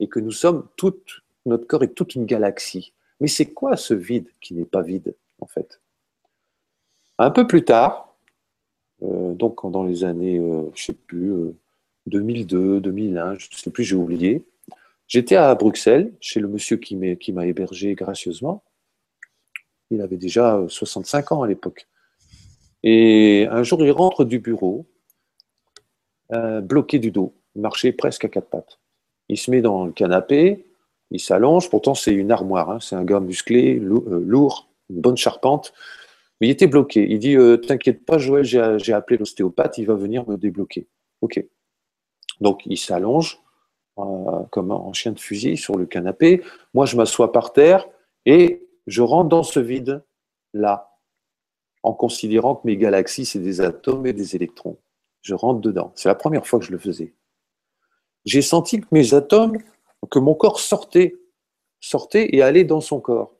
et que nous sommes toute notre corps est toute une galaxie. Mais c'est quoi ce vide qui n'est pas vide, en fait? Un peu plus tard, euh, donc dans les années, euh, je sais plus, 2002, 2001, je ne sais plus, j'ai oublié, J'étais à Bruxelles, chez le monsieur qui m'a hébergé gracieusement. Il avait déjà 65 ans à l'époque. Et un jour, il rentre du bureau, euh, bloqué du dos, il marchait presque à quatre pattes. Il se met dans le canapé, il s'allonge, pourtant c'est une armoire, hein. c'est un gars musclé, euh, lourd, une bonne charpente, mais il était bloqué. Il dit euh, T'inquiète pas, Joël, j'ai appelé l'ostéopathe, il va venir me débloquer. Ok. Donc il s'allonge, euh, comme en chien de fusil sur le canapé. Moi, je m'assois par terre et je rentre dans ce vide-là, en considérant que mes galaxies, c'est des atomes et des électrons. Je rentre dedans. C'est la première fois que je le faisais. J'ai senti que mes atomes, que mon corps sortait, sortait et allait dans son corps.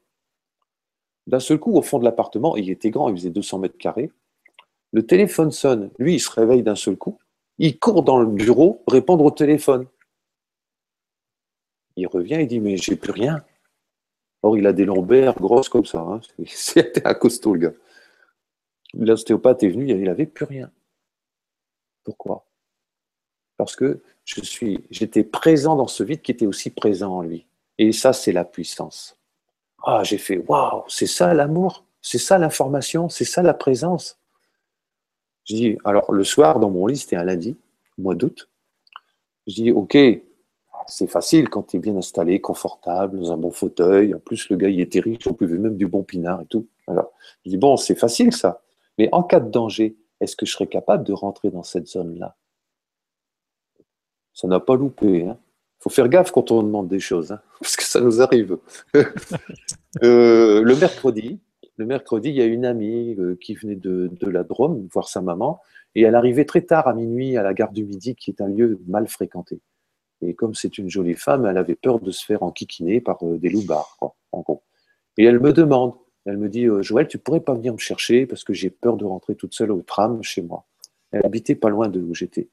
D'un seul coup, au fond de l'appartement, il était grand, il faisait 200 mètres carrés. Le téléphone sonne. Lui, il se réveille d'un seul coup. Il court dans le bureau répondre au téléphone. Il revient, il dit Mais j'ai plus rien. Or, il a des lombaires grosses comme ça. Hein. (laughs) C'était un costaud, le gars. L'ostéopathe est venu, il n'avait plus rien. Pourquoi? Parce que je suis, j'étais présent dans ce vide qui était aussi présent en lui. Et ça, c'est la puissance. Ah, j'ai fait Waouh, c'est ça l'amour, c'est ça l'information, c'est ça la présence? Je dis Alors, le soir, dans mon lit, c'était un lundi, mois d'août. Je dis Ok, c'est facile quand tu es bien installé, confortable, dans un bon fauteuil. En plus, le gars, il était riche, on pouvait même du bon pinard et tout. Alors, je dis, bon, c'est facile ça. Mais en cas de danger, est-ce que je serais capable de rentrer dans cette zone-là? Ça n'a pas loupé. Il hein. faut faire gaffe quand on demande des choses, hein, (laughs) parce que ça nous arrive. (laughs) Euh, le mercredi, le mercredi, il y a une amie euh, qui venait de, de la Drôme voir sa maman, et elle arrivait très tard à minuit à la gare du Midi, qui est un lieu mal fréquenté. Et comme c'est une jolie femme, elle avait peur de se faire enquiquiner par euh, des loupards, en gros. Et elle me demande, elle me dit, euh, Joël, tu pourrais pas venir me chercher parce que j'ai peur de rentrer toute seule au tram chez moi. Elle habitait pas loin de où j'étais.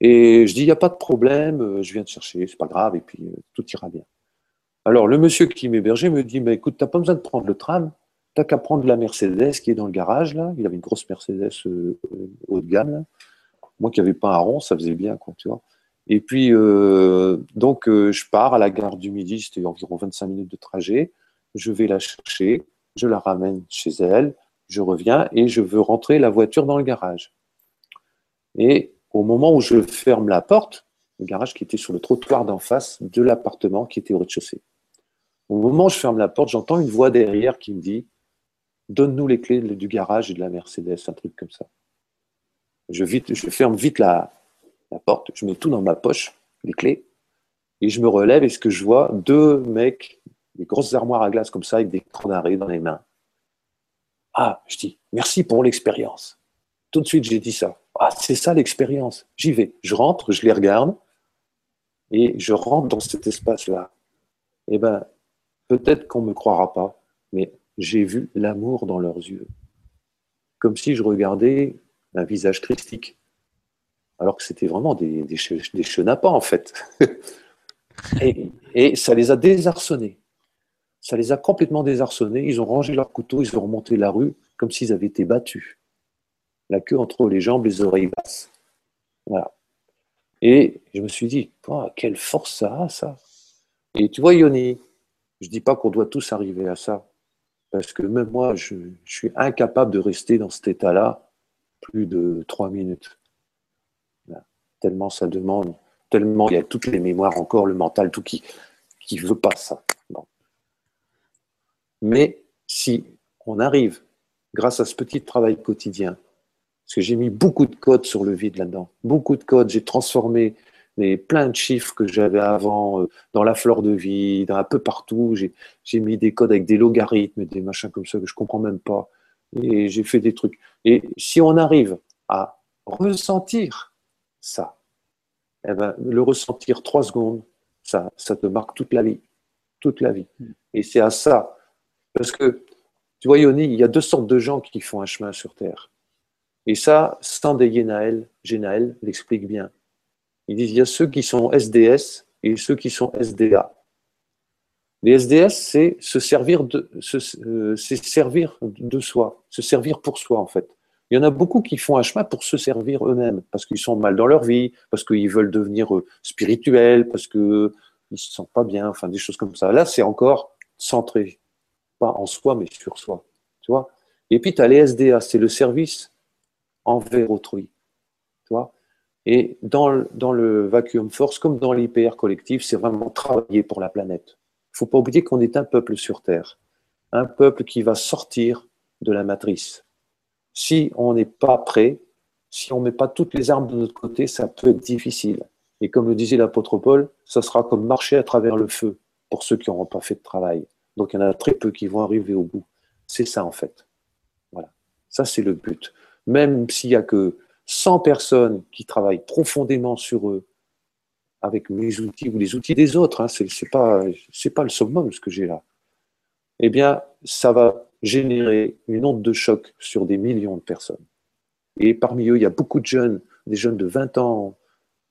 Et je dis, il n'y a pas de problème, euh, je viens te chercher, c'est pas grave, et puis tout ira bien. Alors le monsieur qui m'hébergeait me dit, mais écoute, tu n'as pas besoin de prendre le tram, t'as qu'à prendre la Mercedes qui est dans le garage, là. Il avait une grosse Mercedes haut de gamme, Moi qui n'avais pas un rond, ça faisait bien, quoi, tu vois. Et puis, euh, donc, euh, je pars à la gare du Midi, c'était environ 25 minutes de trajet. Je vais la chercher, je la ramène chez elle, je reviens et je veux rentrer la voiture dans le garage. Et au moment où je ferme la porte, le garage qui était sur le trottoir d'en face de l'appartement qui était au rez-de-chaussée. Au moment où je ferme la porte, j'entends une voix derrière qui me dit Donne-nous les clés du garage et de la Mercedes, un truc comme ça. Je, ferme vite la, la porte, je mets tout dans ma poche, les clés, et je me relève et ce que je vois, deux mecs, des grosses armoires à glace comme ça, avec des crans dans les mains. Ah, je dis, merci pour l'expérience. Tout de suite, j'ai dit ça. Ah, c'est ça l'expérience. J'y vais. Je rentre, je les regarde, et je rentre dans cet espace-là. Eh bien, peut-être qu'on ne me croira pas, mais j'ai vu l'amour dans leurs yeux. Comme si je regardais un visage christique alors que c'était vraiment des, des, chenapans en fait. (laughs) et, ça les a désarçonnés. Ça les a complètement désarçonnés. Ils ont rangé leurs couteaux, ils ont remonté la rue comme s'ils avaient été battus. La queue entre les jambes, les oreilles basses. Voilà. Et je me suis dit, quelle force ça a, ça. Et tu vois, Yoni, je ne dis pas qu'on doit tous arriver à ça. Parce que même moi, je suis incapable de rester dans cet état-là plus de trois minutes tellement ça demande, tellement il y a toutes les mémoires encore, le mental, tout qui ne veut pas ça. Mais si on arrive, grâce à ce petit travail quotidien, parce que j'ai mis beaucoup de codes sur le vide là-dedans, beaucoup de codes, j'ai transformé les, plein de chiffres que j'avais avant euh, dans la fleur de vie, un peu partout, j'ai mis des codes avec des logarithmes, des machins comme ça que je comprends même pas, et j'ai fait des trucs. Et si on arrive à ressentir ça. Eh ben, le ressentir trois secondes, ça, ça te marque toute la vie. Toute la vie. Et c'est à ça. Parce que, tu vois, Yoni, il y a deux sortes de gens qui font un chemin sur Terre. Et ça, Stanley Genaël, Genaël l'explique bien. Il dit il y a ceux qui sont SDS et ceux qui sont SDA. Les SDS, c'est se servir de, euh, servir de soi, se servir pour soi, en fait. Il y en a beaucoup qui font un chemin pour se servir eux-mêmes, parce qu'ils sont mal dans leur vie, parce qu'ils veulent devenir euh, spirituels, parce qu'ils ne se sentent pas bien, enfin des choses comme ça. Là, c'est encore centré, pas en soi, mais sur soi. Tu vois Et puis, tu as les SDA, c'est le service envers autrui. Tu Et dans, dans le vacuum force, comme dans l'IPR collectif, c'est vraiment travailler pour la planète. Il ne faut pas oublier qu'on est un peuple sur Terre, un peuple qui va sortir de la matrice si on n'est pas prêt, si on ne met pas toutes les armes de notre côté, ça peut être difficile. Et comme le disait l'apôtre Paul, ça sera comme marcher à travers le feu pour ceux qui n'auront pas fait de travail. Donc il y en a très peu qui vont arriver au bout. C'est ça en fait. Voilà. Ça c'est le but. Même s'il n'y a que 100 personnes qui travaillent profondément sur eux, avec mes outils ou les outils des autres, hein, ce n'est pas, pas le summum ce que j'ai là, eh bien, ça va générer une onde de choc sur des millions de personnes. Et parmi eux, il y a beaucoup de jeunes, des jeunes de 20 ans,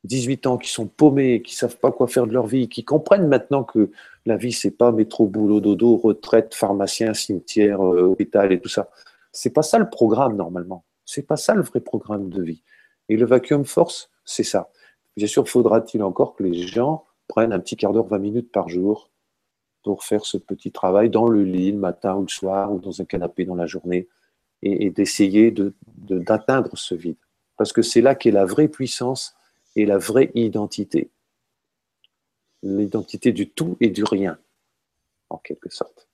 18 ans qui sont paumés, qui savent pas quoi faire de leur vie, qui comprennent maintenant que la vie c'est pas métro, boulot, dodo, retraite, pharmacien, cimetière, euh, hôpital et tout ça. C'est pas ça le programme normalement. C'est pas ça le vrai programme de vie. Et le vacuum force, c'est ça. Bien sûr, faudra-t-il encore que les gens prennent un petit quart d'heure, 20 minutes par jour pour faire ce petit travail dans le lit le matin ou le soir ou dans un canapé dans la journée et, d'essayer d'atteindre ce vide. Parce que c'est là qu'est la vraie puissance et la vraie identité. L'identité du tout et du rien, en quelque sorte.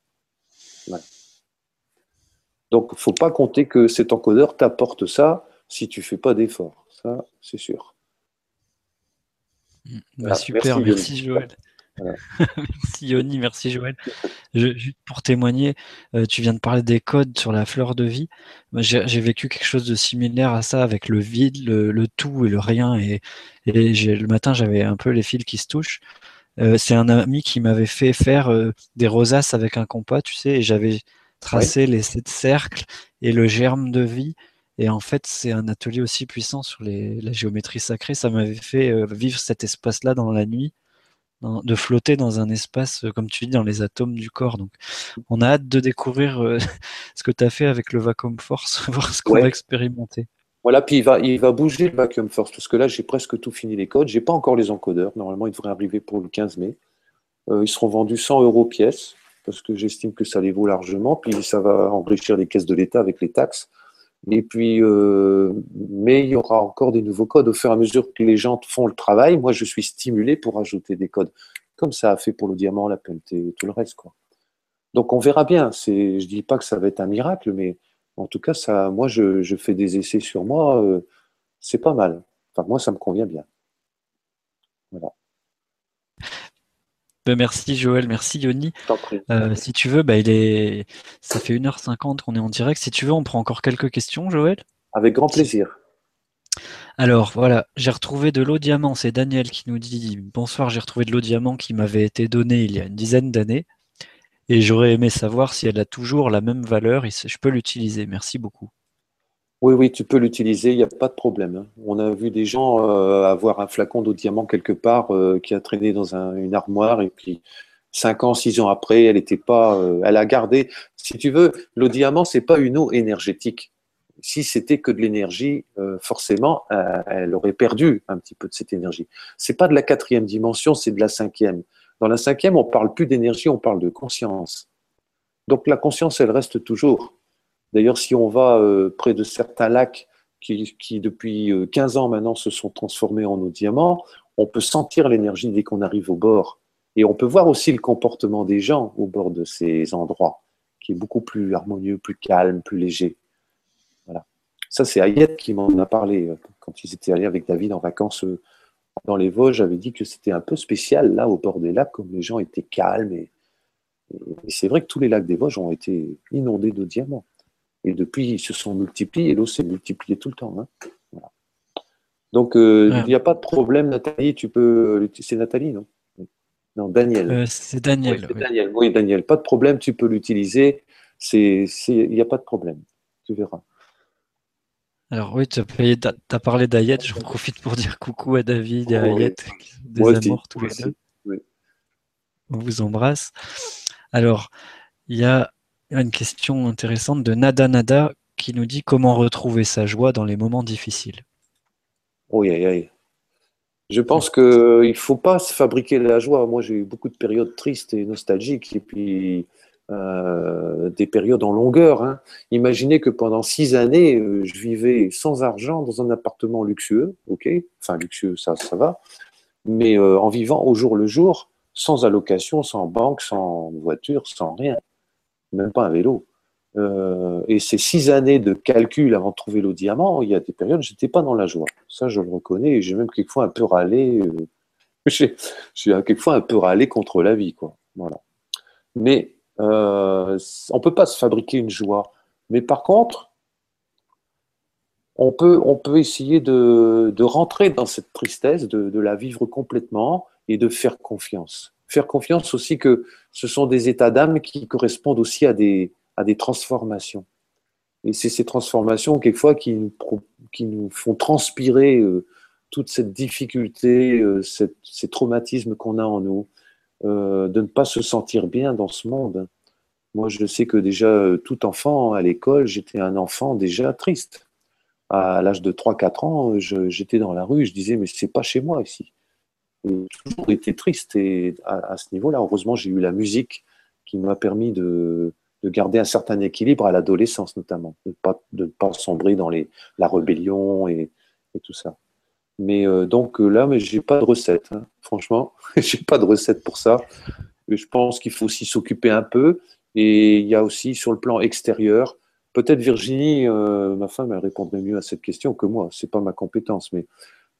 Donc, il ne faut pas compter que cet encodeur t'apporte ça si tu ne fais pas d'effort. Ça, c'est sûr. Bah, super, merci Joël. (laughs) merci Yoni, merci Joël. juste pour témoigner, euh, tu viens de parler des codes sur la fleur de vie. J'ai vécu quelque chose de similaire à ça avec le vide, le, tout et le rien. Et, le matin, j'avais un peu les fils qui se touchent. Euh, c'est un ami qui m'avait fait faire euh, des rosaces avec un compas, tu sais, et j'avais tracé les sept cercles et le germe de vie. Et en fait, c'est un atelier aussi puissant sur la géométrie sacrée. Ça m'avait fait vivre cet espace-là dans la nuit de flotter dans un espace, euh, comme tu dis, dans les atomes du corps. Donc, on a hâte de découvrir euh, (laughs) ce que tu as fait avec le Vacuum Force, (laughs) voir ce qu'on va expérimenter. Voilà, puis il va, il va bouger le Vacuum Force, parce que là, j'ai presque tout fini les codes. J'ai pas encore les encodeurs. Normalement, ils devraient arriver pour le 15 mai. Euh, ils seront vendus 100 euros pièce, parce que j'estime que ça les vaut largement. Puis ça va enrichir les caisses de l'État avec les taxes. Et puis, euh, mais il y aura encore des nouveaux codes au fur et à mesure que les gens font le travail. Moi, je suis stimulé pour ajouter des codes, comme ça a fait pour le diamant, la et tout le reste. Quoi. Donc, on verra bien. Je dis pas que ça va être un miracle, mais en tout cas, ça, moi, je, je fais des essais sur moi. Euh, c'est pas mal. Enfin, moi, ça me convient bien. Voilà. Ben, merci Joël, merci Yoni. Euh, si tu veux, il est... ça fait 1h50 qu'on est en direct. Si tu veux, on prend encore quelques questions, Joël. Avec grand plaisir. Alors voilà, j'ai retrouvé de l'eau diamant. C'est Daniel qui nous dit Bonsoir, j'ai retrouvé de l'eau diamant qui m'avait été donnée il y a une dizaine d'années. Et j'aurais aimé savoir si elle a toujours la même valeur et si je peux l'utiliser. Merci beaucoup. Oui, oui, tu peux l'utiliser, il n'y a pas de problème. Hein. On a vu des gens euh, avoir un flacon d'eau diamant quelque part euh, qui a traîné dans une armoire et puis cinq ans, six ans après, elle était pas, euh, elle a gardé. Si tu veux, l'eau diamant, c'est pas une eau énergétique. Si c'était que de l'énergie, forcément, elle aurait perdu un petit peu de cette énergie. C'est pas de la quatrième dimension, c'est de la cinquième. Dans la cinquième, on parle plus d'énergie, on parle de conscience. Donc la conscience, elle reste toujours. D'ailleurs, si on va euh, près de certains lacs qui, depuis 15 euh, ans maintenant se sont transformés en eau diamant, on peut sentir l'énergie dès qu'on arrive au bord. Et on peut voir aussi le comportement des gens au bord de ces endroits, qui est beaucoup plus harmonieux, plus calme, plus léger. Voilà. Ça, c'est Ayette qui m'en a parlé euh, quand ils étaient allés avec David en vacances dans les Vosges. J'avais dit que c'était un peu spécial là au bord des lacs, comme les gens étaient calmes. Et c'est vrai que tous les lacs des Vosges ont été inondés de diamants. Et depuis, ils se sont multipliés et l'eau s'est multipliée tout le temps. Hein. Donc, euh, il n'y a pas de problème, Nathalie. Tu peux. C'est Nathalie, non? Non, Daniel. Euh, c'est Daniel. Oui, Daniel. Oui, Daniel. Pas de problème, tu peux l'utiliser. Il n'y a pas de problème. Tu verras. Alors oui, tu as, parlé d'Ayette, j'en profite pour dire coucou à David et à Ayette, des amours tous les deux. On vous embrasse. Alors, il y a une question intéressante de Nada Nada qui nous dit comment retrouver sa joie dans les moments difficiles. Oui, oui, oui. Je pense qu'il ne faut pas se fabriquer la joie. Moi, j'ai eu beaucoup de périodes tristes et nostalgiques, et puis euh, des périodes en longueur. Hein. Imaginez que pendant six années, euh, je vivais sans argent dans un appartement luxueux, ok, enfin luxueux, ça, ça va, mais euh, en vivant au jour le jour, sans allocation, sans banque, sans voiture, sans rien même pas un vélo. Euh, et ces six années de calcul avant de trouver le diamant, il y a des périodes j'étais pas dans la joie. Ça, je le reconnais. Et j'ai même quelquefois un peu râlé. Euh, (laughs) j'ai quelquefois un peu râlé contre la vie, quoi. Voilà. Mais euh, on peut pas se fabriquer une joie. Mais par contre, on peut, essayer de, rentrer dans cette tristesse, de la vivre complètement et de faire confiance faire confiance aussi que ce sont des états d'âme qui correspondent aussi à des, à des transformations. Et c'est ces transformations, quelquefois, qui nous, qui nous font transpirer euh, toute cette difficulté, euh, ces traumatismes qu'on a en nous, euh, de ne pas se sentir bien dans ce monde. Moi, je sais que déjà, tout enfant, à l'école, j'étais un enfant déjà triste. À l'âge de 3-4 ans, j'étais dans la rue, je disais, mais c'est pas chez moi ici toujours été triste et à, ce niveau-là. Heureusement, j'ai eu la musique qui m'a permis de, garder un certain équilibre à l'adolescence notamment, de ne pas, sombrer dans la rébellion et, tout ça. Mais euh, donc euh, là, mais j'ai pas de recette. Hein. Franchement, (laughs) j'ai pas de recette pour ça. je pense qu'il faut aussi s'occuper un peu. Et il y a aussi sur le plan extérieur, peut-être Virginie, euh, ma femme, elle répondrait mieux à cette question que moi. C'est pas ma compétence, mais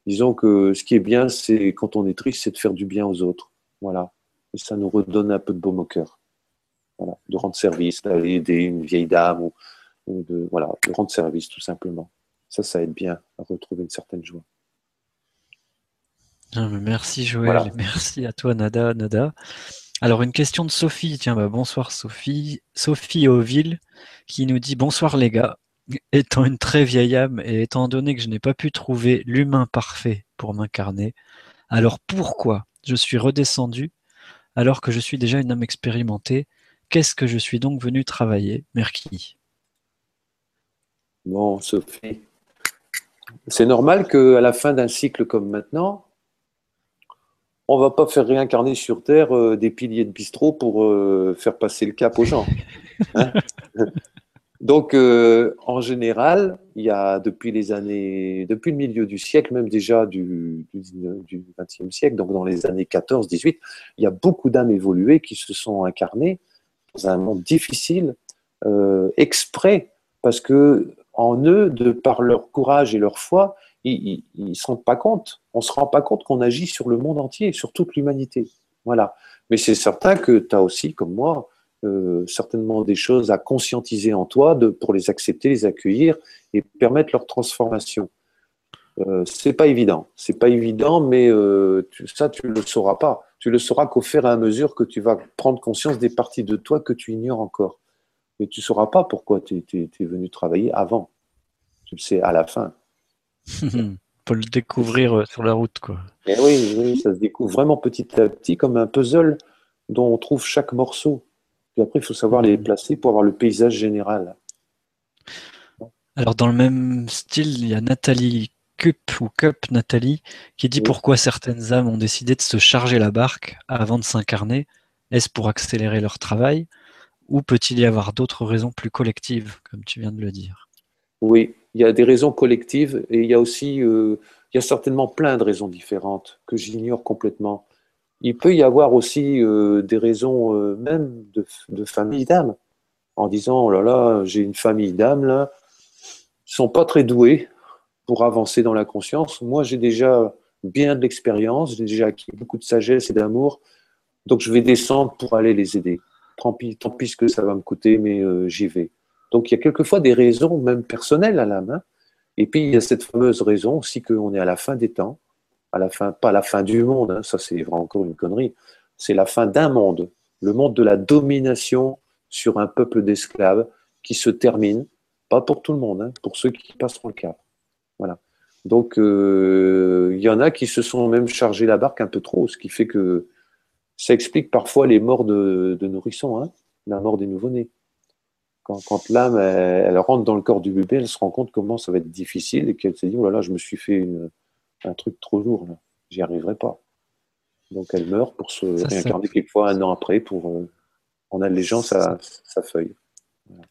disons que ce qui est bien, c'est quand on est triste, c'est de faire du bien aux autres. Voilà. Et ça nous redonne un peu de baume au cœur. Voilà. De rendre service, d'aller aider une vieille dame ou, de, voilà, de rendre service tout simplement. Ça, ça aide bien à retrouver une certaine joie. Ah, merci Joël, merci à toi Nada. Nada. Alors une question de Sophie, tiens, bah, bonsoir Sophie. Sophie Auville qui nous dit bonsoir les gars. Étant une très vieille âme et étant donné que je n'ai pas pu trouver l'humain parfait pour m'incarner, alors pourquoi je suis redescendu alors que je suis déjà une âme expérimentée? Qu'est-ce que je suis donc venu travailler? Merci. Bon, Sophie, c'est normal qu'à la fin d'un cycle comme maintenant, on va pas faire réincarner sur Terre euh, des piliers de bistrot pour euh, faire passer le cap aux gens. Hein? (laughs) Donc, euh, en général, il y a depuis les années, depuis le milieu du siècle, même déjà du, XXe siècle, donc dans les années 14, 18, il y a beaucoup d'âmes évoluées qui se sont incarnées dans un monde difficile, exprès, parce que en eux, de par leur courage et leur foi, ils ne se rendent pas compte. On ne se rend pas compte qu'on agit sur le monde entier, sur toute l'humanité. Voilà. Mais c'est certain que tu as aussi, comme moi, euh, certainement des choses à conscientiser en toi de, pour les accepter, les accueillir et permettre leur transformation. Euh, c'est pas évident, c'est pas évident, mais euh, ça tu le sauras pas. Tu le sauras qu'au fur et à mesure que tu vas prendre conscience des parties de toi que tu ignores encore. Mais tu sauras pas pourquoi tu es, venu travailler avant. Tu le sais à la fin. (laughs) Faut le découvrir euh, sur la route, quoi. Et eh oui, oui, ça se découvre vraiment petit à petit comme un puzzle dont on trouve chaque morceau. Puis après, il faut savoir les placer pour avoir le paysage général. Alors, dans le même style, il y a Nathalie Cup ou Cup Nathalie qui dit pourquoi certaines âmes ont décidé de se charger la barque avant de s'incarner. Est-ce pour accélérer leur travail ou peut-il y avoir d'autres raisons plus collectives, comme tu viens de le dire? Oui, il y a des raisons collectives et il y a aussi, euh, il y a certainement plein de raisons différentes que j'ignore complètement. Il peut y avoir aussi euh, des raisons euh, même de, famille d'âmes, en disant, oh là là, j'ai une famille d'âmes là, ils sont pas très doués pour avancer dans la conscience. Moi, j'ai déjà bien de l'expérience, j'ai déjà acquis beaucoup de sagesse et d'amour, donc je vais descendre pour aller les aider tant pis, tant pis ce que ça va me coûter, mais euh, j'y vais. Donc il y a quelquefois des raisons, même personnelles à la main. Et puis il y a cette fameuse raison aussi qu'on est à la fin des temps, à la fin, pas la fin du monde, hein, ça c'est encore une connerie, c'est la fin d'un monde, le monde de la domination sur un peuple d'esclaves qui se termine, pas pour tout le monde, hein, pour ceux qui passeront le cap. Voilà. Donc euh, il y en a qui se sont même chargés la barque un peu trop, ce qui fait que ça explique parfois les morts de, nourrissons, hein, la mort des nouveau-nés. Quand, l'âme, elle, rentre dans le corps du bébé, elle se rend compte comment ça va être difficile et qu'elle se dit, oh là là, je me suis fait un truc trop lourd, j'y arriverai pas. Donc elle meurt pour se réincarner quelquefois un an après pour euh, en allégeance à sa feuille.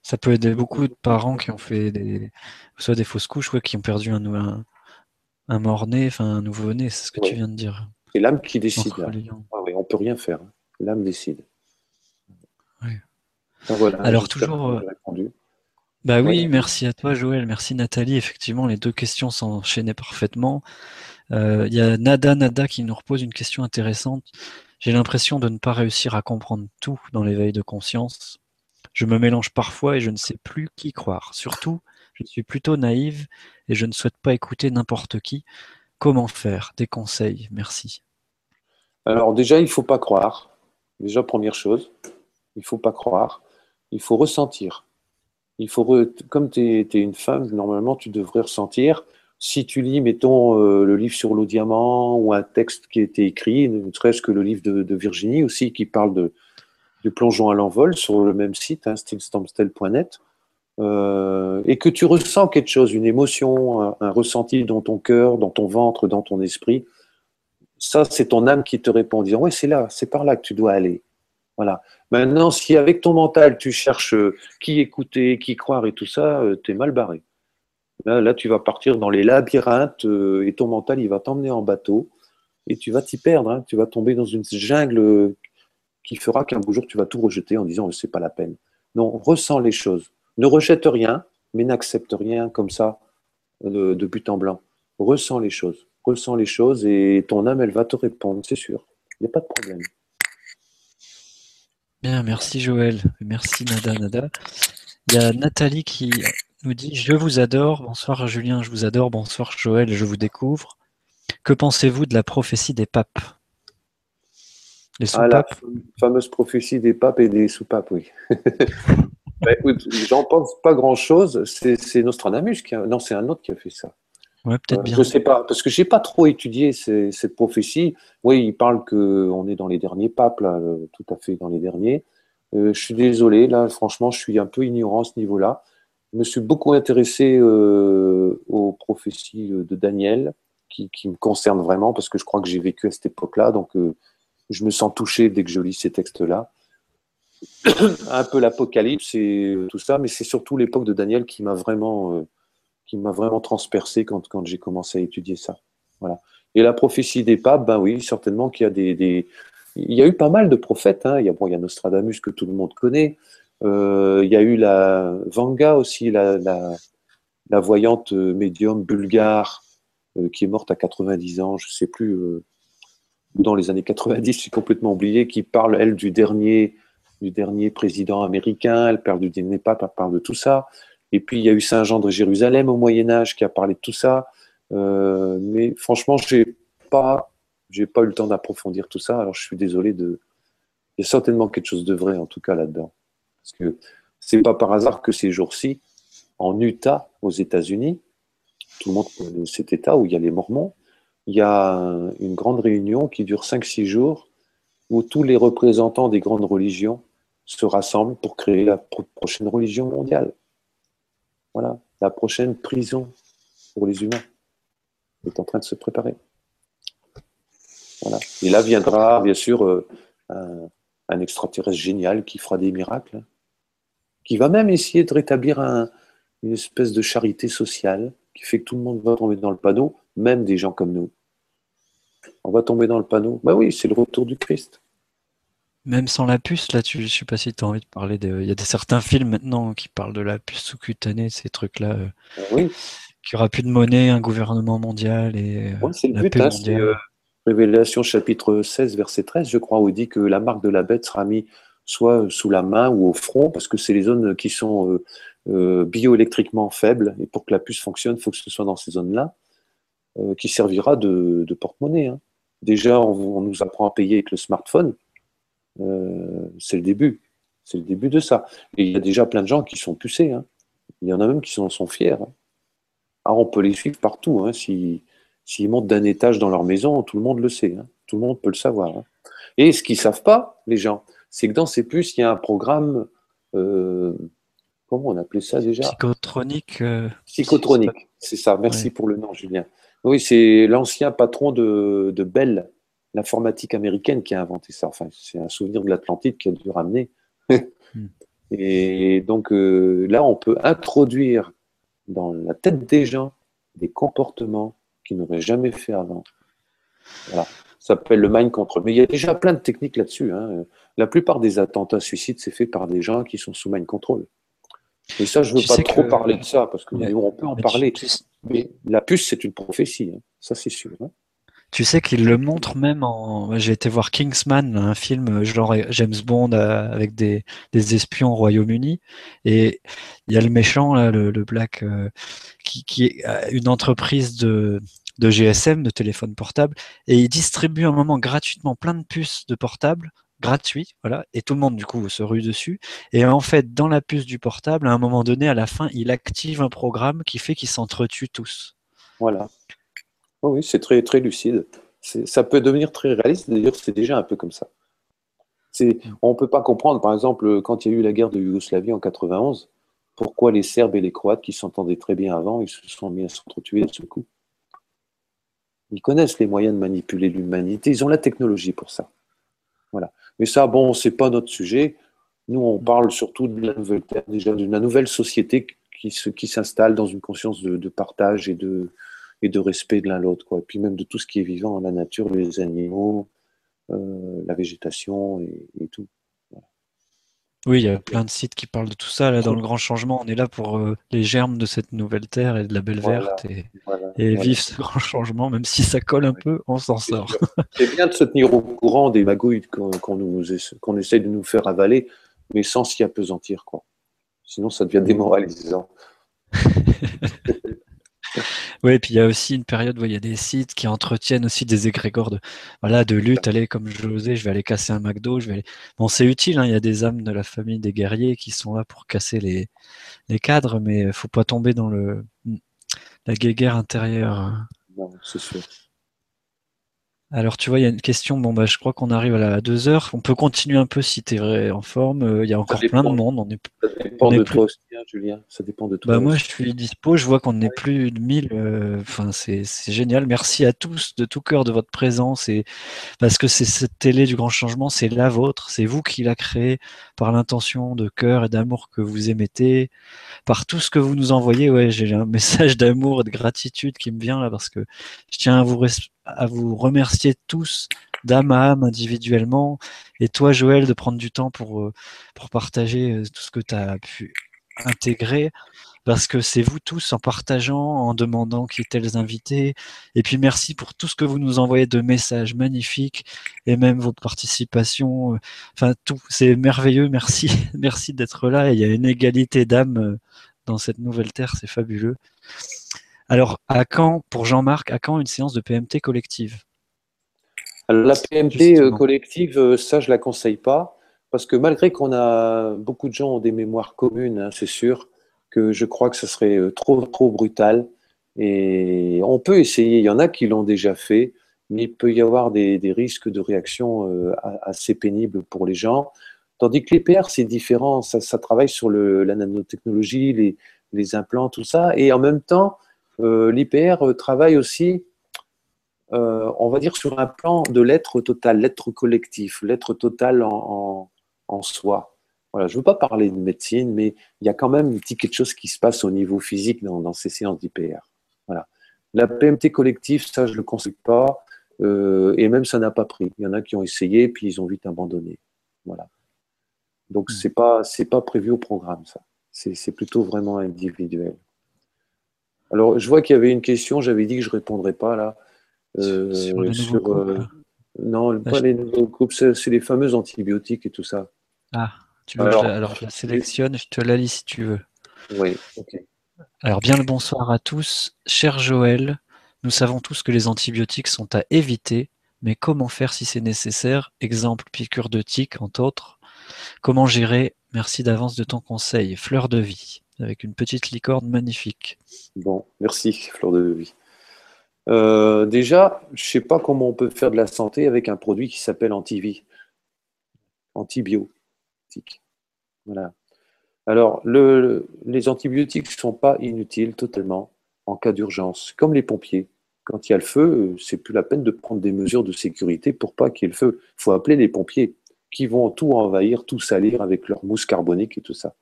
Ça peut aider beaucoup de parents qui ont fait des, soit des fausses couches, qui ont perdu un, un, mort-né, enfin un nouveau-né, c'est ce que tu viens de dire. C'est l'âme qui décide. Ah on peut rien faire. Hein. L'âme décide. Alors toujours. Bah oui, merci à toi Joël, merci Nathalie. Effectivement, les deux questions s'enchaînaient parfaitement. Euh, il y a Nada Nada qui nous repose une question intéressante. J'ai l'impression de ne pas réussir à comprendre tout dans l'éveil de conscience. Je me mélange parfois et je ne sais plus qui croire. Surtout, je suis plutôt naïve et je ne souhaite pas écouter n'importe qui. Comment faire? Des conseils, merci. Alors déjà, il ne faut pas croire. Déjà, première chose, il ne faut pas croire. Il faut ressentir. Il faut Comme tu es, une femme, normalement, tu devrais ressentir. Si tu lis, mettons, euh, le livre sur l'eau diamant ou un texte qui a été écrit, ne serait-ce que le livre de, Virginie aussi, qui parle de, du plongeon à l'envol sur le même site, hein, euh, et que tu ressens quelque chose, une émotion, un, ressenti dans ton cœur, dans ton ventre, dans ton esprit, ça, c'est ton âme qui te répond en disant Oui, c'est là, c'est par là que tu dois aller. Voilà. Maintenant, si avec ton mental, tu cherches euh, qui écouter, qui croire et tout ça, euh, tu es mal barré. Là, tu vas partir dans les labyrinthes et ton mental, il va t'emmener en bateau et tu vas t'y perdre. Hein. Tu vas tomber dans une jungle qui fera qu'un beau jour, tu vas tout rejeter en disant c'est pas la peine. Non, ressens les choses. Ne rejette rien, mais n'accepte rien comme ça de, but en blanc. Ressens les choses. Ressens les choses et ton âme, elle va te répondre, c'est sûr. Il n'y a pas de problème. Bien, merci Joël. Merci Nada Nada. Il y a Nathalie qui nous dit Je vous adore. Bonsoir Julien, je vous adore. Bonsoir Joël, je vous découvre. Que pensez-vous de la prophétie des papes? Les ah, la fameuse prophétie des papes et des soupapes, oui. (laughs) Bah, j'en pense pas grand-chose. C'est Nostradamus qui a... Non, c'est un autre qui a fait ça. Ouais, peut-être bien. Je sais pas, parce que j'ai pas trop étudié cette prophétie. Oui, il parle que on est dans les derniers papes, là, tout à fait dans les derniers. je suis désolé, là, franchement, je suis un peu ignorant à ce niveau-là. Je me suis beaucoup intéressé aux prophéties de Daniel, qui, qui, me concernent vraiment, parce que je crois que j'ai vécu à cette époque-là, donc je me sens touché dès que je lis ces textes-là. (coughs) un peu l'Apocalypse et tout ça, mais c'est surtout l'époque de Daniel qui m'a vraiment, euh, qui m'a vraiment transpercé quand, quand j'ai commencé à étudier ça. Voilà. Et la prophétie des papes, ben oui, certainement qu'il y a des, il y a eu pas mal de prophètes. Hein. Il, y a, bon, il y a Nostradamus que tout le monde connaît. Euh, il y a eu la Vanga aussi, la, la, voyante médium bulgare euh, qui est morte à 90 ans, je sais plus, euh, dans les années 90, je suis complètement oublié, qui parle, elle, du dernier du dernier président américain, elle parle du dernier pape, elle parle de tout ça. Et puis il y a eu Saint Jean de Jérusalem au Moyen Âge qui a parlé de tout ça. Euh, mais franchement, j'ai pas, j'ai pas eu le temps d'approfondir tout ça. Alors je suis désolé de. Il y a certainement quelque chose de vrai en tout cas là-dedans, parce que c'est pas par hasard que ces jours-ci, en Utah, aux États-Unis, tout le monde connaît cet État où il y a les Mormons, il y a une grande réunion qui dure 5-6 jours où tous les représentants des grandes religions se rassemblent pour créer la prochaine religion mondiale. Voilà, la prochaine prison pour les humains est en train de se préparer. Voilà. Et là viendra, bien sûr, euh, un, extraterrestre génial qui fera des miracles, qui va même essayer de rétablir une espèce de charité sociale qui fait que tout le monde va tomber dans le panneau, même des gens comme nous. On va tomber dans le panneau. Bah oui, c'est le retour du Christ. Même sans la puce, là, tu, je sais pas si tu as envie de parler de. Il y a des, certains films maintenant qui parlent de la puce sous-cutanée, ces trucs-là. Euh, oui. Qu'il n'y aura plus de monnaie, un gouvernement mondial et. Euh, c'est le but, hein, euh, Révélation chapitre 16, verset 13, je crois, où il dit que la marque de la bête sera mise soit sous la main ou au front, parce que c'est les zones qui sont bioélectriquement faibles, et pour que la puce fonctionne, il faut que ce soit dans ces zones-là, qui servira de, porte-monnaie. Hein. Déjà, on, nous apprend à payer avec le smartphone, euh, c'est le début. C'est le début de ça. Et il y a déjà plein de gens qui sont pucés. Hein. Il y en a même qui sont, sont fiers. Hein. Alors on peut les suivre partout. Hein. S'ils montent d'un étage dans leur maison, tout le monde le sait. Hein. Tout le monde peut le savoir. Et ce qu'ils ne savent pas, les gens, c'est que dans ces puces, il y a un programme. Euh, comment on appelait ça déjà? Psychotronique. Euh, Psychotronique, c'est ça. Merci pour le nom, Julien. Oui, c'est l'ancien patron de, de Bell, l'informatique américaine qui a inventé ça. Enfin, c'est un souvenir de l'Atlantide qui a dû ramener. (laughs) Hmm. Et donc euh, là, on peut introduire dans la tête des gens des comportements qu'ils n'auraient jamais fait avant. Voilà. Ça s'appelle le mind control. Mais il y a déjà plein de techniques là-dessus. Hein. La plupart des attentats suicides, c'est fait par des gens qui sont sous mind control. Et ça, je ne veux pas trop parler de ça, parce qu'on peut en parler. Mais la puce, c'est une prophétie. Hein. Ça, c'est sûr. Hein. Tu sais qu'il le montre même en. J'ai été voir Kingsman, un film genre James Bond euh, avec des, espions au Royaume-Uni. Et il y a le méchant, le, Black, euh, qui, qui, est euh, une entreprise de, de GSM, de téléphone portable. Et il distribue un moment gratuitement plein de puces de portable gratuit, voilà, et tout le monde du coup se rue dessus. Et en fait, dans la puce du portable, à un moment donné, à la fin, il active un programme qui fait qu'ils s'entretuent tous. Voilà. Oui, c'est très, très lucide. Ça peut devenir très réaliste, d'ailleurs, c'est déjà un peu comme ça. On ne peut pas comprendre, par exemple, quand il y a eu la guerre de Yougoslavie en 91, pourquoi les Serbes et les Croates, qui s'entendaient très bien avant, ils se sont mis à s'entretuer de ce coup. Ils connaissent les moyens de manipuler l'humanité, ils ont la technologie pour ça. Voilà. Mais ça, bon, c'est pas notre sujet. Nous, on parle surtout de la nouvelle déjà de nouvelle société qui s'installe dans une conscience de partage et de, et de respect de l'un l'autre, quoi. Et puis même de tout ce qui est vivant, la nature, les animaux, euh, la végétation et, tout. Oui, il y a plein de sites qui parlent de tout ça. Là, dans le grand changement, on est là pour euh, les germes de cette nouvelle terre et de la belle verte et, et vivre ce grand changement, même si ça colle un peu, on s'en sort. C'est bien de se tenir au courant des magouilles qu'on nous qu'on essaie de nous faire avaler, mais sans s'y apesantir, quoi. Sinon, ça devient démoralisant. (laughs) Oui, puis il y a aussi une période où il y a des sites qui entretiennent aussi des égrégores de, de lutte. Allez, comme l'osais, je vais aller casser un McDo. Je vais Bon, c'est utile, hein, il y a des âmes de la famille des guerriers qui sont là pour casser les, les cadres, mais il faut pas tomber dans le la guéguerre intérieure. Non, c'est sûr. Alors, tu vois, il y a une question. Bon, bah, je crois qu'on arrive à la deux heures. On peut continuer un peu si tu es vrai en forme. Euh, il y a encore plein de monde. On est, ça dépend de toi aussi, hein, Julien. Ça dépend de toi. Bah, moi, je suis dispo. Je vois qu'on est plus de 1000. Euh, enfin, c'est génial. Merci à tous de tout cœur de votre présence. Et parce que c'est cette télé du grand changement, c'est la vôtre. C'est vous qui la créée par l'intention de cœur et d'amour que vous émettez, par tout ce que vous nous envoyez. Ouais, j'ai un (laughs) message d'amour et de gratitude qui me vient là parce que je tiens à vous à vous remercier tous d'âme à âme individuellement. Et toi, Joël, de prendre du temps pour, euh, partager euh, tout ce que tu as pu intégrer. Parce que c'est vous tous en partageant, en demandant qui tels invités. Et puis merci pour tout ce que vous nous envoyez de messages magnifiques et même votre participation. Euh, enfin, tout. C'est merveilleux. Merci. (laughs) Merci d'être là. il y a une égalité d'âme dans cette nouvelle terre. C'est fabuleux. Alors, à quand, pour Jean-Marc, à quand une séance de PMT collective? La PMT euh, collective, euh, ça, je ne la conseille pas, parce que malgré qu'on a beaucoup de gens ont des mémoires communes, hein, c'est sûr, que je crois que ce serait euh, trop, trop brutal. Et on peut essayer, il y en a qui l'ont déjà fait, mais il peut y avoir des, risques de réaction assez pénibles pour les gens. Tandis que l'EPR, c'est différent, ça, travaille sur la nanotechnologie, les, les implants, tout ça, et en même temps, l'IPR euh, travaille aussi, euh, on va dire, sur un plan de l'être total, l'être collectif, l'être total en, soi. Voilà, je ne veux pas parler de médecine, mais il y a quand même quelque chose qui se passe au niveau physique dans, ces séances d'IPR. Voilà. La PMT collective, ça, je ne le conseille pas, et même ça n'a pas pris. Il y en a qui ont essayé, puis ils ont vite abandonné. Voilà. Donc, ce n'est pas, pas prévu au programme, ça. C'est plutôt vraiment individuel. Alors, je vois qu'il y avait une question, j'avais dit que je ne répondrais pas là. Euh, sur, euh, non, pas les nouveaux groupes, c'est les fameux antibiotiques et tout ça. Ah, tu veux alors, je, alors je la sélectionne, je te la lis si tu veux. Oui, ok. Alors, bien le bonsoir à tous. Cher Joël, nous savons tous que les antibiotiques sont à éviter, mais comment faire si c'est nécessaire? Exemple, piqûre de tic, entre autres. Comment gérer? Merci d'avance de ton conseil. Fleur de vie avec une petite licorne magnifique. Bon, merci, Fleur de Vie. Euh, déjà, je ne sais pas comment on peut faire de la santé avec un produit qui s'appelle antivie, antibiotique. Voilà. Alors, les antibiotiques ne sont pas inutiles totalement en cas d'urgence, comme les pompiers. Quand il y a le feu, c'est plus la peine de prendre des mesures de sécurité pour pas qu'il y ait le feu. Il faut appeler les pompiers qui vont tout envahir, tout salir avec leur mousse carbonique et tout ça.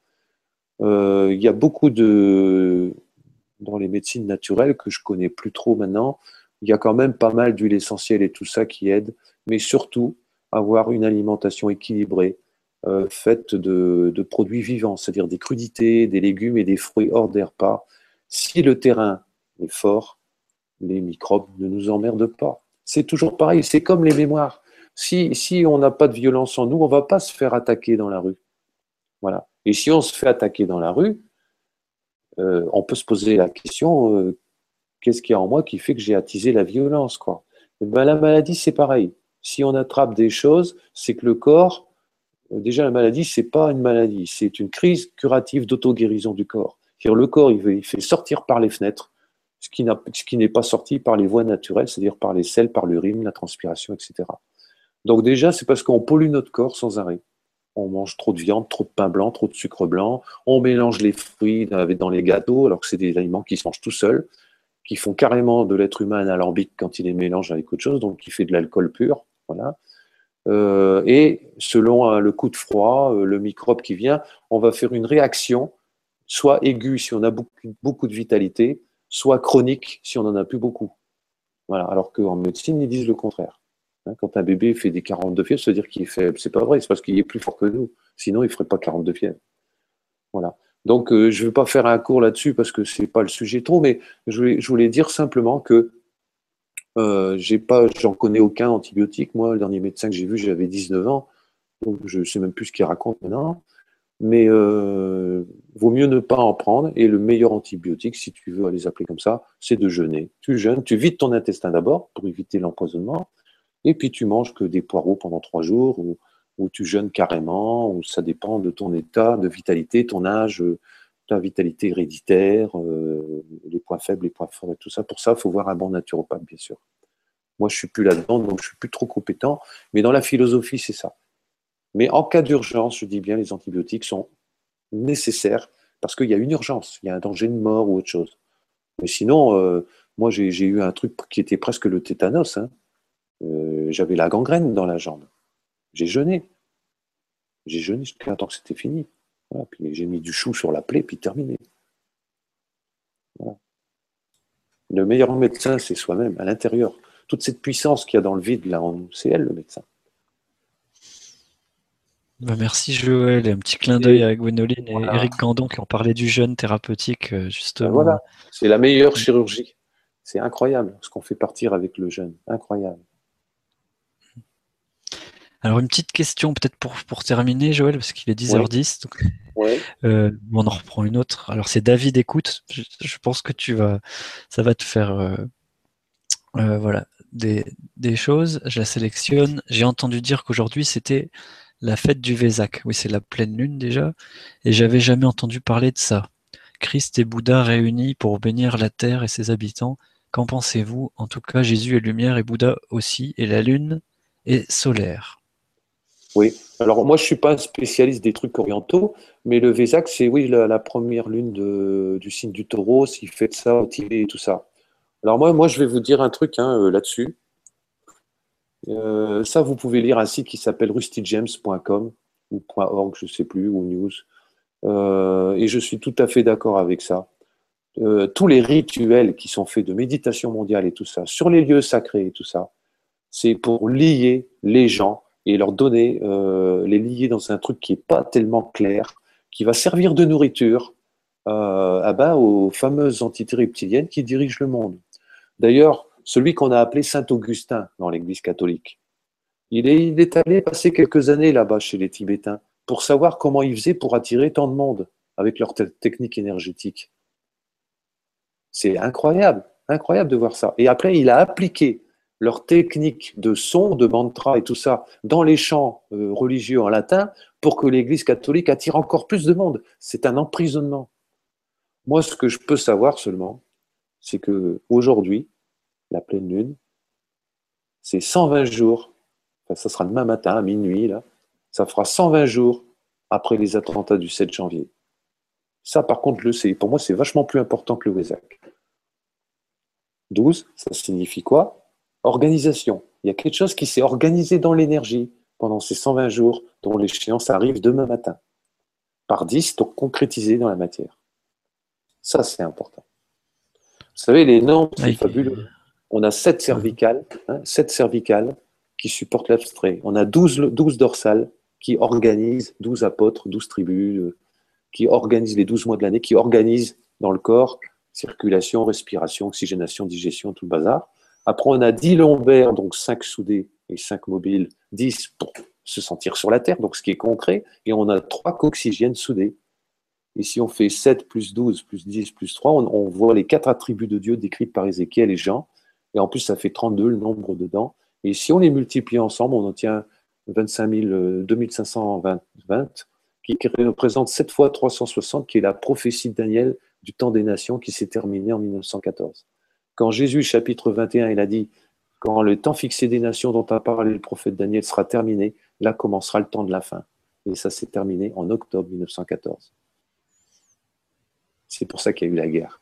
Euh, il y a beaucoup de, dans les médecines naturelles que je connais plus trop maintenant, il y a quand même pas mal d'huile essentielle et tout ça qui aide, mais surtout avoir une alimentation équilibrée, euh, faite de, produits vivants, c'est-à-dire des crudités, des légumes et des fruits hors des repas. Si le terrain est fort, les microbes ne nous emmerdent pas. C'est toujours pareil, c'est comme les mémoires. Si, si on n'a pas de violence en nous, on ne va pas se faire attaquer dans la rue. Voilà. Et si on se fait attaquer dans la rue, euh, on peut se poser la question euh, qu'est-ce qu'il y a en moi qui fait que j'ai attisé la violence quoi? Eh ben, La maladie, c'est pareil. Si on attrape des choses, c'est que le corps, euh, déjà la maladie, c'est pas une maladie, c'est une crise curative d'auto-guérison du corps. -dire le corps, il fait sortir par les fenêtres ce qui n'est pas sorti par les voies naturelles, c'est-à-dire par les selles, par l'urine, la transpiration, etc. Donc déjà, c'est parce qu'on pollue notre corps sans arrêt on mange trop de viande, trop de pain blanc, trop de sucre blanc, on mélange les fruits dans les gâteaux, alors que c'est des aliments qui se mangent tout seuls, qui font carrément de l'être humain un alambic quand il les mélange avec autre chose, donc qui fait de l'alcool pur. Voilà. Euh, et selon hein, le coup de froid, euh, le microbe qui vient, on va faire une réaction, soit aiguë si on a beaucoup, beaucoup de vitalité, soit chronique si on n'en a plus beaucoup. Voilà. Alors qu'en médecine, ils disent le contraire. Hein, quand un bébé fait des 42 fièvres, veut dire qu'il est faible. C'est pas vrai, c'est parce qu'il est plus fort que nous. Sinon, il ne ferait pas 42 fièvres. Voilà. Donc, euh, je ne veux pas faire un cours là-dessus parce que ce n'est pas le sujet trop, mais je voulais, dire simplement que euh, j'ai pas, j'en connais aucun antibiotique. Moi, le dernier médecin que j'ai vu, j'avais 19 ans, je ne sais même plus ce qu'il raconte maintenant. Mais euh, vaut mieux ne pas en prendre. Et le meilleur antibiotique, si tu veux les appeler comme ça, c'est de jeûner. Tu jeûnes, tu vides ton intestin d'abord pour éviter l'empoisonnement et puis tu manges que des poireaux pendant trois jours, ou, tu jeûnes carrément, ou ça dépend de ton état de vitalité, ton âge, ta vitalité héréditaire, euh, les points faibles, les points forts et tout ça. Pour ça, il faut voir un bon naturopathe, bien sûr. Moi, je ne suis plus là-dedans, donc je ne suis plus trop compétent. Mais dans la philosophie, c'est ça. Mais en cas d'urgence, je dis bien, les antibiotiques sont nécessaires parce qu'il y a une urgence, il y a un danger de mort ou autre chose. Mais sinon, euh, moi, j'ai eu un truc qui était presque le tétanos. Hein. Euh, j'avais la gangrène dans la jambe. J'ai jeûné. J'ai jeûné jusqu'à temps que c'était fini. Puis j'ai mis du chou sur la plaie, puis terminé. Le meilleur médecin, c'est soi-même, à l'intérieur. Toute cette puissance qu'il y a dans le vide, là, c'est elle, le médecin. Bah, merci Joël. Un petit clin d'œil avec Gwénoline et Eric Gandon qui ont parlé du jeûne thérapeutique, euh, justement. Ben voilà, c'est la meilleure chirurgie. C'est incroyable ce qu'on fait partir avec le jeûne. Incroyable. Alors, une petite question peut-être pour, pour terminer, Joël, parce qu'il est 10h10. Euh, on en reprend une autre. Alors, c'est David Écoute. Je, pense que tu vas, ça va te faire euh, euh, voilà, des, des, choses. Je la sélectionne. J'ai entendu dire qu'aujourd'hui, c'était la fête du Vésac. Oui, c'est la pleine lune déjà. Et j'avais jamais entendu parler de ça. Christ et Bouddha réunis pour bénir la terre et ses habitants. Qu'en pensez-vous? En tout cas, Jésus est lumière et Bouddha aussi, et la lune est solaire. Oui, alors moi je suis pas un spécialiste des trucs orientaux, mais le Vésac, c'est oui la, première lune du signe du taureau, s'il fait ça au Tibet et tout ça. Alors moi, je vais vous dire un truc hein, euh, là-dessus. Euh, ça, vous pouvez lire un site qui s'appelle rustyjames.com ou .org, je sais plus, ou news. Euh, et je suis tout à fait d'accord avec ça. tous les rituels qui sont faits de méditation mondiale et tout ça, sur les lieux sacrés et tout ça, c'est pour lier les gens et leur donner, euh, les lier dans un truc qui n'est pas tellement clair, qui va servir de nourriture euh, ah ben, aux fameuses entités reptiliennes qui dirigent le monde. D'ailleurs, celui qu'on a appelé Saint Augustin dans l'Église catholique, il est, il est allé passer quelques années là-bas chez les Tibétains pour savoir comment ils faisaient pour attirer tant de monde avec leur technique énergétique. C'est incroyable, incroyable de voir ça. Et après, il a appliqué leur technique de son, de mantra et tout ça dans les chants euh, religieux en latin pour que l'Église catholique attire encore plus de monde. C'est un emprisonnement. Moi, ce que je peux savoir seulement, c'est que aujourd'hui, la pleine lune, c'est 120 jours. Enfin, ça sera demain matin à minuit là. Ça fera 120 jours après les attentats du 7 janvier. Ça, par contre, le sais. Pour moi, c'est vachement plus important que le Wesak. 12, ça signifie quoi? Organisation. Il y a quelque chose qui s'est organisé dans l'énergie pendant ces 120 jours dont l'échéance arrive demain matin. Par 10, donc concrétisé dans la matière. Ça, c'est important. Vous savez, les noms, c'est fabuleux. On a 7 cervicales, hein, cervicales qui supportent l'abstrait. On a 12, 12 dorsales qui organisent 12 apôtres, 12 tribus, euh, qui organisent les 12 mois de l'année, qui organisent dans le corps circulation, respiration, oxygénation, digestion, tout le bazar. Après, on a 10 lombaires, donc 5 soudés et 5 mobiles, 10 pour se sentir sur la terre, donc ce qui est concret, et on a 3 coxygènes soudés. Et si on fait 7 plus 12 plus 10 plus 3, on, voit les quatre attributs de Dieu décrits par Ézéchiel et Jean. Et en plus, ça fait 32 le nombre dedans. Et si on les multiplie ensemble, on obtient 25 000, 2520, qui représente 7 fois 360, qui est la prophétie de Daniel du temps des nations qui s'est terminée en 1914. Quand Jésus, chapitre 21, il a dit Quand le temps fixé des nations dont a parlé le prophète Daniel sera terminé, là commencera le temps de la fin. Et ça s'est terminé en octobre 1914. C'est pour ça qu'il y a eu la guerre.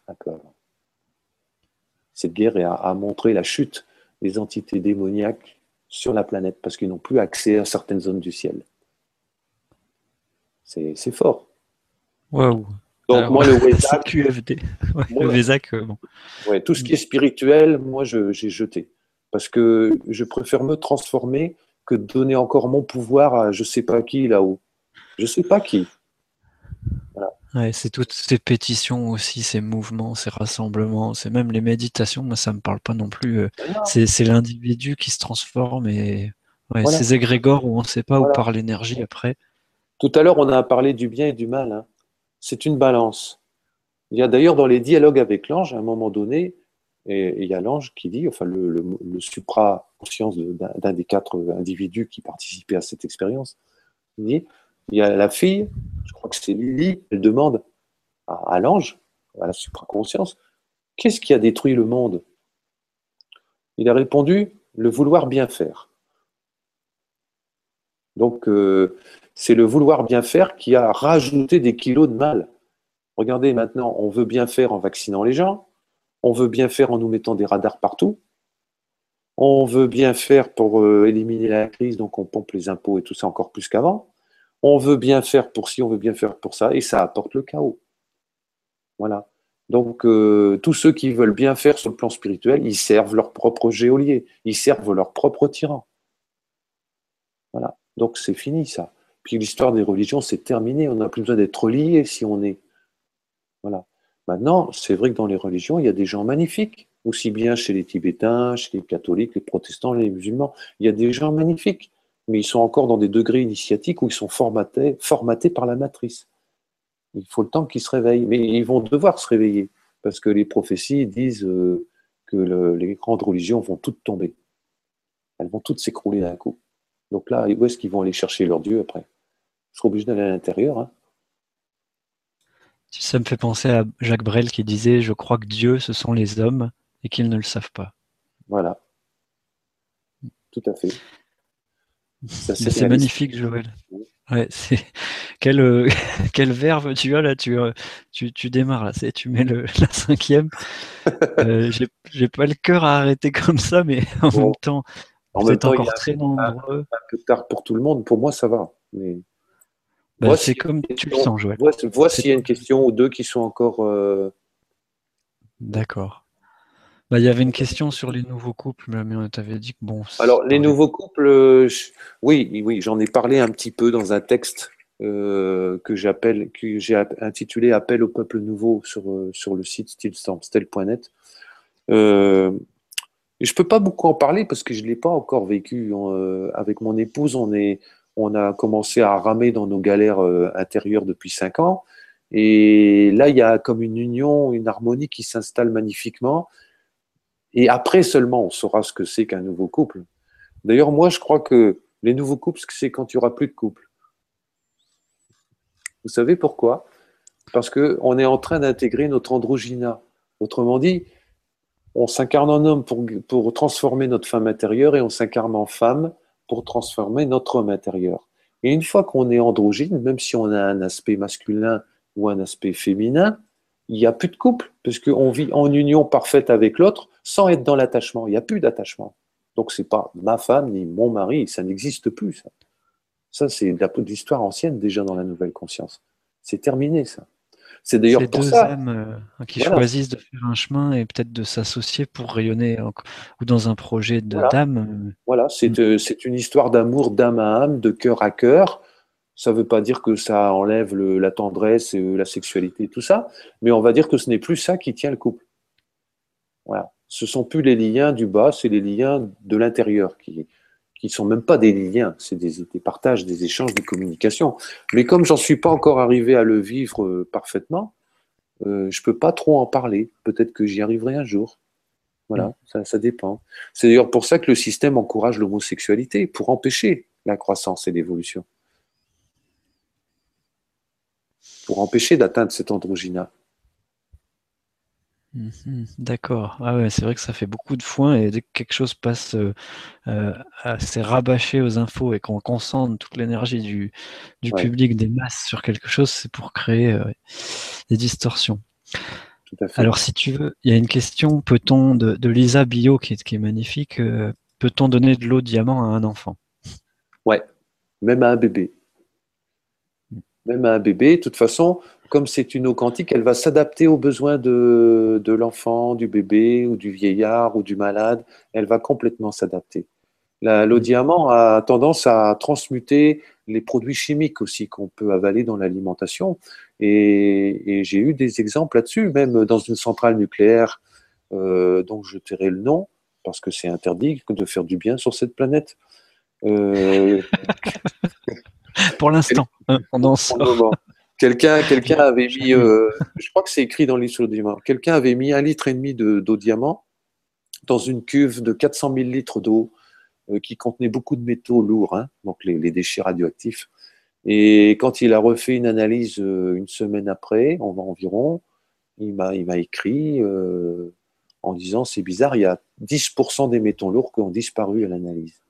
Cette guerre a, montré la chute des entités démoniaques sur la planète parce qu'ils n'ont plus accès à certaines zones du ciel. C'est fort. Waouh donc, (laughs) moi, le Wesak. QFD. le euh, bon. Ouais, tout ce qui est spirituel, moi, j'ai jeté. Parce que je préfère me transformer que donner encore mon pouvoir à je sais pas qui là-haut. Je sais pas qui. Ouais, c'est toutes ces pétitions aussi, ces mouvements, ces rassemblements, c'est même les méditations, moi ça me parle pas non plus. Euh, c'est l'individu qui se transforme et ces égrégores où on ne sait pas où part l'énergie après. Tout à l'heure, on a parlé du bien et du mal. Hein c'est une balance. Il y a d'ailleurs dans les dialogues avec l'ange, à un moment donné, et, il y a l'ange qui dit, enfin le, le, supra-conscience d'un des quatre individus qui participaient à cette expérience, il dit, il y a la fille, je crois que c'est Lily, elle demande à, l'ange, à la supraconscience, qu'est-ce qui a détruit le monde? Il a répondu, le vouloir bien faire. Donc, euh, c'est le vouloir bien faire qui a rajouté des kilos de mal. Regardez maintenant, on veut bien faire en vaccinant les gens, on veut bien faire en nous mettant des radars partout, on veut bien faire pour euh, éliminer la crise, donc on pompe les impôts et tout ça encore plus qu'avant. On veut bien faire pour ci, on veut bien faire pour ça, et ça apporte le chaos. Voilà. Donc, euh, tous ceux qui veulent bien faire sur le plan spirituel, ils servent leur propre géolier, ils servent leur propre tyran. Voilà. Donc, c'est fini ça. Puis l'histoire des religions, c'est terminé. On n'a plus besoin d'être lié si on est. Voilà. Maintenant, c'est vrai que dans les religions, il y a des gens magnifiques, aussi bien chez les Tibétains, chez les catholiques, les protestants, les musulmans. Il y a des gens magnifiques, mais ils sont encore dans des degrés initiatiques où ils sont formatés, formatés par la matrice. Il faut le temps qu'ils se réveillent, mais ils vont devoir se réveiller, parce que les prophéties disent euh, que les grandes religions vont toutes tomber. Elles vont toutes s'écrouler d'un coup. Donc là, où est-ce qu'ils vont aller chercher leur Dieu après? Ils seront obligés d'aller à l'intérieur. Hein. Ça me fait penser à Jacques Brel qui disait Je crois que Dieu, ce sont les hommes et qu'ils ne le savent pas. Voilà. Tout à fait. C'est magnifique, Joël. Ouais, (laughs) quel, euh, (laughs) quel verbe tu as là tu, euh, tu, tu démarres là, tu mets le, (laughs) la cinquième. Euh, J'ai pas le cœur à arrêter comme ça, mais en même temps, en vous êtes encore très nombreux. Un, peu tard pour tout le monde. Pour moi, ça va. Mais bah, c'est comme tu le sens, Joël. Vois, s'il y a une question ou deux qui sont encore. Euh, D'accord. Bah, il y avait une question sur les nouveaux couples, mais on t'avait dit que bon. Alors, les nouveaux couples, euh, oui, oui, j'en ai parlé un petit peu dans un texte euh, que j'appelle, que j'ai intitulé Appel au peuple nouveau sur, sur le site stylestormstel.net. Euh, je peux pas beaucoup en parler parce que je l'ai pas encore vécu. avec mon épouse, on est, on a commencé à ramer dans nos galères intérieures depuis cinq ans. Et là, il y a comme une union, une harmonie qui s'installe magnifiquement. Et après seulement, on saura ce que c'est qu'un nouveau couple. D'ailleurs, moi, je crois que les nouveaux couples, c'est quand il n'y aura plus de couple. Vous savez pourquoi? Parce qu'on est en train d'intégrer notre androgyna. Autrement dit, on s'incarne en homme pour, transformer notre femme intérieure et on s'incarne en femme pour transformer notre homme intérieur. Et une fois qu'on est androgyne, même si on a un aspect masculin ou un aspect féminin, il n'y a plus de couple, puisqu'on vit en union parfaite avec l'autre sans être dans l'attachement. Il n'y a plus d'attachement. Donc ce n'est pas ma femme ni mon mari, ça n'existe plus. Ça, ça c'est de l'histoire ancienne déjà dans la nouvelle conscience. C'est terminé ça. C'est d'ailleurs pour deux âmes euh, qui choisissent de faire un chemin et peut-être de s'associer pour rayonner ou dans un projet d'âme. Voilà, c'est mm. euh, c'est une histoire d'amour d'âme à âme, de cœur à cœur. Ça ne veut pas dire que ça enlève la tendresse, et la sexualité, tout ça, mais on va dire que ce n'est plus ça qui tient le couple. Voilà. Ce sont plus les liens du bas, c'est les liens de l'intérieur qui, qui ne sont même pas des liens, c'est des, des, partages, des échanges, des communications. Mais comme j'en suis pas encore arrivé à le vivre euh, parfaitement, euh, je peux pas trop en parler. Peut-être que j'y arriverai un jour. Voilà, mm. ça, ça, dépend. C'est d'ailleurs pour ça que le système encourage l'homosexualité, pour empêcher la croissance et l'évolution. Pour empêcher d'atteindre cet androgyna. Mhm, d'accord. Ah ouais, c'est vrai que ça fait beaucoup de foin et dès que quelque chose passe euh, euh, assez rabâché aux infos et qu'on concentre toute l'énergie du, du public, des masses sur quelque chose, c'est pour créer euh, des distorsions. Alors si tu veux, il y a une question, peut-on, de, Lisa Bio qui est, qui est magnifique, peut-on donner de l'eau diamant à un enfant? Ouais, même à un bébé. Hmm. Même à un bébé, de toute façon, comme c'est une eau quantique, elle va s'adapter aux besoins de, l'enfant, du bébé ou du vieillard ou du malade. Elle va complètement s'adapter. L'eau diamant a tendance à transmuter les produits chimiques aussi qu'on peut avaler dans l'alimentation. Et, j'ai eu des exemples là-dessus, même dans une centrale nucléaire euh, dont je tairai le nom, parce que c'est interdit de faire du bien sur cette planète. Euh, (laughs) Pour l'instant, hein, on en sort. Quelqu'un quelqu'un (laughs) avait mis, euh, je crois que c'est écrit dans l'histoire du diamant, quelqu'un avait mis un litre et demi d'eau diamant dans une cuve de 400 000 litres d'eau euh, qui contenait beaucoup de métaux lourds, hein, donc les, déchets radioactifs. Et quand il a refait une analyse une semaine après, environ, il m'a écrit en disant c'est bizarre, il y a 10% des métaux lourds qui ont disparu à l'analyse.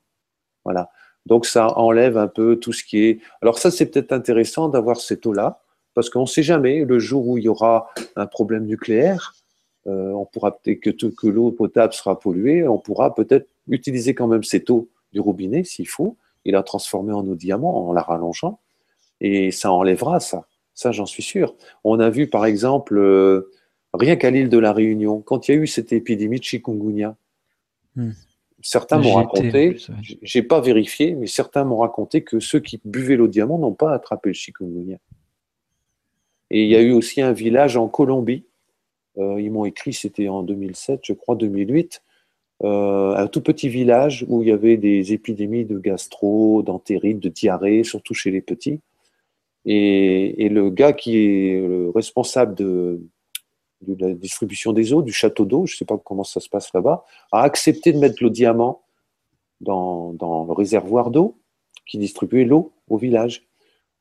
Voilà. Donc ça enlève un peu tout ce qui est. Alors ça, c'est peut-être intéressant d'avoir cette eau-là, parce qu'on ne sait jamais, le jour où il y aura un problème nucléaire, euh, on pourra peut-être que, que l'eau potable sera polluée, on pourra peut-être utiliser quand même cette eau du robinet s'il faut, et la transformer en eau diamant en la rallongeant, et ça enlèvera ça. Ça, j'en suis sûr. On a vu par exemple, euh, rien qu'à l'île de la Réunion, quand il y a eu cette épidémie de chikungunya, hmm. Certains m'ont raconté, j'ai pas vérifié, mais certains m'ont raconté que ceux qui buvaient l'eau diamant n'ont pas attrapé le chikungunya. Et il y a eu aussi un village en Colombie, euh, ils m'ont écrit, c'était en 2007, je crois, 2008, euh, un tout petit village où il y avait des épidémies de gastro, d'entérite, de diarrhée, surtout chez les petits. Et, le gars qui est le responsable de, la distribution des eaux, du château d'eau, je ne sais pas comment ça se passe là-bas, a accepté de mettre le diamant dans, dans le réservoir d'eau qui distribuait l'eau au village.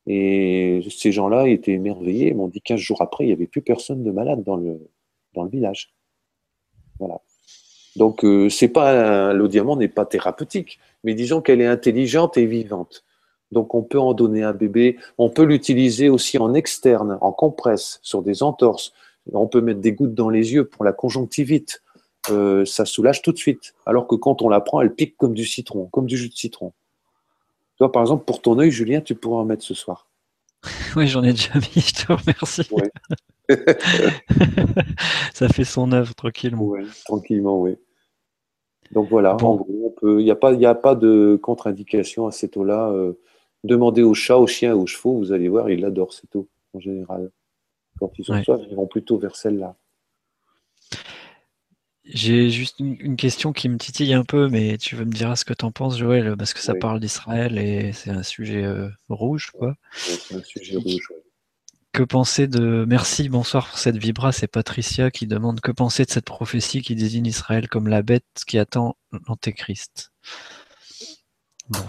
Et ces gens-là étaient émerveillés. M'ont dit 15 jours après, il n'y avait plus personne de malade dans le, dans le village. Voilà. Donc, euh, c'est pas l'eau diamant n'est pas thérapeutique, mais disons qu'elle est intelligente et vivante. Donc, on peut en donner un bébé. On peut l'utiliser aussi en externe, en compresse, sur des entorses. On peut mettre des gouttes dans les yeux pour la conjonctivite. Euh, ça soulage tout de suite. Alors que quand on la prend, elle pique comme du citron, comme du jus de citron. Toi, par exemple, pour ton œil, Julien, tu pourras en mettre ce soir. (laughs) Oui, j'en ai déjà mis, je te remercie. (laughs) ça fait son œuvre tranquillement. tranquillement, oui. Donc voilà, il n'y a, pas, a pas de contre-indication à cette eau-là. Euh, demandez aux chats, aux chiens, aux chevaux, vous allez voir, ils adorent cette eau en général. Quand ils soif, ils vont plutôt vers celle-là. J'ai juste une, question qui me titille un peu, mais tu veux me dire ce que tu en penses, Joël, parce que ça parle d'Israël et c'est un sujet euh, rouge, quoi. c'est un sujet rouge, oui. Que penser de. Merci, bonsoir pour cette vibra. C'est Patricia qui demande que penser de cette prophétie qui désigne Israël comme la bête qui attend l'Antéchrist?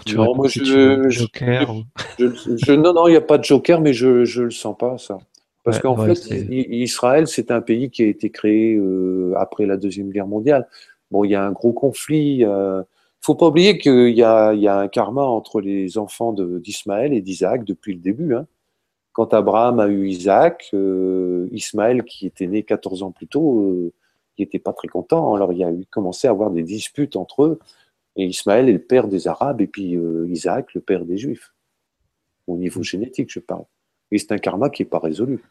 Tu non, moi je, Joker non, non, il n'y a pas de Joker, mais je ne le sens pas, ça. Parce qu'en fait, Israël, c'est un pays qui a été créé euh, après la Deuxième Guerre mondiale. Bon, il y a un gros conflit. Il ne faut pas oublier qu'il y, y a, un karma entre les enfants d'Ismaël et d'Isaac depuis le début. Hein. Quand Abraham a eu Isaac, euh, Ismaël, qui était né 14 ans plus tôt, euh, il n'était pas très content. Alors il y a eu commencé à avoir des disputes entre eux. Et Ismaël est le père des Arabes et puis euh, Isaac le père des Juifs. Au niveau génétique, je parle. Et c'est un karma qui n'est pas résolu.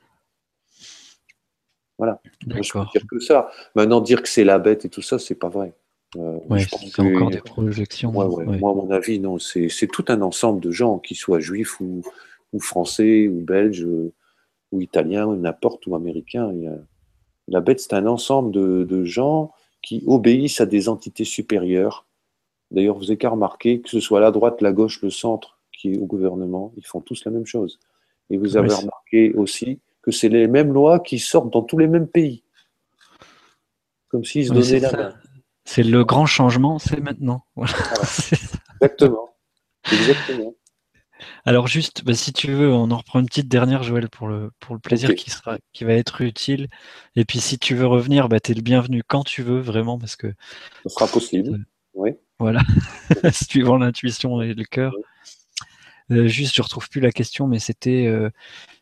Voilà. je peux dire que ça. Maintenant, dire que c'est la bête et tout ça, c'est pas vrai. c'est encore des projections. Moi, à mon avis, non. C'est tout un ensemble de gens, qui soient juifs ou, ou français, ou belges, ou italiens, ou n'importe, ou américains. La bête, c'est un ensemble de, gens qui obéissent à des entités supérieures. D'ailleurs, vous avez qu'à remarquer que ce soit la droite, la gauche, le centre qui est au gouvernement, ils font tous la même chose. Et vous avez remarqué aussi que c'est les mêmes lois qui sortent dans tous les mêmes pays. Comme s'ils se donnaient la main. C'est le grand changement, c'est maintenant. (laughs) Exactement. Exactement. Alors juste, bah, si tu veux, on en reprend une petite dernière, Joël, pour le, pour le plaisir qui, sera, qui va être utile. Et puis si tu veux revenir, bah, tu es le bienvenu quand tu veux, vraiment, parce que... Ce sera possible, oui. Voilà, (laughs) suivant l'intuition et le cœur. Euh, juste, je retrouve plus la question, mais c'était euh,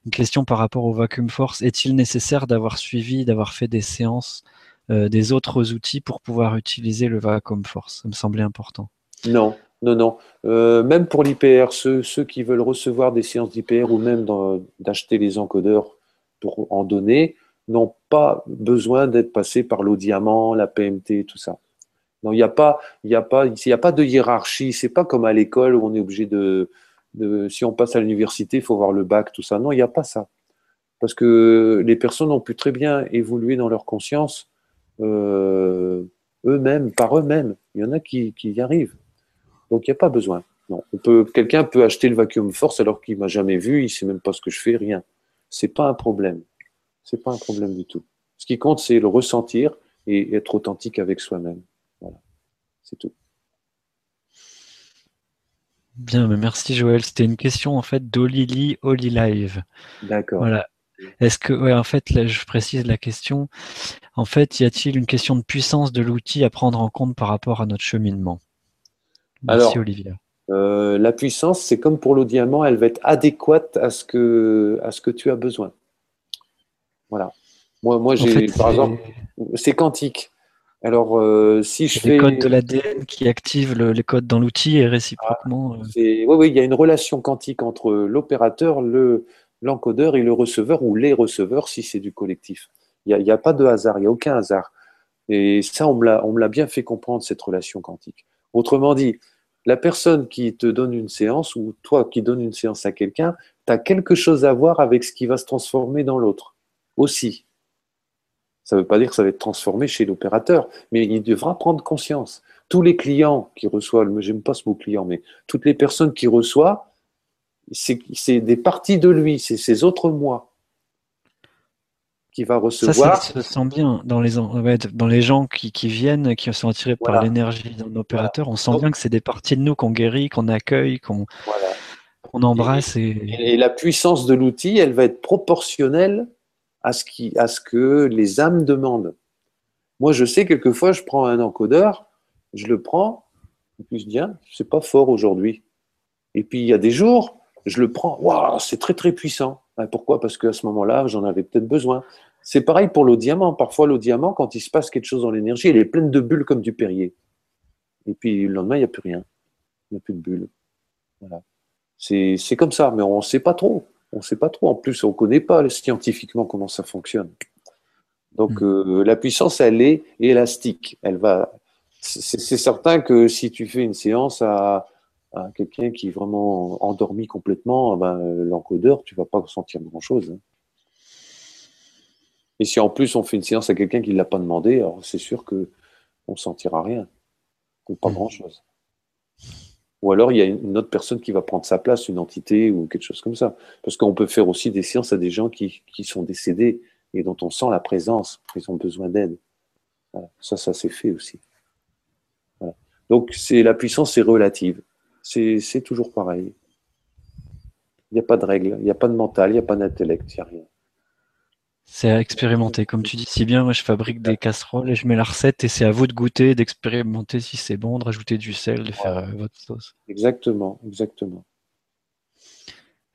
une question par rapport au vacuum force. Est-il nécessaire d'avoir suivi, d'avoir fait des séances euh, des autres outils pour pouvoir utiliser le vacuum force? Ça me semblait important. Non, non, non. Même pour l'IPR, ceux, qui veulent recevoir des séances d'IPR ou même d'acheter les encodeurs pour en donner, n'ont pas besoin d'être passés par l'eau diamant, la PMT, tout ça. Non, il n'y a pas, a a pas de hiérarchie. C'est pas comme à l'école où on est obligé de, si on passe à l'université, il faut voir le bac, tout ça. Non, il n'y a pas ça. Parce que les personnes ont pu très bien évoluer dans leur conscience euh, eux-mêmes, par eux-mêmes. Il y en a qui y arrivent. Donc il n'y a pas besoin. Non. quelqu'un peut acheter le vacuum force alors qu'il m'a jamais vu, il ne sait même pas ce que je fais, rien. C'est pas un problème. C'est pas un problème du tout. Ce qui compte, c'est le ressentir et être authentique avec soi-même. Voilà. C'est tout. Bien, merci Joël. C'était une question en fait d'Olili Live. D'accord. Voilà. Est-ce que, ouais, en fait, là, je précise la question. En fait, y a-t-il une question de puissance de l'outil à prendre en compte par rapport à notre cheminement? Merci Olivier. Euh, la puissance, c'est comme pour le diamant, elle va être adéquate à ce que, à ce que tu as besoin. Voilà. Moi, moi j'ai, par exemple, c'est quantique. Alors, euh, si je fais. Les codes de l'ADN qui activent les codes dans l'outil et réciproquement. Ah, oui, oui, il y a une relation quantique entre l'opérateur, le, l'encodeur et le receveur, ou les receveurs si c'est du collectif. Il n'y a, a, pas de hasard, il n'y a aucun hasard. Et ça, on me l'a bien fait comprendre, cette relation quantique. Autrement dit, la personne qui te donne une séance, ou toi qui donnes une séance à quelqu'un, tu as quelque chose à voir avec ce qui va se transformer dans l'autre aussi. Ça ne veut pas dire que ça va être transformé chez l'opérateur, mais il devra prendre conscience. Tous les clients qui reçoivent, j'aime pas ce mot client, mais toutes les personnes qui reçoivent, c'est des parties de lui, c'est ses autres moi qui va recevoir. Ça, ça se sent bien dans les, dans les gens qui, viennent, qui sont attirés par l'énergie d'un opérateur. On sent bien que c'est des parties de nous qu'on guérit, qu'on accueille, qu'on embrasse. et, la puissance de l'outil, elle va être proportionnelle à ce, que les âmes demandent. Moi, je sais, quelquefois, je prends un encodeur, je le prends, et puis je dis, ah, c'est pas fort aujourd'hui. Et puis, il y a des jours, je le prends, waouh, c'est très, très puissant. Ben, pourquoi? Parce qu'à ce moment-là, j'en avais peut-être besoin. C'est pareil pour l'eau diamant. Parfois, l'eau diamant, quand il se passe quelque chose dans l'énergie, elle est pleine de bulles comme du Perrier. Et puis, le lendemain, il n'y a plus rien. Il n'y a plus de bulles. Voilà. C'est comme ça, mais on ne sait pas trop. On ne sait pas trop. En plus, on ne connaît pas scientifiquement comment ça fonctionne. Donc, hmm. euh, la puissance, elle est élastique. Elle va. C'est certain que si tu fais une séance à, quelqu'un qui est vraiment endormi complètement, ben, l'encodeur, tu ne vas pas ressentir grand-chose. Hein. Et si en plus on fait une séance à quelqu'un qui ne l'a pas demandé, alors c'est sûr qu'on ne sentira rien, ou pas hmm. grand-chose. Ou alors, il y a une autre personne qui va prendre sa place, une entité ou quelque chose comme ça. Parce qu'on peut faire aussi des séances à des gens qui, sont décédés et dont on sent la présence, qu'ils ont besoin d'aide. Ça, ça s'est fait aussi. Donc, c'est la puissance est relative. C'est toujours pareil. Il n'y a pas de règle, il n'y a pas de mental, il n'y a pas d'intellect, il n'y a rien. C'est à expérimenter. Comme tu dis si bien, moi je fabrique des casseroles et je mets la recette et c'est à vous de goûter, d'expérimenter si c'est bon, de rajouter du sel, de faire euh, votre sauce. Exactement, exactement.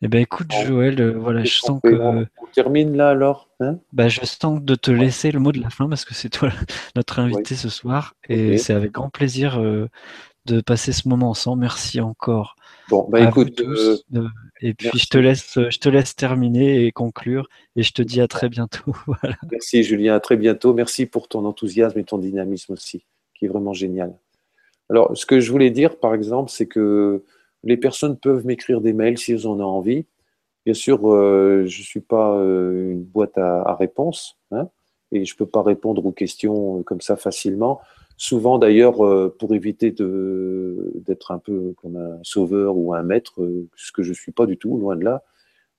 Eh ben écoute Joël, euh, voilà, je sens que. On termine là alors hein? Bah, Je sens de te laisser le mot de la fin parce que c'est toi (laughs) notre invité ce soir et c'est avec grand plaisir euh, de passer ce moment ensemble. Merci encore. Bon, bah écoute. Et puis je te, laisse, je te laisse terminer et conclure. Et je te dis à très bientôt. (laughs) Merci Julien, à très bientôt. Merci pour ton enthousiasme et ton dynamisme aussi, qui est vraiment génial. Alors, ce que je voulais dire, par exemple, c'est que les personnes peuvent m'écrire des mails si elles en ont envie. Bien sûr, euh, je ne suis pas euh, une boîte à, réponses hein, et je ne peux pas répondre aux questions euh, comme ça facilement. Souvent d'ailleurs, euh, pour éviter d'être un peu comme un sauveur ou un maître, euh, ce que je ne suis pas du tout, loin de là,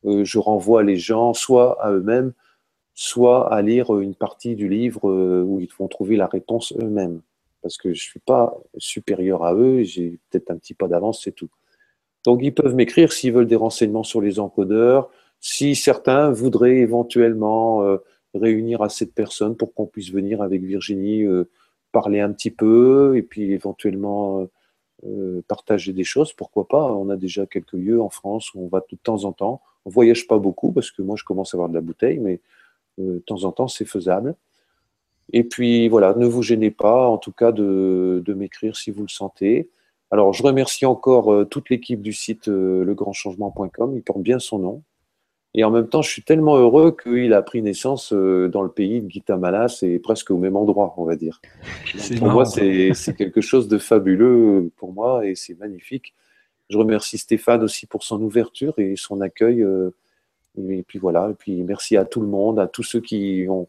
euh, je renvoie les gens soit à eux-mêmes, soit à lire une partie du livre où ils vont trouver la réponse eux-mêmes. Parce que je ne suis pas supérieur à eux, j'ai peut-être un petit pas d'avance, c'est tout. Donc ils peuvent m'écrire s'ils veulent des renseignements sur les encodeurs, si certains voudraient éventuellement réunir assez de personnes pour qu'on puisse venir avec Virginie parler un petit peu et puis éventuellement euh, euh, partager des choses, pourquoi pas. On a déjà quelques lieux en France où on va de temps en temps. On voyage pas beaucoup parce que moi je commence à avoir de la bouteille, mais euh, de temps en temps c'est faisable. Et puis voilà, ne vous gênez pas en tout cas de, de m'écrire si vous le sentez. Alors je remercie encore toute l'équipe du site legrandchangement.com, il porte bien son nom. Et en même temps, je suis tellement heureux qu'il a pris naissance euh, dans le pays de Guatemala, c'est presque au même endroit, on va dire. pour moi, c'est quelque chose de fabuleux pour moi et c'est magnifique. Je remercie Stéphane aussi pour son ouverture et son accueil. Euh, et puis voilà, et puis merci à tout le monde, à tous ceux qui ont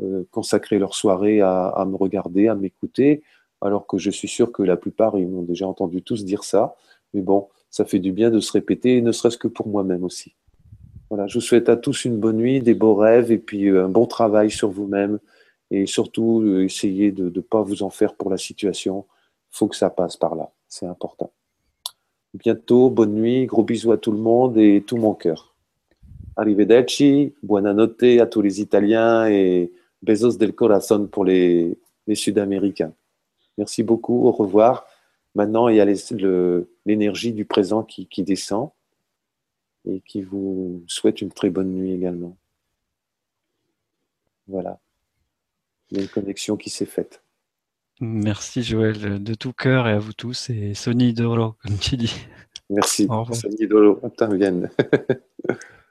euh, consacré leur soirée à, à me regarder, à m'écouter, alors que je suis sûr que la plupart, ils m'ont déjà entendu tous dire ça. Mais bon, ça fait du bien de se répéter, ne serait-ce que pour moi-même aussi. Voilà, je vous souhaite à tous une bonne nuit, des beaux rêves et puis euh, un bon travail sur vous-même. Et surtout, euh, essayez de ne pas vous en faire pour la situation. Il faut que ça passe par là. C'est important. bientôt. Bonne nuit. Gros bisous à tout le monde et tout mon cœur. Arrivederci. Buonanotte à tous les Italiens et besos del corazon pour les, les Sud-Américains. Merci beaucoup. Au revoir. Maintenant, il y a l'énergie du présent qui descend et qui vous souhaite une très bonne nuit également. Voilà. Il y a une connexion qui s'est faite. Merci Joël, de tout cœur et à vous tous. Et Sony Doro, comme tu dis. Merci. Sony Doro, bien. (laughs)